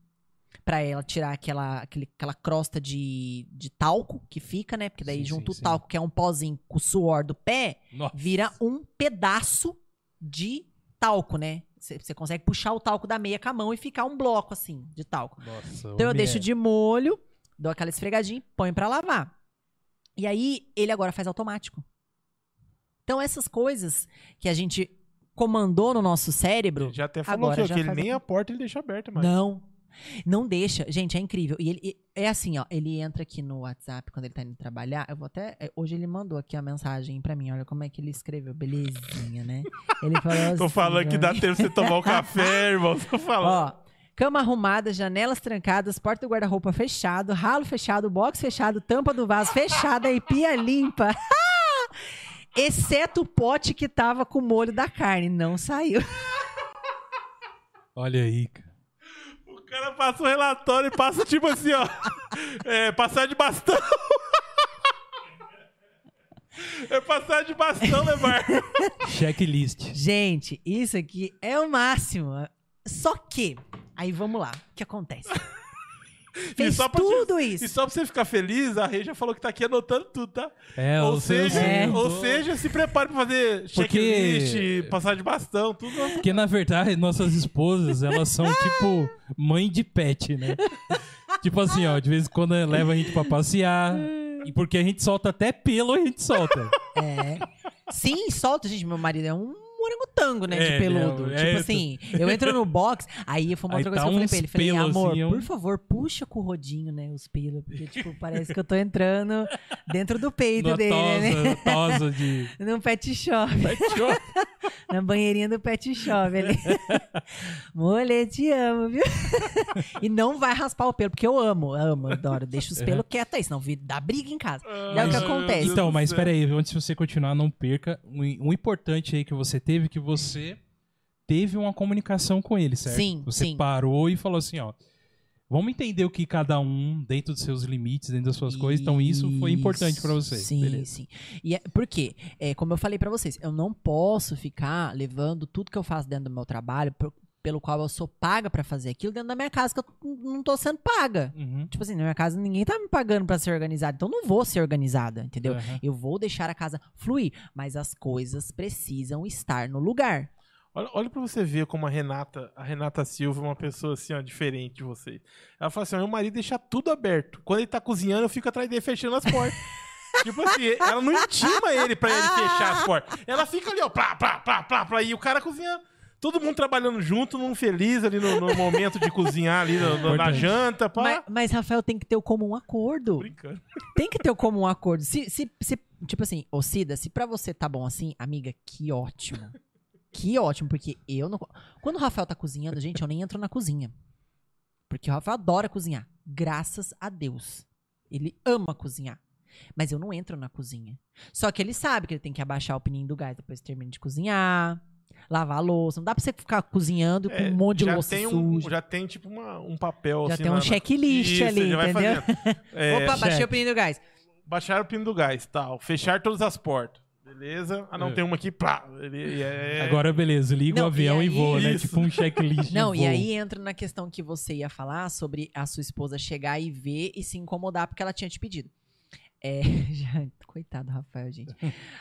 pra ela tirar aquela, aquele- aquela crosta de, de talco que fica, né? Porque daí, Sim, junto sim, o talco, que é um pozinho com o suor do pé, Nossa. vira um pedaço de talco, né? Você consegue puxar o talco da meia com a mão e ficar um bloco assim de talco. Nossa, Então eu deixo é- de molho, dou aquela esfregadinha, e ponho pra lavar. E aí ele agora faz automático. Então essas coisas que a gente comandou no nosso cérebro, Já até falou Agora que, já que ele nem a porta ele deixa aberta mais. não. Não deixa. Gente, é incrível. E ele é assim, ó. Ele entra aqui no WhatsApp quando ele tá indo trabalhar. Eu vou até. é, Hoje ele mandou aqui a mensagem pra mim. Olha como é que ele escreveu. Belezinha, né? Ele falou <laughs> Tô assim, falando que dá tempo você tomar um café, <laughs> irmão. Tô falando. Ó, cama arrumada, janelas trancadas, porta do guarda-roupa fechado, ralo fechado, box fechado, tampa do vaso fechada e pia limpa. <laughs> Exceto o pote que tava com o molho da carne. Não saiu. Olha aí, cara. O cara passa o relatório e passa tipo assim, ó. É, passar de bastão. É passar de bastão, né, Bar? Checklist. Gente, isso aqui é o máximo. Só que, aí vamos lá. O que acontece? Fez só pra te- tudo isso. E só pra você ficar feliz, a Rei já falou que tá aqui anotando tudo, tá? É, ou, seja, É. ou seja, se prepare pra fazer Porque- checklist, passar de bastão, tudo. Porque, na verdade, nossas esposas, elas são <laughs> tipo mãe de pet, né? tipo assim, ó, de vez em quando leva a gente pra passear. E porque a gente solta até pelo, a gente solta. É. Sim, solta, gente. Meu marido é um orangotango, né? É, de peludo. né, tipo é, assim, eu entro no box, aí foi uma Aí outra coisa tá que eu falei pra ele. Falei, pelos amor, assim, um- por favor, puxa com o rodinho, né? Os pelos. Porque, tipo, parece que eu tô entrando dentro do peito dele, né? tosa, tosa de <laughs> Num pet shop. pet shop. <laughs> Na banheirinha do pet shop ali. <laughs> Mulher, te amo, viu? e não vai raspar o pelo, porque eu amo, amo, adoro. Deixa os pelos quietos aí, senão vi- dá briga em casa. Daí o que acontece? Então, mas peraí, antes de você continuar, não perca. Um, um importante aí que você teve, que você teve uma comunicação com ele, certo? Sim, Você sim. parou e falou assim, ó. Vamos entender o que cada um, dentro dos seus limites, dentro das suas coisas. Então, isso foi importante pra você. Sim, Beleza. sim. E é, por quê? É, como eu falei pra vocês, eu não posso ficar levando tudo que eu faço dentro do meu trabalho, pelo qual eu sou paga pra fazer aquilo, dentro da minha casa que eu não tô sendo paga. Uhum. Tipo assim, na minha casa ninguém tá me pagando pra ser organizada, então eu não vou ser organizada, entendeu? Aham. Eu vou deixar a casa fluir, mas as coisas precisam estar no lugar. Olha, olha pra você ver como a Renata, a Renata Silva é uma pessoa assim, ó, diferente de vocês. Ela fala assim: meu marido deixa tudo aberto. Quando ele tá cozinhando, eu fico atrás dele fechando as portas. <laughs> tipo assim, ela não intima ele pra ele fechar as portas. Ela fica ali, ó, plá, plá, plá, plá, plá, e o cara cozinhando. Todo mundo trabalhando junto, num feliz ali no, no <laughs> momento de cozinhar ali no- no- na janta, pá. Mas, mas, Rafael, tem que ter o comum acordo. Brincando. Tem que ter o comum acordo. Se, se, se- tipo assim, ô Cida, se pra você tá bom assim, amiga, que ótimo. Que ótimo, porque eu não. Quando o Rafael tá cozinhando, gente, eu nem entro na cozinha. Porque o Rafael adora cozinhar. Graças a Deus. Ele ama cozinhar. Mas eu não entro na cozinha. Só que ele sabe que ele tem que abaixar o pininho do gás depois que termina de cozinhar. Lavar a louça. Não dá pra você ficar cozinhando com É, um monte de já louça tem um, suja. Já tem, tipo, uma- um papel Já assim. tem um na- checklist Isso, ali, já vai entendeu? fazendo. <laughs> É, Opa, baixei check. o pininho do gás. Baixar o pino do gás, tal. Fechar todas as portas. Beleza? Ah, não, É. tem uma aqui. Ele, é... Agora, beleza, liga Não, o avião e e, aí- voa, né? Isso. Tipo um checklist. de Não, e aí entra na questão que você ia falar sobre a sua esposa chegar e ver e se incomodar porque ela tinha te pedido. É, <laughs> já, coitado do Rafael, gente.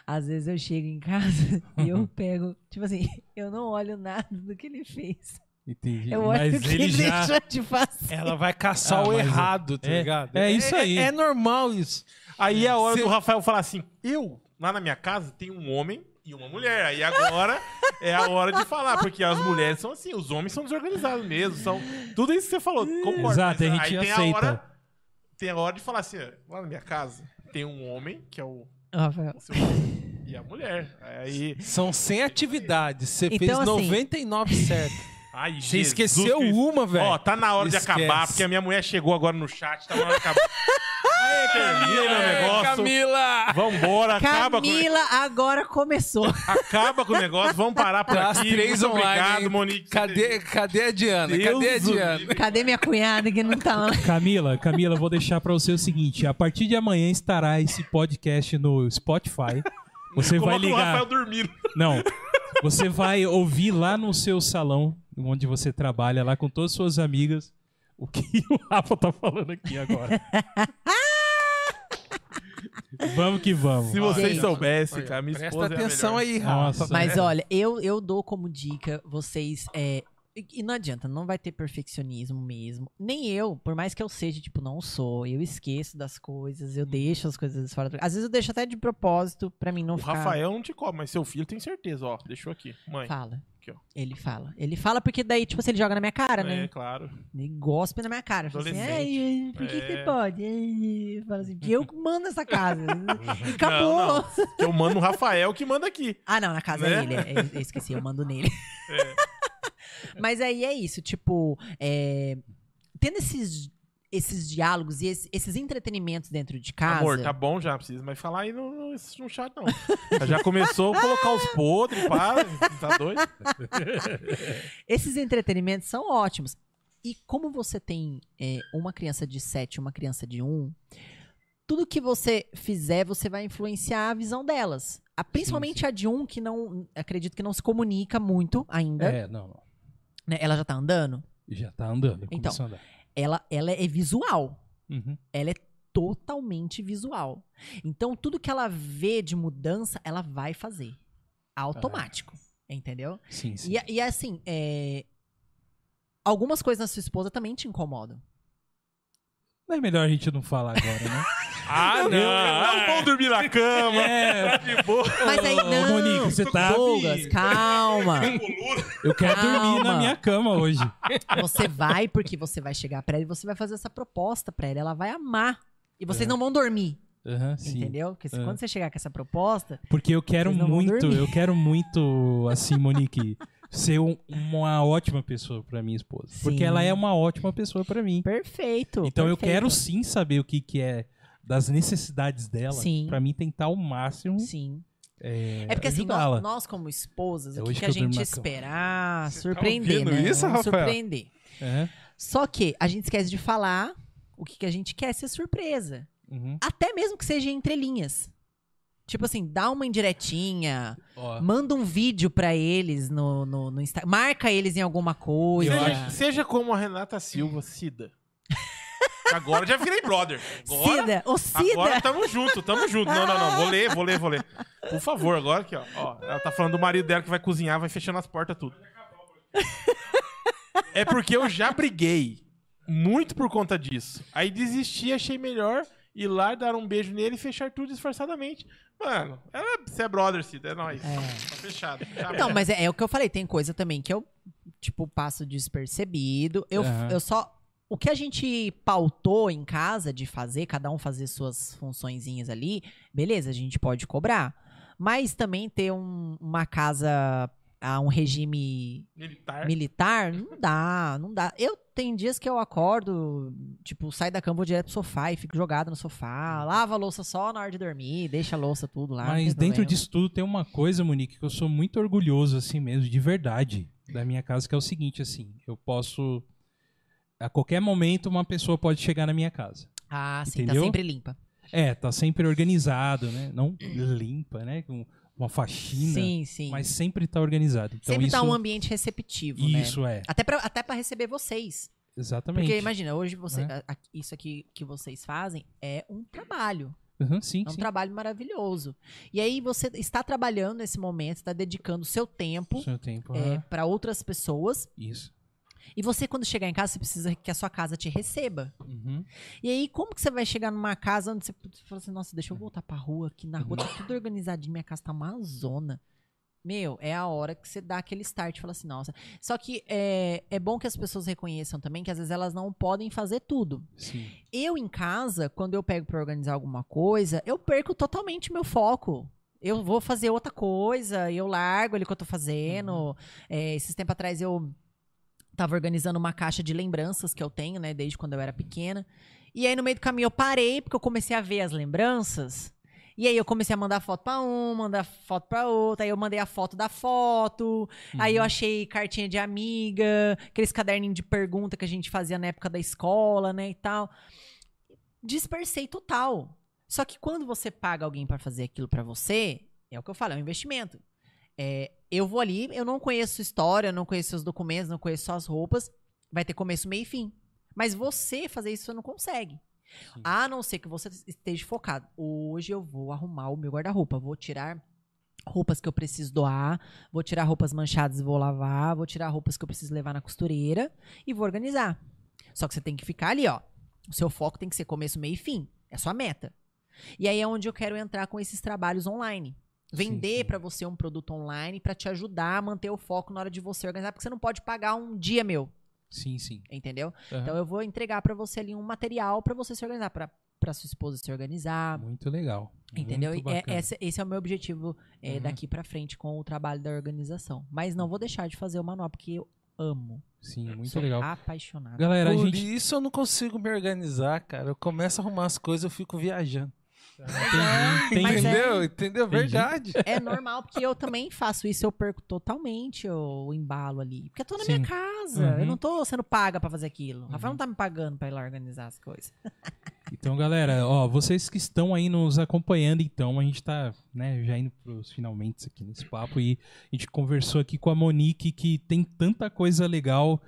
Às vezes eu chego em casa <laughs> e eu pego, tipo assim, <laughs> eu não olho nada do que ele fez. Entendi. Eu olho Mas o que ele ele já. deixou de fazer. Ela vai caçar Ah, o é- errado, tá é- ligado? é isso aí. É, normal isso. Aí é a hora Cê- do Rafael falar assim: eu, lá na minha casa, tem um homem e uma mulher. Aí agora é a hora de falar, porque as mulheres são assim, os homens são desorganizados mesmo. São tudo isso que você falou, concordo. Exato, a gente aí tem aceita. Tem a hora de falar assim: lá na minha casa tem um homem, que é o, Rafael. o seu e a mulher. Aí. São 100 atividades. Você Então, fez assim- 99 certo. <laughs> Ai, Você Jesus esqueceu Cristo. uma, velho. Ó, tá na hora de Esquece. acabar, porque a minha mulher chegou agora no chat, tá na hora de acabar. Termina meu negócio. Camila! Vambora, acaba com, Camila agora começou. acaba com o negócio, vamos parar por As aqui. três Muito online. obrigado, hein? Monique. Cadê, cadê a Diana? Deus cadê a do Diana? Cadê minha cunhada que não tá lá? Camila, Camila, vou deixar pra você o seguinte: a partir de amanhã estará esse podcast no Spotify. Você vai Coloca o Rafael ligar. dormindo. Não. Você vai ouvir lá no seu salão, onde você trabalha, lá com todas as suas amigas, o que o Rafa tá falando aqui agora. <laughs> vamos que vamos. Se vocês Gente. soubessem, cara, minha Presta esposa atenção é a melhor. aí, Rafa. Nossa. Mas olha, eu, eu dou como dica vocês. É, e e não adianta, não vai ter perfeccionismo mesmo. Nem eu, por mais que eu seja, tipo, não sou. Eu esqueço das coisas, eu deixo as coisas fora do. Às vezes eu deixo até de propósito pra mim não O ficar. Rafael não te cobra, mas seu filho tem certeza, ó. Deixou aqui. Mãe. Fala. Aqui, ó. Ele fala. Ele fala porque daí, tipo assim, ele joga na minha cara, É, né? claro. Ele gospe na minha cara. Fala assim, Adolescente. "Ai, por que, que É. pode? Ai", Fala assim, eu mando essa casa. E <laughs> acabou. Não, não. Eu mando o Rafael que manda aqui. Ah, não, na casa Né? dele. é, Eu, eu esqueci, eu mando nele. <laughs> Mas aí é isso, tipo, é, tendo esses, esses diálogos e esse- esses entretenimentos dentro de casa. Amor, tá bom já, precisa mais falar aí no, no, no chat, não. Já começou a colocar os podres, para. Tá doido? <laughs> Esses entretenimentos são ótimos. E como você tem é, uma criança de 7 e uma criança de 1, tudo que você fizer, você vai influenciar a visão delas. A- principalmente a de um que não, acredito que não se comunica muito ainda. É, não, não. né? Ela já tá andando. Já tá andando. Então. começou a andar. Ela, ela é visual. Uhum. ela é totalmente visual. Então, tudo que ela vê de mudança, ela vai fazer. Automático. Entendeu? Sim, sim. E, e assim, é, algumas coisas na sua esposa também te incomodam. Não é melhor a gente não falar agora, né? <laughs> Ah, não. Não vão dormir na cama. É. De boa. Mas aí, Ô, não. Monique, você tá- Douglas, calma. Eu quero dormir na Calma. minha cama hoje. Você vai porque você vai chegar pra ela e você vai fazer essa proposta pra ela. Ela vai amar. E vocês É. não vão dormir, Aham, sim. entendeu? Porque se- É. quando você chegar com essa proposta, Porque eu quero muito, eu quero muito, assim, Monique, ser um- uma ótima pessoa pra minha esposa. Porque Sim. ela é uma ótima pessoa pra mim. perfeito. Então eu perfeito. quero sim saber o que, que é das necessidades dela. Pra mim tentar ao máximo Sim. é, É porque assim, nós, nós como esposas, É o que, que a gente na cama. esperar, surpreender, ouvindo né? isso, Rafael? surpreender. É, Só que a gente esquece de falar o que, que a gente quer ser surpresa. uhum. Até mesmo que seja entre linhas. Tipo assim, dá uma indiretinha, Ó, manda um vídeo pra eles no, no, no Instagram, marca eles em alguma coisa. Seja, seja como a Renata Silva, Cida. Agora já virei brother. Agora, Cida, ô Cida. agora tamo junto, tamo junto. Não, não, não. Vou ler, vou ler, vou ler. Por favor, agora aqui, ó. ó. Ela tá falando do marido dela que vai cozinhar, vai fechando as portas, tudo. É porque eu já briguei muito por conta disso. Aí desisti, achei melhor ir lá, dar um beijo nele e fechar tudo disfarçadamente. Mano, ela, você é brother, Cida, é nóis. É. Tá fechado. Já Não, mas é, é o que eu falei, tem coisa também que eu, tipo, passo despercebido. Eu, Aham. eu só. O que a gente pautou em casa de fazer, cada um fazer suas funçõezinhas ali, beleza, a gente pode cobrar. Mas também ter um- uma casa a um regime Militar. militar, não dá, não dá. Eu tem dias que eu acordo, tipo, saio da cama, vou direto pro sofá e fico jogado no sofá, lava a louça só na hora de dormir, deixa a louça tudo lá. Mas dentro disso tudo tem uma coisa, Monique, que eu sou muito orgulhoso, assim mesmo, de verdade, da minha casa, que é o seguinte, assim, eu posso. A qualquer momento uma pessoa pode chegar na minha casa. Ah, sim, Entendeu? tá sempre limpa. É, tá sempre organizado, né? Não limpa, né? Com uma faxina. Sim, sim. Mas sempre tá organizado. Então sempre isso, tá um ambiente receptivo, né? Isso é, Até pra, até pra receber vocês. exatamente. Porque imagina, hoje você, Né? a- a- isso aqui que vocês fazem é um trabalho. Uhum, sim, É um sim. trabalho maravilhoso. E aí você está trabalhando nesse momento, está dedicando seu tempo Seu tempo. é, aham. para outras pessoas. Isso. E você, quando chegar em casa, você precisa que a sua casa te receba. Uhum. E aí, como que você vai chegar numa casa onde você você fala assim, nossa, deixa eu voltar pra rua, aqui na rua tá tudo organizadinho, minha casa tá uma zona. Meu, é a hora que você dá aquele start e fala assim, nossa. Só que é, é bom que as pessoas reconheçam também que às vezes elas não podem fazer tudo. Sim. Eu em casa, quando eu pego pra organizar alguma coisa, eu perco totalmente meu foco. Eu vou fazer outra coisa, eu largo ali o que eu tô fazendo. É, esses tempos atrás eu tava organizando uma caixa de lembranças que eu tenho, né, desde quando eu era pequena. E aí no meio do caminho eu parei, porque eu comecei a ver as lembranças. E aí eu comecei a mandar foto pra um, mandar foto pra outra. Aí eu mandei a foto da foto. Aí eu achei cartinha de amiga, aqueles caderninhos de pergunta que a gente fazia na época da escola, né, e tal. Dispersei total. Só que quando você paga alguém pra fazer aquilo pra você, é o que eu falo, é um investimento. É, eu vou ali, eu não conheço história, não conheço seus documentos, não conheço suas roupas. Vai ter começo, meio e fim. Mas você fazer isso, você não consegue. A não ser que você esteja focado. Hoje eu vou arrumar o meu guarda-roupa. Vou tirar roupas que eu preciso doar, vou tirar roupas manchadas e vou lavar, vou tirar roupas que eu preciso levar na costureira e vou organizar. Só que você tem que ficar ali, ó. O seu foco tem que ser começo, meio e fim. É a sua meta. E aí é onde eu quero entrar com esses trabalhos online. Vender sim. pra você um produto online pra te ajudar a manter o foco na hora de você organizar, porque você não pode pagar um dia meu, Sim, sim. entendeu? Aham. Então eu vou entregar pra você ali um material pra você se organizar, pra para sua esposa se organizar, Muito legal. entendeu? Muito E é- esse, esse é o meu objetivo é, Uhum. daqui pra frente com o trabalho da organização. Mas não vou deixar de fazer o manual porque eu amo, Sim, muito sou legal. apaixonada. Galera, Por gente. isso eu não consigo me organizar, cara. Eu começo a arrumar as coisas, eu fico viajando. Entendi, Mas entendi. é- Entendeu? Entendeu? Verdade. É normal, porque eu também faço isso, eu perco totalmente o, embalo ali. Porque eu tô na Sim. minha casa, Uhum. eu não tô sendo paga pra fazer aquilo. O Rafael não tá me pagando pra ir lá organizar as coisas. <laughs> Então, galera, ó, vocês que estão aí nos acompanhando, então, a gente tá, né, já indo pros finalmente aqui nesse papo e a gente conversou aqui com a Monique que tem tanta coisa legal.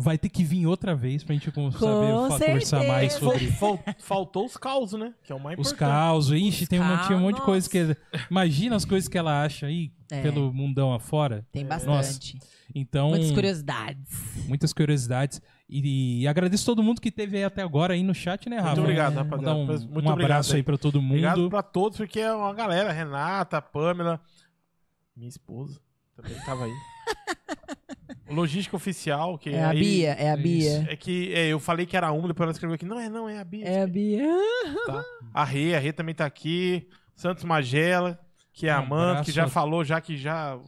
Vai ter que vir outra vez pra gente com- saber conversar mais sobre Fal- faltou os causos, né? Que é o mais os importante. causos. Ixi, Os tem um, tinha um monte de caos, coisa que. Imagina as coisas que ela acha aí É. pelo mundão afora. Tem Nossa. bastante. Então. Muitas curiosidades. muitas curiosidades. E, e agradeço todo mundo que teve aí até agora aí no chat, né, Rafa? Muito obrigado, rapaziada. um, Muito um obrigado abraço aí aí. pra todo mundo. Obrigado pra todos, porque é uma galera. Renata, Pamela, minha esposa também tava aí. <laughs> Logística Oficial, que É a aí- Bia, é a isso. Bia. É que é, eu falei que era uma, depois ela escreveu aqui. Não, é não, é a Bia. É a Bia. Tá. A Rê, a Rê também tá aqui. Santos Magela, que é a Um Amanda, abraço que já falou, já que já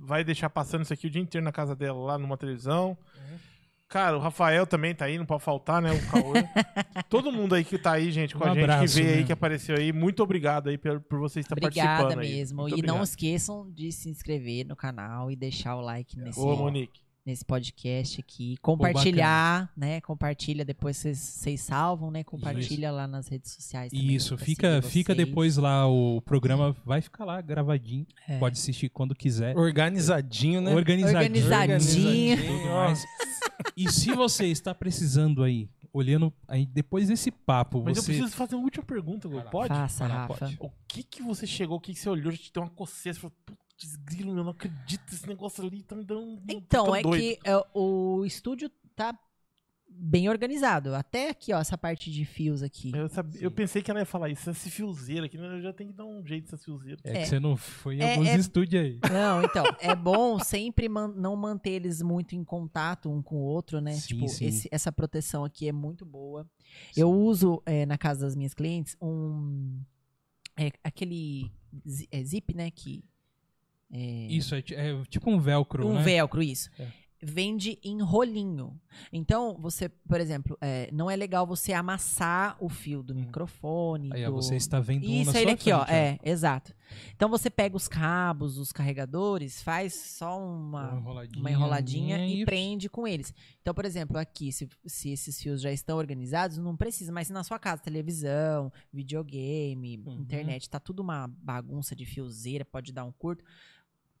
vai deixar passando isso aqui o dia inteiro na casa dela, lá numa televisão. Cara, o Rafael também tá aí, não pode faltar, né? O Cauê. <laughs> Todo mundo aí que tá aí, gente, com Um a gente, abraço, que veio aí, né? que apareceu aí. Muito obrigado aí por, por vocês estar Obrigada participando aí. mesmo. Muito e não obrigado. esqueçam de se inscrever no canal e deixar o like nesse, Ô, Monique. Nesse podcast aqui. Compartilhar, né? Compartilha, depois vocês- vocês salvam, né? Compartilha lá nas redes sociais também. Isso, fica, fica depois lá, o programa vai ficar lá gravadinho. É. Pode assistir quando quiser. Organizadinho, né? Organizadinho. Organizadinho. mais. E se você está precisando aí, olhando aí depois desse papo, Mas eu você preciso fazer uma última pergunta, Gu. Pode? Faça, lá, Rafa. pode. O que que você chegou, o que que você olhou, te deu uma coceira, você falou, putz, grilo, eu não acredito, esse negócio ali tá me dando um... Então, tô é doido." que é, o estúdio tá bem organizado. Até aqui, ó, essa parte de fios aqui. Eu, sabia- eu pensei que ela ia falar isso, esse fiozeiro aqui, né? eu já tenho que dar um jeito nessa fiozeira. é, que É. você não foi em É, alguns é- estúdios aí. Não, então, <laughs> é bom sempre man- não manter eles muito em contato um com o outro, né? Sim, tipo, sim. esse- essa proteção aqui é muito boa. Eu uso é, na casa das minhas clientes um. é, aquele é, zip, né? Que. É, Isso é, é tipo um velcro, um né? velcro, isso. É. Vende em rolinho. Então, você, por exemplo, é, não é legal você amassar o fio do microfone. Aí, ó, do... você está vendo um na Isso, ele aqui, ó. frente, É, exato. Então você pega os cabos, os carregadores, faz só uma, Uma enroladinha, uma enroladinha e e- prende com eles. Então, por exemplo, aqui, se, se esses fios já estão organizados, não precisa, mas se na sua casa, televisão, videogame, Uhum. internet, tá tudo uma bagunça de fiozeira, pode dar um curto,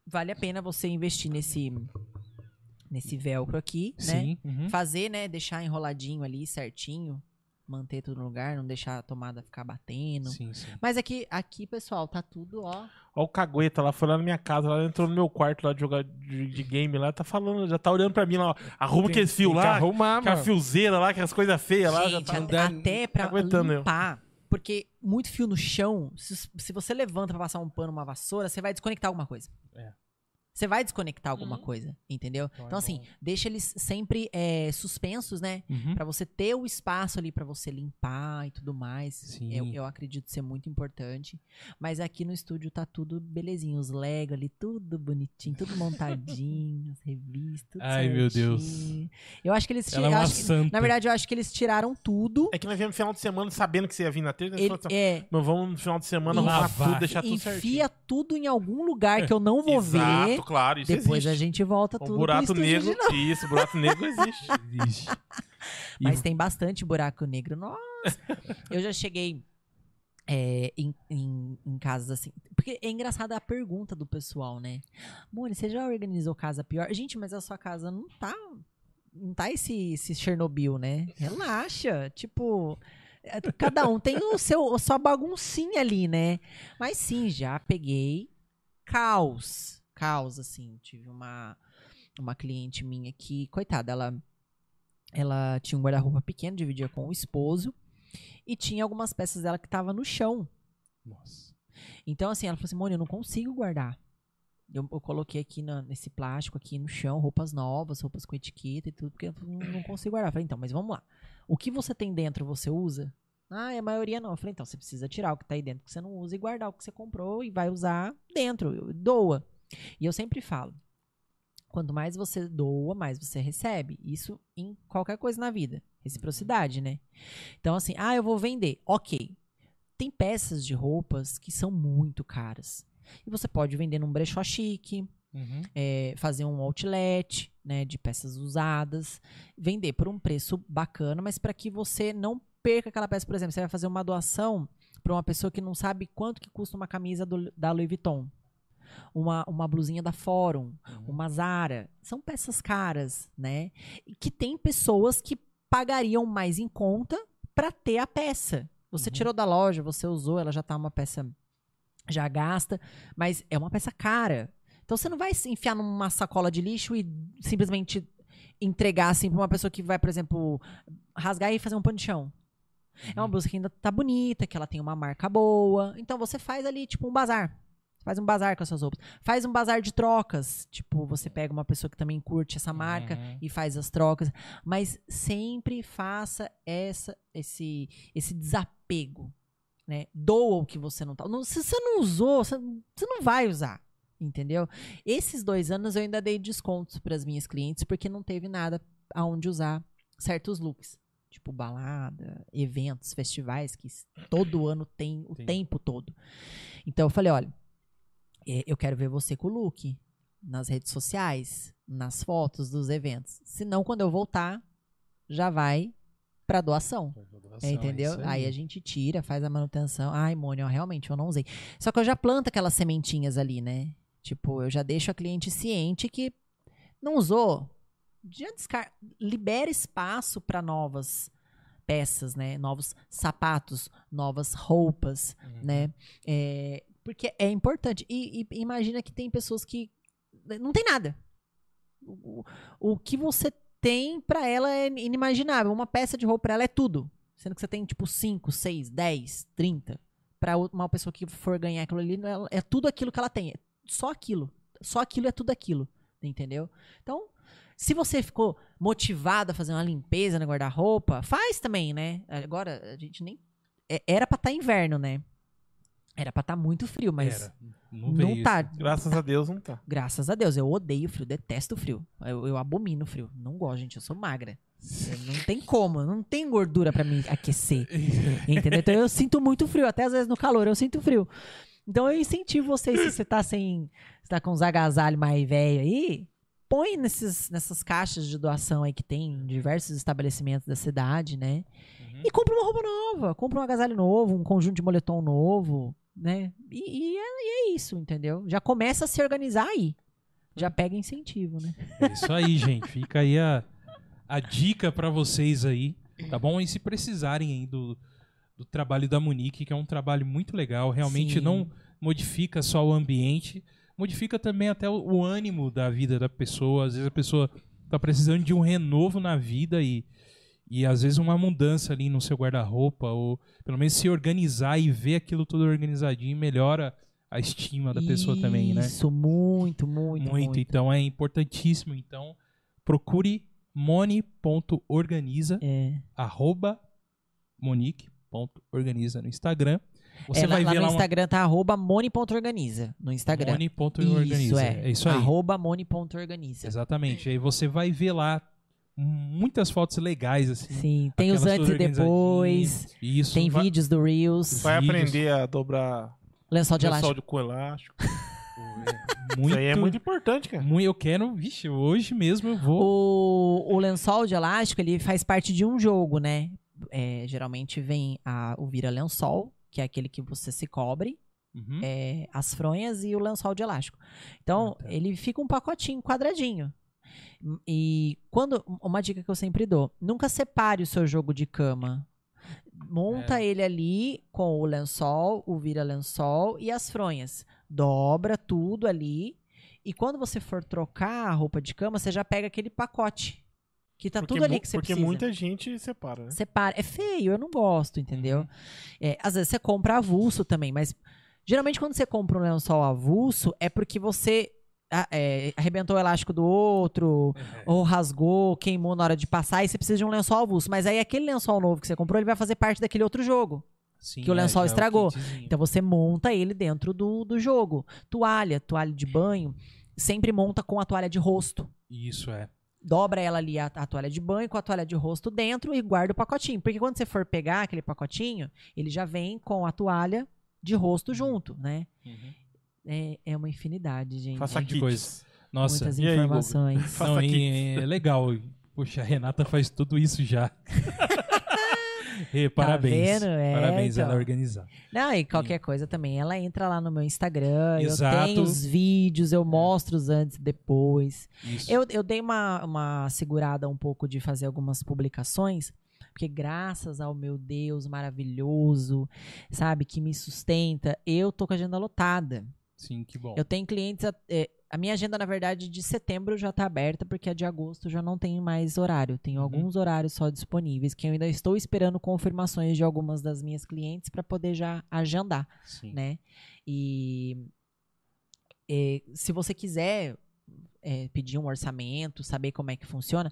vale a pena você investir nesse nesse velcro aqui, né? Sim. uhum. Fazer, né, deixar enroladinho ali certinho, manter tudo no lugar, não deixar a tomada ficar batendo. Sim, sim. Mas aqui, aqui, pessoal, tá tudo, ó. Ó o cagueta lá, foi lá na minha casa, lá entrou no meu quarto lá de jogar de, de game lá, tá falando, já tá olhando pra mim lá, ó, arruma aquele fio lá, arrumar, com a mano. fiozeira lá, com as coisas feias lá, já Gente, tá... até, até pra limpar. Porque muito fio no chão, se, se você levanta pra passar um pano, uma vassoura, você vai desconectar alguma coisa. É. Você vai desconectar alguma Uhum. coisa, entendeu? Então é Então, assim, bom. deixa eles sempre é, suspensos, né? Uhum. Pra você ter o espaço ali pra você limpar e tudo mais. Sim. Eu, eu acredito ser muito importante. Mas aqui no estúdio tá tudo belezinho. Os Lego ali, tudo bonitinho, tudo montadinho, <laughs> as revistas, tudo Ai, meu Deus. certinho. Eu acho que eles Ela é uma acho que- santa. Na verdade, eu acho que eles tiraram tudo. É que nós viemos no final de semana sabendo que você ia vir na terça, Ele, assim, é, "Mas vamos no final de semana Enfia- arrumar tudo, deixar tudo enfia certinho. tudo em algum lugar que eu não vou Exato, ver. Claro, isso Depois existe. a gente volta O tudo buraco negro, de novo. isso, buraco negro existe. <laughs> Vixe. E Mas tem bastante buraco negro. Nossa! eu já cheguei é, em, em, em casas assim. Porque é engraçada a pergunta do pessoal, né? Mone, você já organizou casa pior? Gente, mas a sua casa não tá. Não tá esse, esse Chernobyl, né? Relaxa. Tipo. é, Cada um tem o seu, a sua baguncinha ali, né? Mas sim, já peguei caos. Caos, assim. Tive uma, uma cliente minha que, coitada, ela, ela tinha um guarda-roupa pequeno, dividia com o esposo. E tinha algumas peças dela que tava no chão. Nossa. Então, assim, ela falou assim, Mônica, eu não consigo guardar. Eu, eu coloquei aqui na- nesse plástico aqui no chão, roupas novas, roupas com etiqueta e tudo, porque eu não, não consigo guardar. Eu falei, então, mas vamos lá. O que você tem dentro, você usa? Ah, a maioria não. Eu falei, então, você precisa tirar o que tá aí dentro que você não usa e guardar o que você comprou e vai usar dentro. Doa. E eu sempre falo, quanto mais você doa, mais você recebe. Isso em qualquer coisa na vida. Reciprocidade, né? Então, assim, ah, eu vou vender. Ok. Tem peças de roupas que são muito caras. E você pode vender num brechó chique, Uhum. é, fazer um outlet, né, de peças usadas, vender por um preço bacana, mas para que você não perca aquela peça, por exemplo, você vai fazer uma doação para uma pessoa que não sabe quanto que custa uma camisa do- da Louis Vuitton, uma, uma blusinha da Fórum, uma Zara, são peças caras, né? E que tem pessoas que pagariam mais em conta para ter a peça. Você tirou da loja, você usou, ela já tá uma peça já gasta, mas é uma peça cara. Então você não vai se enfiar numa sacola de lixo e simplesmente entregar assim pra uma pessoa que vai, por exemplo, rasgar e fazer um pano de chão. É uma blusa que ainda tá bonita, que ela tem uma marca boa. Então você faz ali, tipo, um bazar. Faz um bazar com as suas roupas. Faz um bazar de trocas. Tipo, você pega uma pessoa que também curte essa marca Uhum. e faz as trocas. Mas sempre faça essa, esse, esse desapego. Né? Doa o que você não tá. Não- se você não usou, você, você não vai usar. Entendeu? Esses dois anos eu ainda dei descontos para as minhas clientes porque não teve nada aonde usar certos looks. Tipo balada, eventos, festivais que todo ano tem o Tem. tempo todo. Então eu falei, olha, eu quero ver você com o look nas redes sociais, nas fotos dos eventos. Senão, quando eu voltar, já vai pra doação. É, entendeu? isso aí. a gente tira, faz a manutenção. Ai, Mônica, ó, realmente eu não usei. Só que eu já planto aquelas sementinhas ali, né? Tipo, eu já deixo a cliente ciente que não usou. Já descar... Libera espaço para novas peças, né? Novos sapatos, novas roupas, Uhum. né? É, porque é importante. E, e imagina que tem pessoas que não tem nada. O, o- que você tem pra ela é inimaginável. Uma peça de roupa pra ela é tudo. Sendo que você tem tipo 5, 6, 10, 30. Pra uma pessoa que for ganhar aquilo ali, ela- é tudo aquilo que ela tem. É só aquilo. Só aquilo é tudo aquilo. Entendeu? Então, se você ficou motivado a fazer uma limpeza no guarda-roupa, faz também, né? Agora, a gente nem. é- Era pra estar inverno, né? Era pra estar muito frio, mas Era. Não, não, tá. isso. Graças a Deus não tá. Graças a Deus. Eu odeio frio, detesto frio. Eu, eu abomino frio. Não gosto, gente. Eu sou magra. Não tem como. Não tem gordura pra me aquecer. <laughs> Entendeu? Então eu sinto muito frio. Até às vezes no calor eu sinto frio. Então eu incentivo vocês, se você tá sem. Você tá com uns agasalhos mais velho aí, põe nesses, nessas caixas de doação aí que tem em diversos estabelecimentos da cidade, né? Uhum. E compra uma roupa nova, compra um agasalho novo, um conjunto de moletom novo, né? E, e é, e é isso, entendeu? Já começa a se organizar aí. Já pega incentivo, né? É isso aí, <laughs> gente. Fica aí a, a dica pra vocês aí, tá bom? E se precisarem aí do, do trabalho da Monique, que é um trabalho muito legal, realmente Sim. não modifica só o ambiente, modifica também até o, o ânimo da vida da pessoa. Às vezes a pessoa tá precisando de um renovo na vida e, e às vezes uma mudança ali no seu guarda-roupa, ou pelo menos se organizar e ver aquilo tudo organizadinho melhora a estima da pessoa também, né? Isso, muito, muito, muito. Então é importantíssimo. Então procure moni.organiza, É. arroba monique.organiza no Instagram. Você É, vai lá ver no lá uma Instagram tá arroba moni.organiza. No Instagram. moni.organiza. Isso, é. é. isso aí. Arroba moni.organiza. Exatamente. Aí você vai ver lá muitas fotos legais assim. Sim, tem os antes e depois. Isso. Tem vai- vídeos do Reels. Vai Vídeos. aprender a dobrar Lençol de lençol elástico. de com elástico. <laughs> Muito, Isso aí é muito importante, cara. muito- eu quero, vixe, hoje mesmo eu vou. O, o lençol de elástico, ele faz parte de um jogo, né? É, geralmente vem a, o vira-lençol, que é aquele que você se cobre, Uhum. é, as fronhas e o lençol de elástico. Então, Ah, tá. ele fica um pacotinho quadradinho. E quando. Uma dica que eu sempre dou: nunca separe o seu jogo de cama. Monta É. ele ali com o lençol, o vira-lençol e as fronhas. Dobra tudo ali. E quando você for trocar a roupa de cama, você já pega aquele pacote. Que tá Porque tudo ali que você Porque precisa. muita gente separa, né? Separa. É feio, eu não gosto, entendeu? Uhum. É, às vezes você compra avulso também, mas geralmente quando você compra um lençol avulso é porque você é, arrebentou o elástico do outro, É. ou rasgou, queimou na hora de passar, e você precisa de um lençol avulso. Mas aí aquele lençol novo que você comprou, ele vai fazer parte daquele outro jogo. Sim, que o é, lençol já é o estragou. Então você monta ele dentro do, do jogo. Toalha, toalha de banho, sempre monta com a toalha de rosto. Isso é. Dobra ela ali, a, a toalha de banho, com a toalha de rosto dentro e guarda o pacotinho. Porque quando você for pegar aquele pacotinho, ele já vem com a toalha de rosto junto, né? Uhum. É, é uma infinidade, gente. Faça que kits. coisa. Nossa, Muitas E aí, informações. Faça Não, e kits. é legal. Poxa, a Renata faz tudo isso já. <laughs> Ê, parabéns. vendo? É, parabéns, então. ela é organizada. Não, e qualquer coisa também, ela entra lá no meu Instagram, Exato. eu tenho os vídeos, eu mostro os antes e depois. Isso. Eu, eu dei uma, uma segurada um pouco de fazer algumas publicações, porque graças ao meu Deus maravilhoso, sabe, que me sustenta, eu tô com a agenda lotada. Sim, que bom. Eu tenho clientes. a- é, a minha agenda, na verdade, de setembro já tá aberta, porque a de agosto já não tem mais horário. Tenho Uhum. alguns horários só disponíveis, que eu ainda estou esperando confirmações de algumas das minhas clientes para poder já agendar, Sim. né? E é, se você quiser é, pedir um orçamento, saber como é que funciona,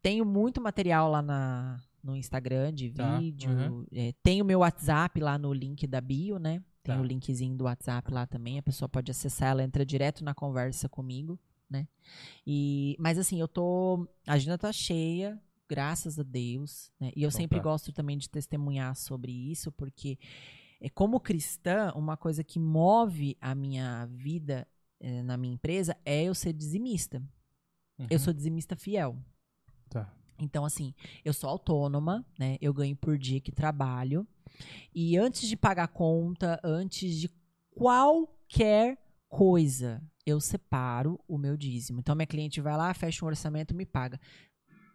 tenho muito material lá na, no Instagram de Tá, vídeo. uhum. é, tem o meu WhatsApp lá no link da bio, né? Tem Tá. o linkzinho do WhatsApp lá também. A pessoa pode acessar, ela entra direto na conversa comigo, né? E, mas assim, eu tô. A agenda tá cheia, graças a Deus. Né? E eu Então sempre tá. gosto também de testemunhar sobre isso, porque é, como cristã, uma coisa que move a minha vida eh, na minha empresa é eu ser dizimista. Eu Uhum. sou dizimista fiel. Tá. Então, assim, eu sou autônoma, né? Eu ganho por dia que trabalho. E antes de pagar conta, antes de qualquer coisa, eu separo o meu dízimo. Então, minha cliente vai lá, fecha um orçamento, me paga.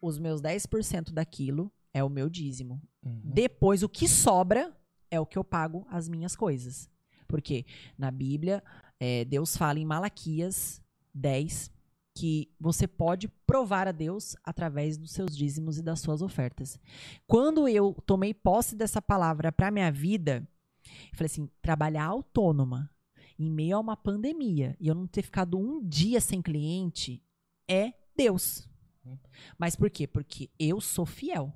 Os meus 10% daquilo, é o meu dízimo. Uhum. Depois, o que sobra é o que eu pago as minhas coisas. Porque na Bíblia, é, Deus fala em Malaquias 10 que você pode provar a Deus através dos seus dízimos e das suas ofertas. Quando eu tomei posse dessa palavra para minha vida, eu falei assim: trabalhar autônoma em meio a uma pandemia e eu não ter ficado um dia sem cliente é Deus. Mas por quê? Porque eu sou fiel.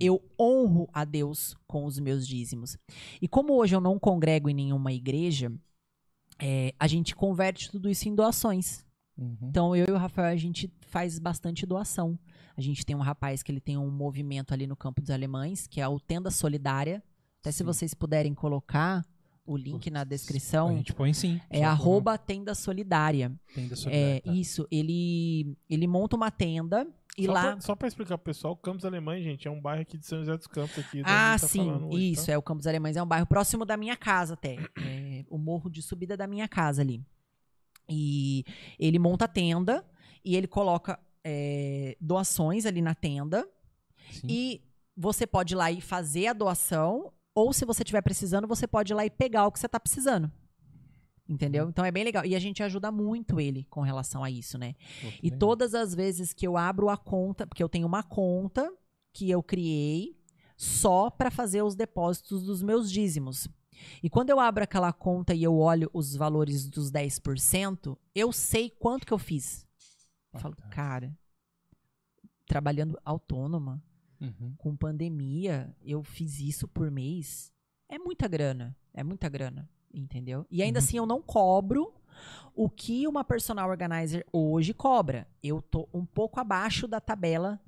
Eu honro a Deus com os meus dízimos. E como hoje eu não congrego em nenhuma igreja, é, a gente converte tudo isso em doações. Uhum. Então eu e o Rafael a gente faz bastante doação. A gente tem um rapaz que ele tem um movimento ali no Campo dos Alemães, que é o Tenda Solidária. Até se Sim. vocês puderem colocar o link na A descrição, gente põe sim. é arroba Tenda Solidária. Tenda É solidária, tá? isso. Ele ele monta uma tenda e só, lá pra, só pra explicar pro pessoal, Campos Alemães, gente, é um bairro aqui de São José dos Campos. Aqui, Ah, a tá sim, hoje, isso, tá? é o Campos Alemães, é um bairro próximo da minha casa até. É, o morro de subida da minha casa ali. E ele monta a tenda e ele coloca é, doações ali na tenda. Sim. E você pode ir lá e fazer a doação, ou se você estiver precisando, você pode ir lá e pegar o que você está precisando. Entendeu? Então é bem legal. E a gente ajuda muito ele com relação a isso, né? Pô, E legal. todas as vezes que eu abro a conta, porque eu tenho uma conta que eu criei só para fazer os depósitos dos meus dízimos. E quando eu abro aquela conta e eu olho os valores dos 10%, eu sei quanto que eu fiz. Eu falo, cara, trabalhando autônoma, Uhum. com pandemia, eu fiz isso por mês. É muita grana. É muita grana. Entendeu? E ainda Uhum. assim eu não cobro o que uma personal organizer hoje cobra. Eu tô um pouco abaixo da tabela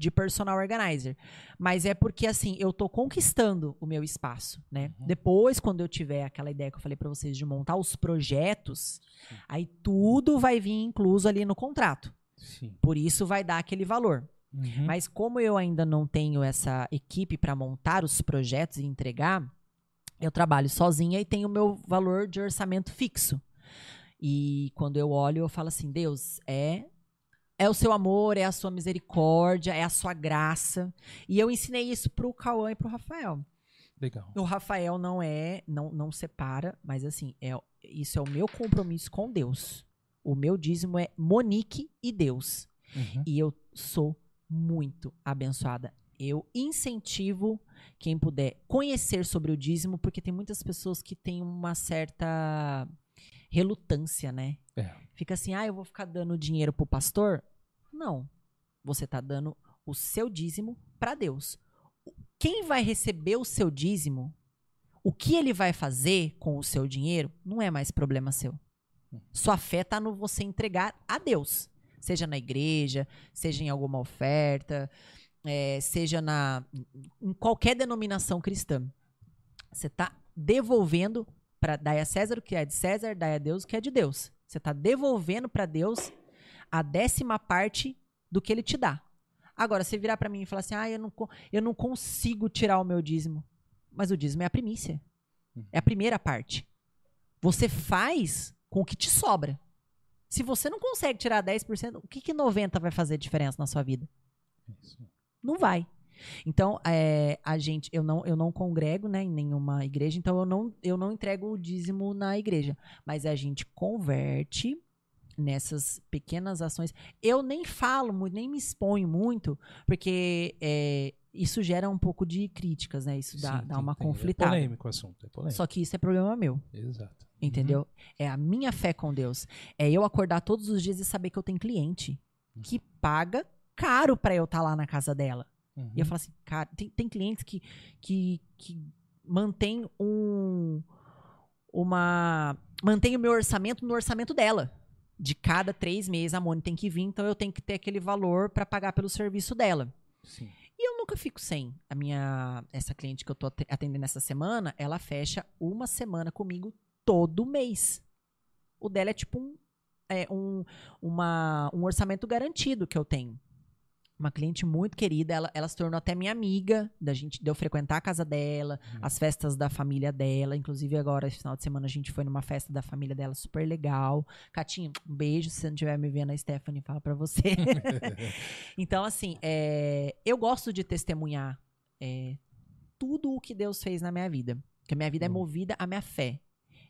de personal organizer. Mas é porque assim, eu tô conquistando o meu espaço, né? Uhum. Depois, quando eu tiver aquela ideia que eu falei pra vocês de montar os projetos, aí tudo vai vir incluso ali no contrato. Sim. Por isso vai dar aquele valor. Uhum. Mas como eu ainda não tenho essa equipe para montar os projetos e entregar, eu trabalho sozinha e tenho o meu valor de orçamento fixo. E quando eu olho, eu falo assim: Deus, é é o seu amor, é a sua misericórdia, é a sua graça. E eu ensinei isso pro Cauã e pro Rafael. Legal. O Rafael não é, não, não separa, mas assim, é, isso é o meu compromisso com Deus. O meu dízimo é Monique e Deus. Uhum. E eu sou muito abençoada. Eu incentivo quem puder conhecer sobre o dízimo, porque tem muitas pessoas que têm uma certa relutância, né? É. Fica assim, ah, eu vou ficar dando dinheiro pro pastor? Não. Você tá dando o seu dízimo para Deus. Quem vai receber o seu dízimo, o que ele vai fazer com o seu dinheiro, não é mais problema seu. Sua fé tá no você entregar a Deus. Seja na igreja, seja em alguma oferta, é, seja na em qualquer denominação cristã. Você está devolvendo para dar a César o que é de César, dar a Deus o que é de Deus. Você está devolvendo para Deus a décima parte do que ele te dá. Agora, você virar para mim e falar assim: ah, eu não, eu não consigo tirar o meu dízimo. Mas o dízimo é a primícia. É a primeira parte. Você faz com o que te sobra. Se você não consegue tirar 10%, o que, que 90% vai fazer diferença na sua vida? Isso. Não vai. Então, é, a gente, eu não, eu não congrego né, em nenhuma igreja, então eu não, eu não entrego o dízimo na igreja. Mas a gente converte nessas pequenas ações. Eu nem falo muito, nem me exponho muito, porque é, isso gera um pouco de críticas, né? Isso dá, Sim, dá uma tem- conflitada. É polêmico o assunto. É polêmico. Só que isso é problema meu. Exato. Entendeu? É a minha fé com Deus. É eu acordar todos os dias e saber que eu tenho cliente que paga caro pra eu estar lá na casa dela. Uhum. E eu falo assim, cara, tem, tem clientes que, que, que mantém um. Uma. Mantém o meu orçamento no orçamento dela. De cada três meses a Moni tem que vir, então eu tenho que ter aquele valor pra pagar pelo serviço dela. Sim. E eu nunca fico sem. A minha. Essa cliente que eu tô ate- atendendo essa semana, ela fecha uma semana comigo todo mês. O dela é tipo um. É um, uma, um orçamento garantido que eu tenho. Uma cliente muito querida, ela, ela se tornou até minha amiga, da gente deu frequentar a casa dela, as festas da família dela. Inclusive, agora, esse final de semana, a gente foi numa festa da família dela super legal. Catinho, um beijo. Se você não estiver me vendo, a Stephanie fala pra você. <laughs> então, assim, é, eu gosto de testemunhar é, tudo o que Deus fez na minha vida. Porque a minha vida é Uhum. movida à minha fé.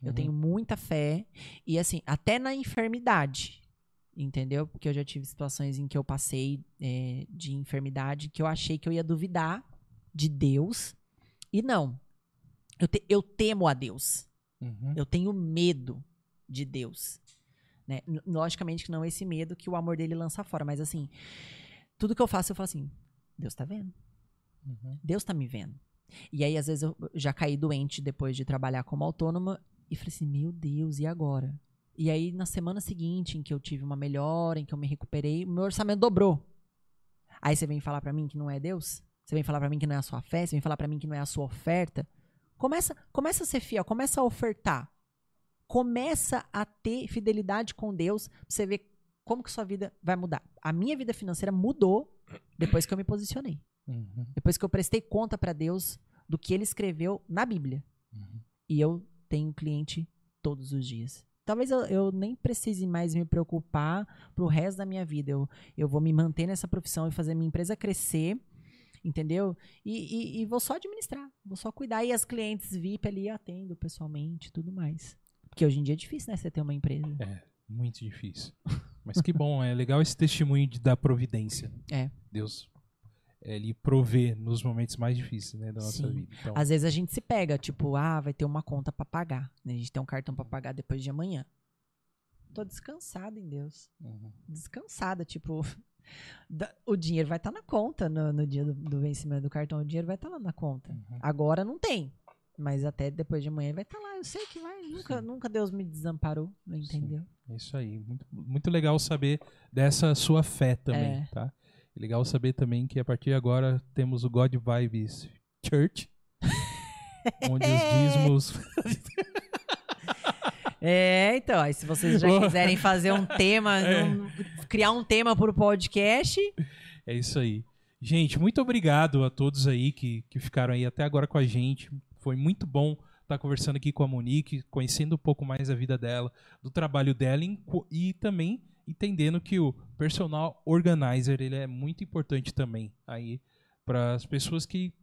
Eu Uhum. tenho muita fé. E assim, até na enfermidade. Entendeu? Porque eu já tive situações em que eu passei é, de enfermidade que eu achei que eu ia duvidar de Deus. E não. Eu, te- eu temo a Deus. Uhum. Eu tenho medo de Deus. Né? Logicamente que não esse medo que o amor dele lança fora. Mas assim, tudo que eu faço, eu falo assim: Deus tá vendo. Uhum. Deus tá me vendo. E aí, às vezes, eu já caí doente depois de trabalhar como autônoma e falei assim: meu Deus, e agora? E aí, na semana seguinte, em que eu tive uma melhora, em que eu me recuperei, o meu orçamento dobrou. Aí você vem falar pra mim que não é Deus? Você vem falar pra mim que não é a sua fé? Você vem falar pra mim que não é a sua oferta? Começa, começa a ser fiel, começa a ofertar. Começa a ter fidelidade com Deus pra você ver como que sua vida vai mudar. A minha vida financeira mudou depois que eu me posicionei. Uhum. Depois que eu prestei conta pra Deus do que ele escreveu na Bíblia. Uhum. E eu tenho cliente todos os dias. Talvez eu, eu nem precise mais me preocupar pro resto da minha vida. Eu, eu vou me manter nessa profissão e fazer minha empresa crescer, entendeu? E, e- e vou só administrar, vou só cuidar. E as clientes VIP ali eu atendo pessoalmente e tudo mais. Porque hoje em dia é difícil, né, você ter uma empresa. É, muito difícil. Mas que bom, é legal esse testemunho de, da providência. É. Deus, ele provê nos momentos mais difíceis né, da nossa Sim. vida. Então, Às vezes a gente se pega, tipo, ah, vai ter uma conta pra pagar. né? A gente tem um cartão pra pagar depois de amanhã. Tô descansada em Deus. uhum. descansada, tipo, <laughs> o dinheiro vai estar na conta no, no dia do, do vencimento do cartão, o dinheiro vai estar lá na conta. Uhum. Agora não tem, mas até depois de amanhã vai estar lá. Eu sei que vai, nunca, nunca Deus me desamparou, entendeu? É isso aí. Muito, muito legal saber dessa sua fé também, É. tá? Legal saber também que a partir de agora temos o God Vibes Church, <laughs> onde os dízimos... <laughs> É, então, aí se vocês já <laughs> quiserem fazer um tema, É. um- criar um tema pro podcast, É isso aí. Gente, muito obrigado a todos aí que, que ficaram aí até agora com a gente. Foi muito bom estar conversando aqui com a Monique, conhecendo um pouco mais a vida dela, do trabalho dela e também entendendo que o personal organizer ele é muito importante também aí para as pessoas que,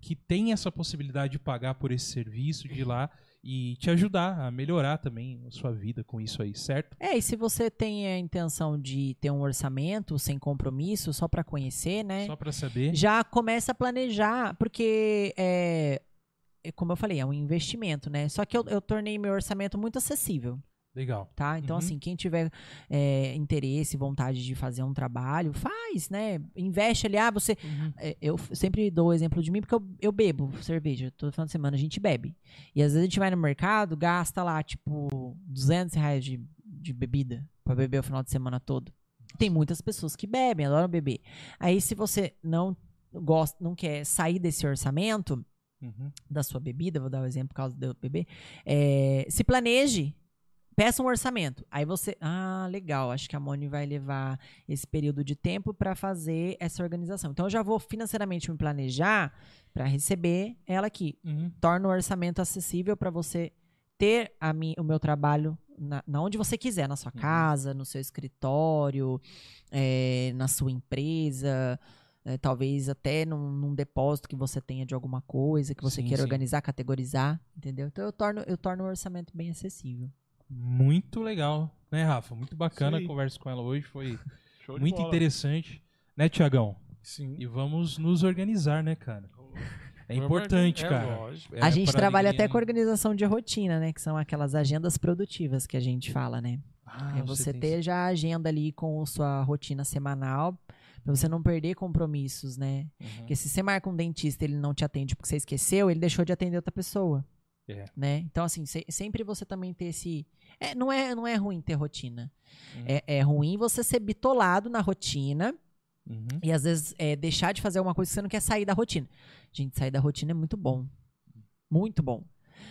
que têm essa possibilidade de pagar por esse serviço, de ir lá e te ajudar a melhorar também a sua vida com isso aí, certo? É, e se você tem a intenção de ter um orçamento sem compromisso, só pra conhecer, né? Só para saber. já começa a planejar, porque é, é como eu falei, é um investimento, né? Só que eu, eu tornei meu orçamento muito acessível, Legal. tá? Então, Uhum. assim, quem tiver é, interesse, vontade de fazer um trabalho, faz, né? Investe ali, ah, você... é, Eu sempre dou o exemplo de mim, porque eu, eu bebo cerveja, todo final de semana a gente bebe. E às vezes a gente vai no mercado, gasta lá, tipo, 200 reais de, de bebida pra beber o final de semana todo. Tem muitas pessoas que bebem, adoram beber. Aí, se você não gosta, não quer sair desse orçamento Uhum. da sua bebida, vou dar o exemplo por causa do bebê, é, se planeje, peça um orçamento. Aí você, ah, legal, acho que a Moni vai levar esse período de tempo para fazer essa organização. Então, eu já vou financeiramente me planejar para receber ela aqui. Uhum. Torna o orçamento acessível para você ter a mi, o meu trabalho na, na onde você quiser, na sua Uhum. casa, no seu escritório, é, na sua empresa, é, talvez até num, num depósito que você tenha de alguma coisa que você Sim, queira sim. organizar, categorizar, entendeu? Então eu torno, eu torno o orçamento bem acessível. Muito legal, né, Rafa? Muito bacana Isso a conversa com ela hoje, foi <laughs> muito bola. interessante, né, Tiagão? Sim. E vamos nos organizar, né, cara? É importante, é cara. É, a gente trabalha ninguém- até com organização de rotina, né? Que são aquelas agendas produtivas que a gente fala, né? Ah, é você tem- ter já a agenda ali com a sua rotina semanal, pra você não perder compromissos, né? Uhum. Porque se você marca um dentista e ele não te atende porque você esqueceu, ele deixou de atender outra pessoa. É. Né? Então, assim, se- sempre você também ter esse. É, não, é, não é ruim ter rotina. Uhum. É, é ruim você ser bitolado na rotina Uhum. e às vezes é, deixar de fazer alguma coisa que você não quer sair da rotina. Gente, sair da rotina é muito bom. Muito bom.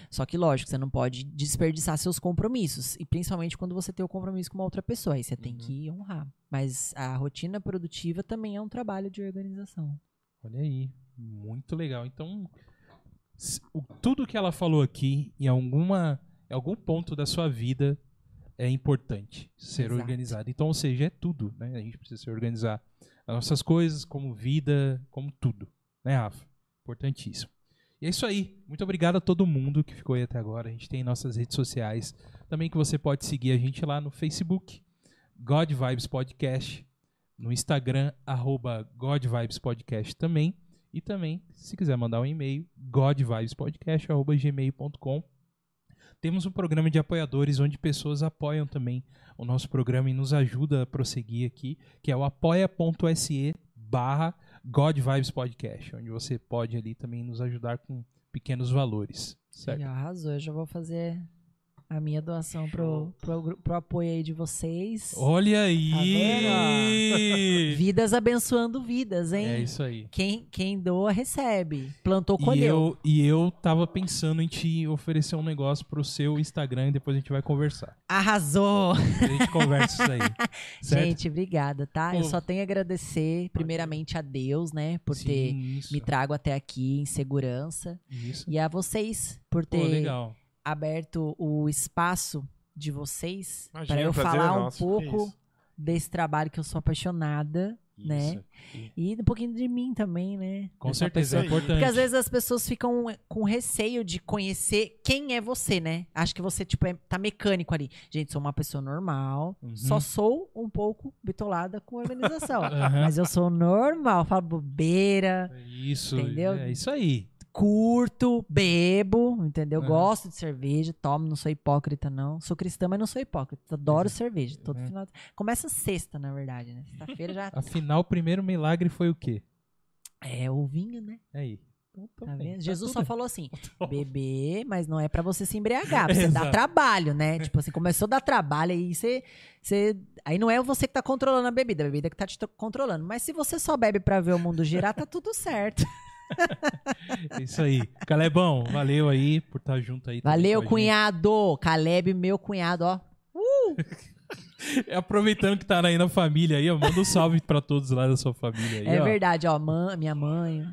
Só que, lógico, você não pode desperdiçar seus compromissos. E principalmente quando você tem o compromisso com uma outra pessoa. Aí você tem Uhum. que honrar. Mas a rotina produtiva também é um trabalho de organização. Olha aí, muito legal. Então, tudo que ela falou aqui, em alguma, em algum ponto da sua vida, é importante ser Exato. organizado. Então, ou seja, é tudo, né? A gente precisa se organizar as nossas coisas, como vida, como tudo, né, Rafa? Importantíssimo. E é isso aí. Muito obrigado a todo mundo que ficou aí até agora. A gente tem nossas redes sociais. Também que você pode seguir a gente lá no Facebook, God Vibes Podcast, no Instagram, arroba God Vibes Podcast também. E também, se quiser mandar um e-mail, godvibespodcast.gmail.com. Temos um programa de apoiadores onde pessoas apoiam também o nosso programa e nos ajuda a prosseguir aqui, que é o apoia.se barra God Vibes Podcast, onde você pode ali também nos ajudar com pequenos valores. Certo? E arrasou. Eu já vou fazer a minha doação pro, pro, pro apoio aí de vocês. Olha aí! <laughs> Vidas abençoando vidas, hein? é isso aí. Quem, quem doa, recebe. Plantou, E colheu. eu, e eu tava pensando em te oferecer um negócio pro seu Instagram e depois a gente vai conversar. Arrasou! A gente conversa isso aí. <laughs> Certo? Gente, obrigada, tá? Eu Pô. só tenho a agradecer, primeiramente, a Deus, né? Por ter Sim, isso. me trago até aqui em segurança. Isso. E a vocês, por Pô, ter legal. Aberto o espaço de vocês para eu falar é um nosso. pouco Isso. desse trabalho que eu sou apaixonada, né? Isso. E um pouquinho de mim também, né? Com Dessa certeza, é pessoa. importante. Porque às vezes as pessoas ficam com receio de conhecer quem é você, né? Acho que você, tipo, é, tá mecânico ali. Gente, sou uma pessoa normal, Uhum. só sou um pouco bitolada com organização. <laughs> Aham. Mas eu sou normal, falo bobeira, Isso, Entendeu? é isso aí. Curto, bebo, entendeu? Aham. Gosto de cerveja, tomo, não sou hipócrita, não. Sou cristã, mas não sou hipócrita. Adoro cerveja. Todo Uhum. final. Começa sexta, na verdade, né? Sexta-feira já. <laughs> Afinal, o primeiro milagre foi o quê? É o vinho, né? Aí. Então, Tá bem, vendo? tá Jesus só falou assim: <laughs> beber, mas não é pra você se embriagar, <laughs> você Exato. trabalho, né? Tipo assim, começou a dar trabalho aí você, você. Aí não é você que tá controlando a bebida, a bebida que tá te controlando. Mas se você só bebe pra ver o mundo girar, tá tudo certo. <laughs> É isso aí. Calebão, valeu aí por estar junto aí. Valeu, cunhado. Caleb, meu cunhado, ó. gente. <laughs> Aproveitando que tá aí na família aí, ó, manda um salve pra todos lá da sua família aí, É ó. verdade, ó. mã- minha mãe,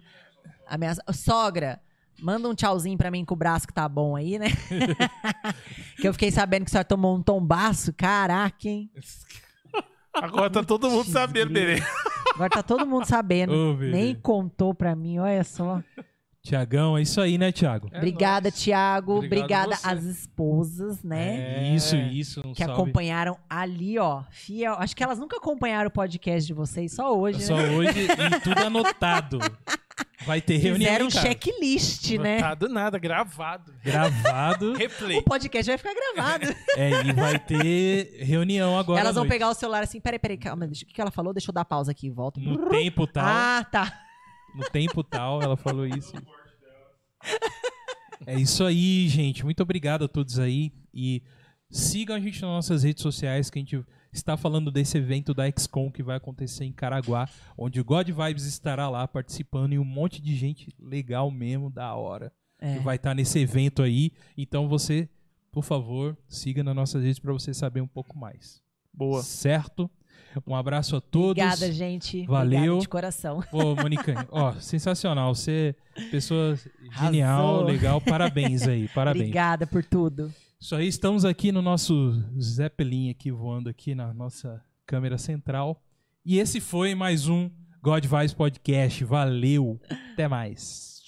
a minha sogra. Manda um tchauzinho pra mim com o braço que tá bom aí, né? <laughs> que eu fiquei sabendo que a senhora tomou um tombaço. Caraca, hein? Agora tá todo mundo sabendo, Berê. Agora tá todo mundo sabendo. Ô. Nem contou pra mim, olha só. Tiagão, é isso aí, né, Tiago? É Obrigada, nóis. Tiago. Obrigado Obrigada você. às esposas, né? É, isso, isso. Um Que salve. acompanharam ali, ó. Fiel. Acho que elas nunca acompanharam o podcast de vocês, só hoje, Só né? hoje e tudo anotado. <laughs> Vai ter reunião, Fizeram um cara? checklist, né? Tá do nada, gravado. Gravado. <laughs> Replay. O podcast vai ficar gravado. <laughs> é, e vai ter reunião agora. Elas à vão noite. pegar o celular assim, peraí, peraí, calma, deixa- o que ela falou? Deixa eu dar pausa aqui, volta. No tempo tal. Ah, tá. No tempo tal, ela falou isso. É isso aí, gente. Muito obrigado a todos aí. E sigam a gente nas nossas redes sociais, que a gente está falando desse evento da XCOM que vai acontecer em Caraguá, onde o God Vibes estará lá participando e um monte de gente legal mesmo, da hora, É. que vai estar nesse evento aí. Então você, por favor, siga nas nossas redes para você saber um pouco mais. Boa. Certo? Um abraço a todos. Obrigada, gente. Valeu. Obrigada de coração. Ô, Monica, <laughs> ó, sensacional. Você, pessoa genial, Arrasou. legal. Parabéns aí, <laughs> parabéns. Obrigada por tudo. Isso aí, estamos aqui no nosso Zeppelin aqui voando aqui na nossa câmera central. E esse foi mais um God Podcast. Valeu. Até mais.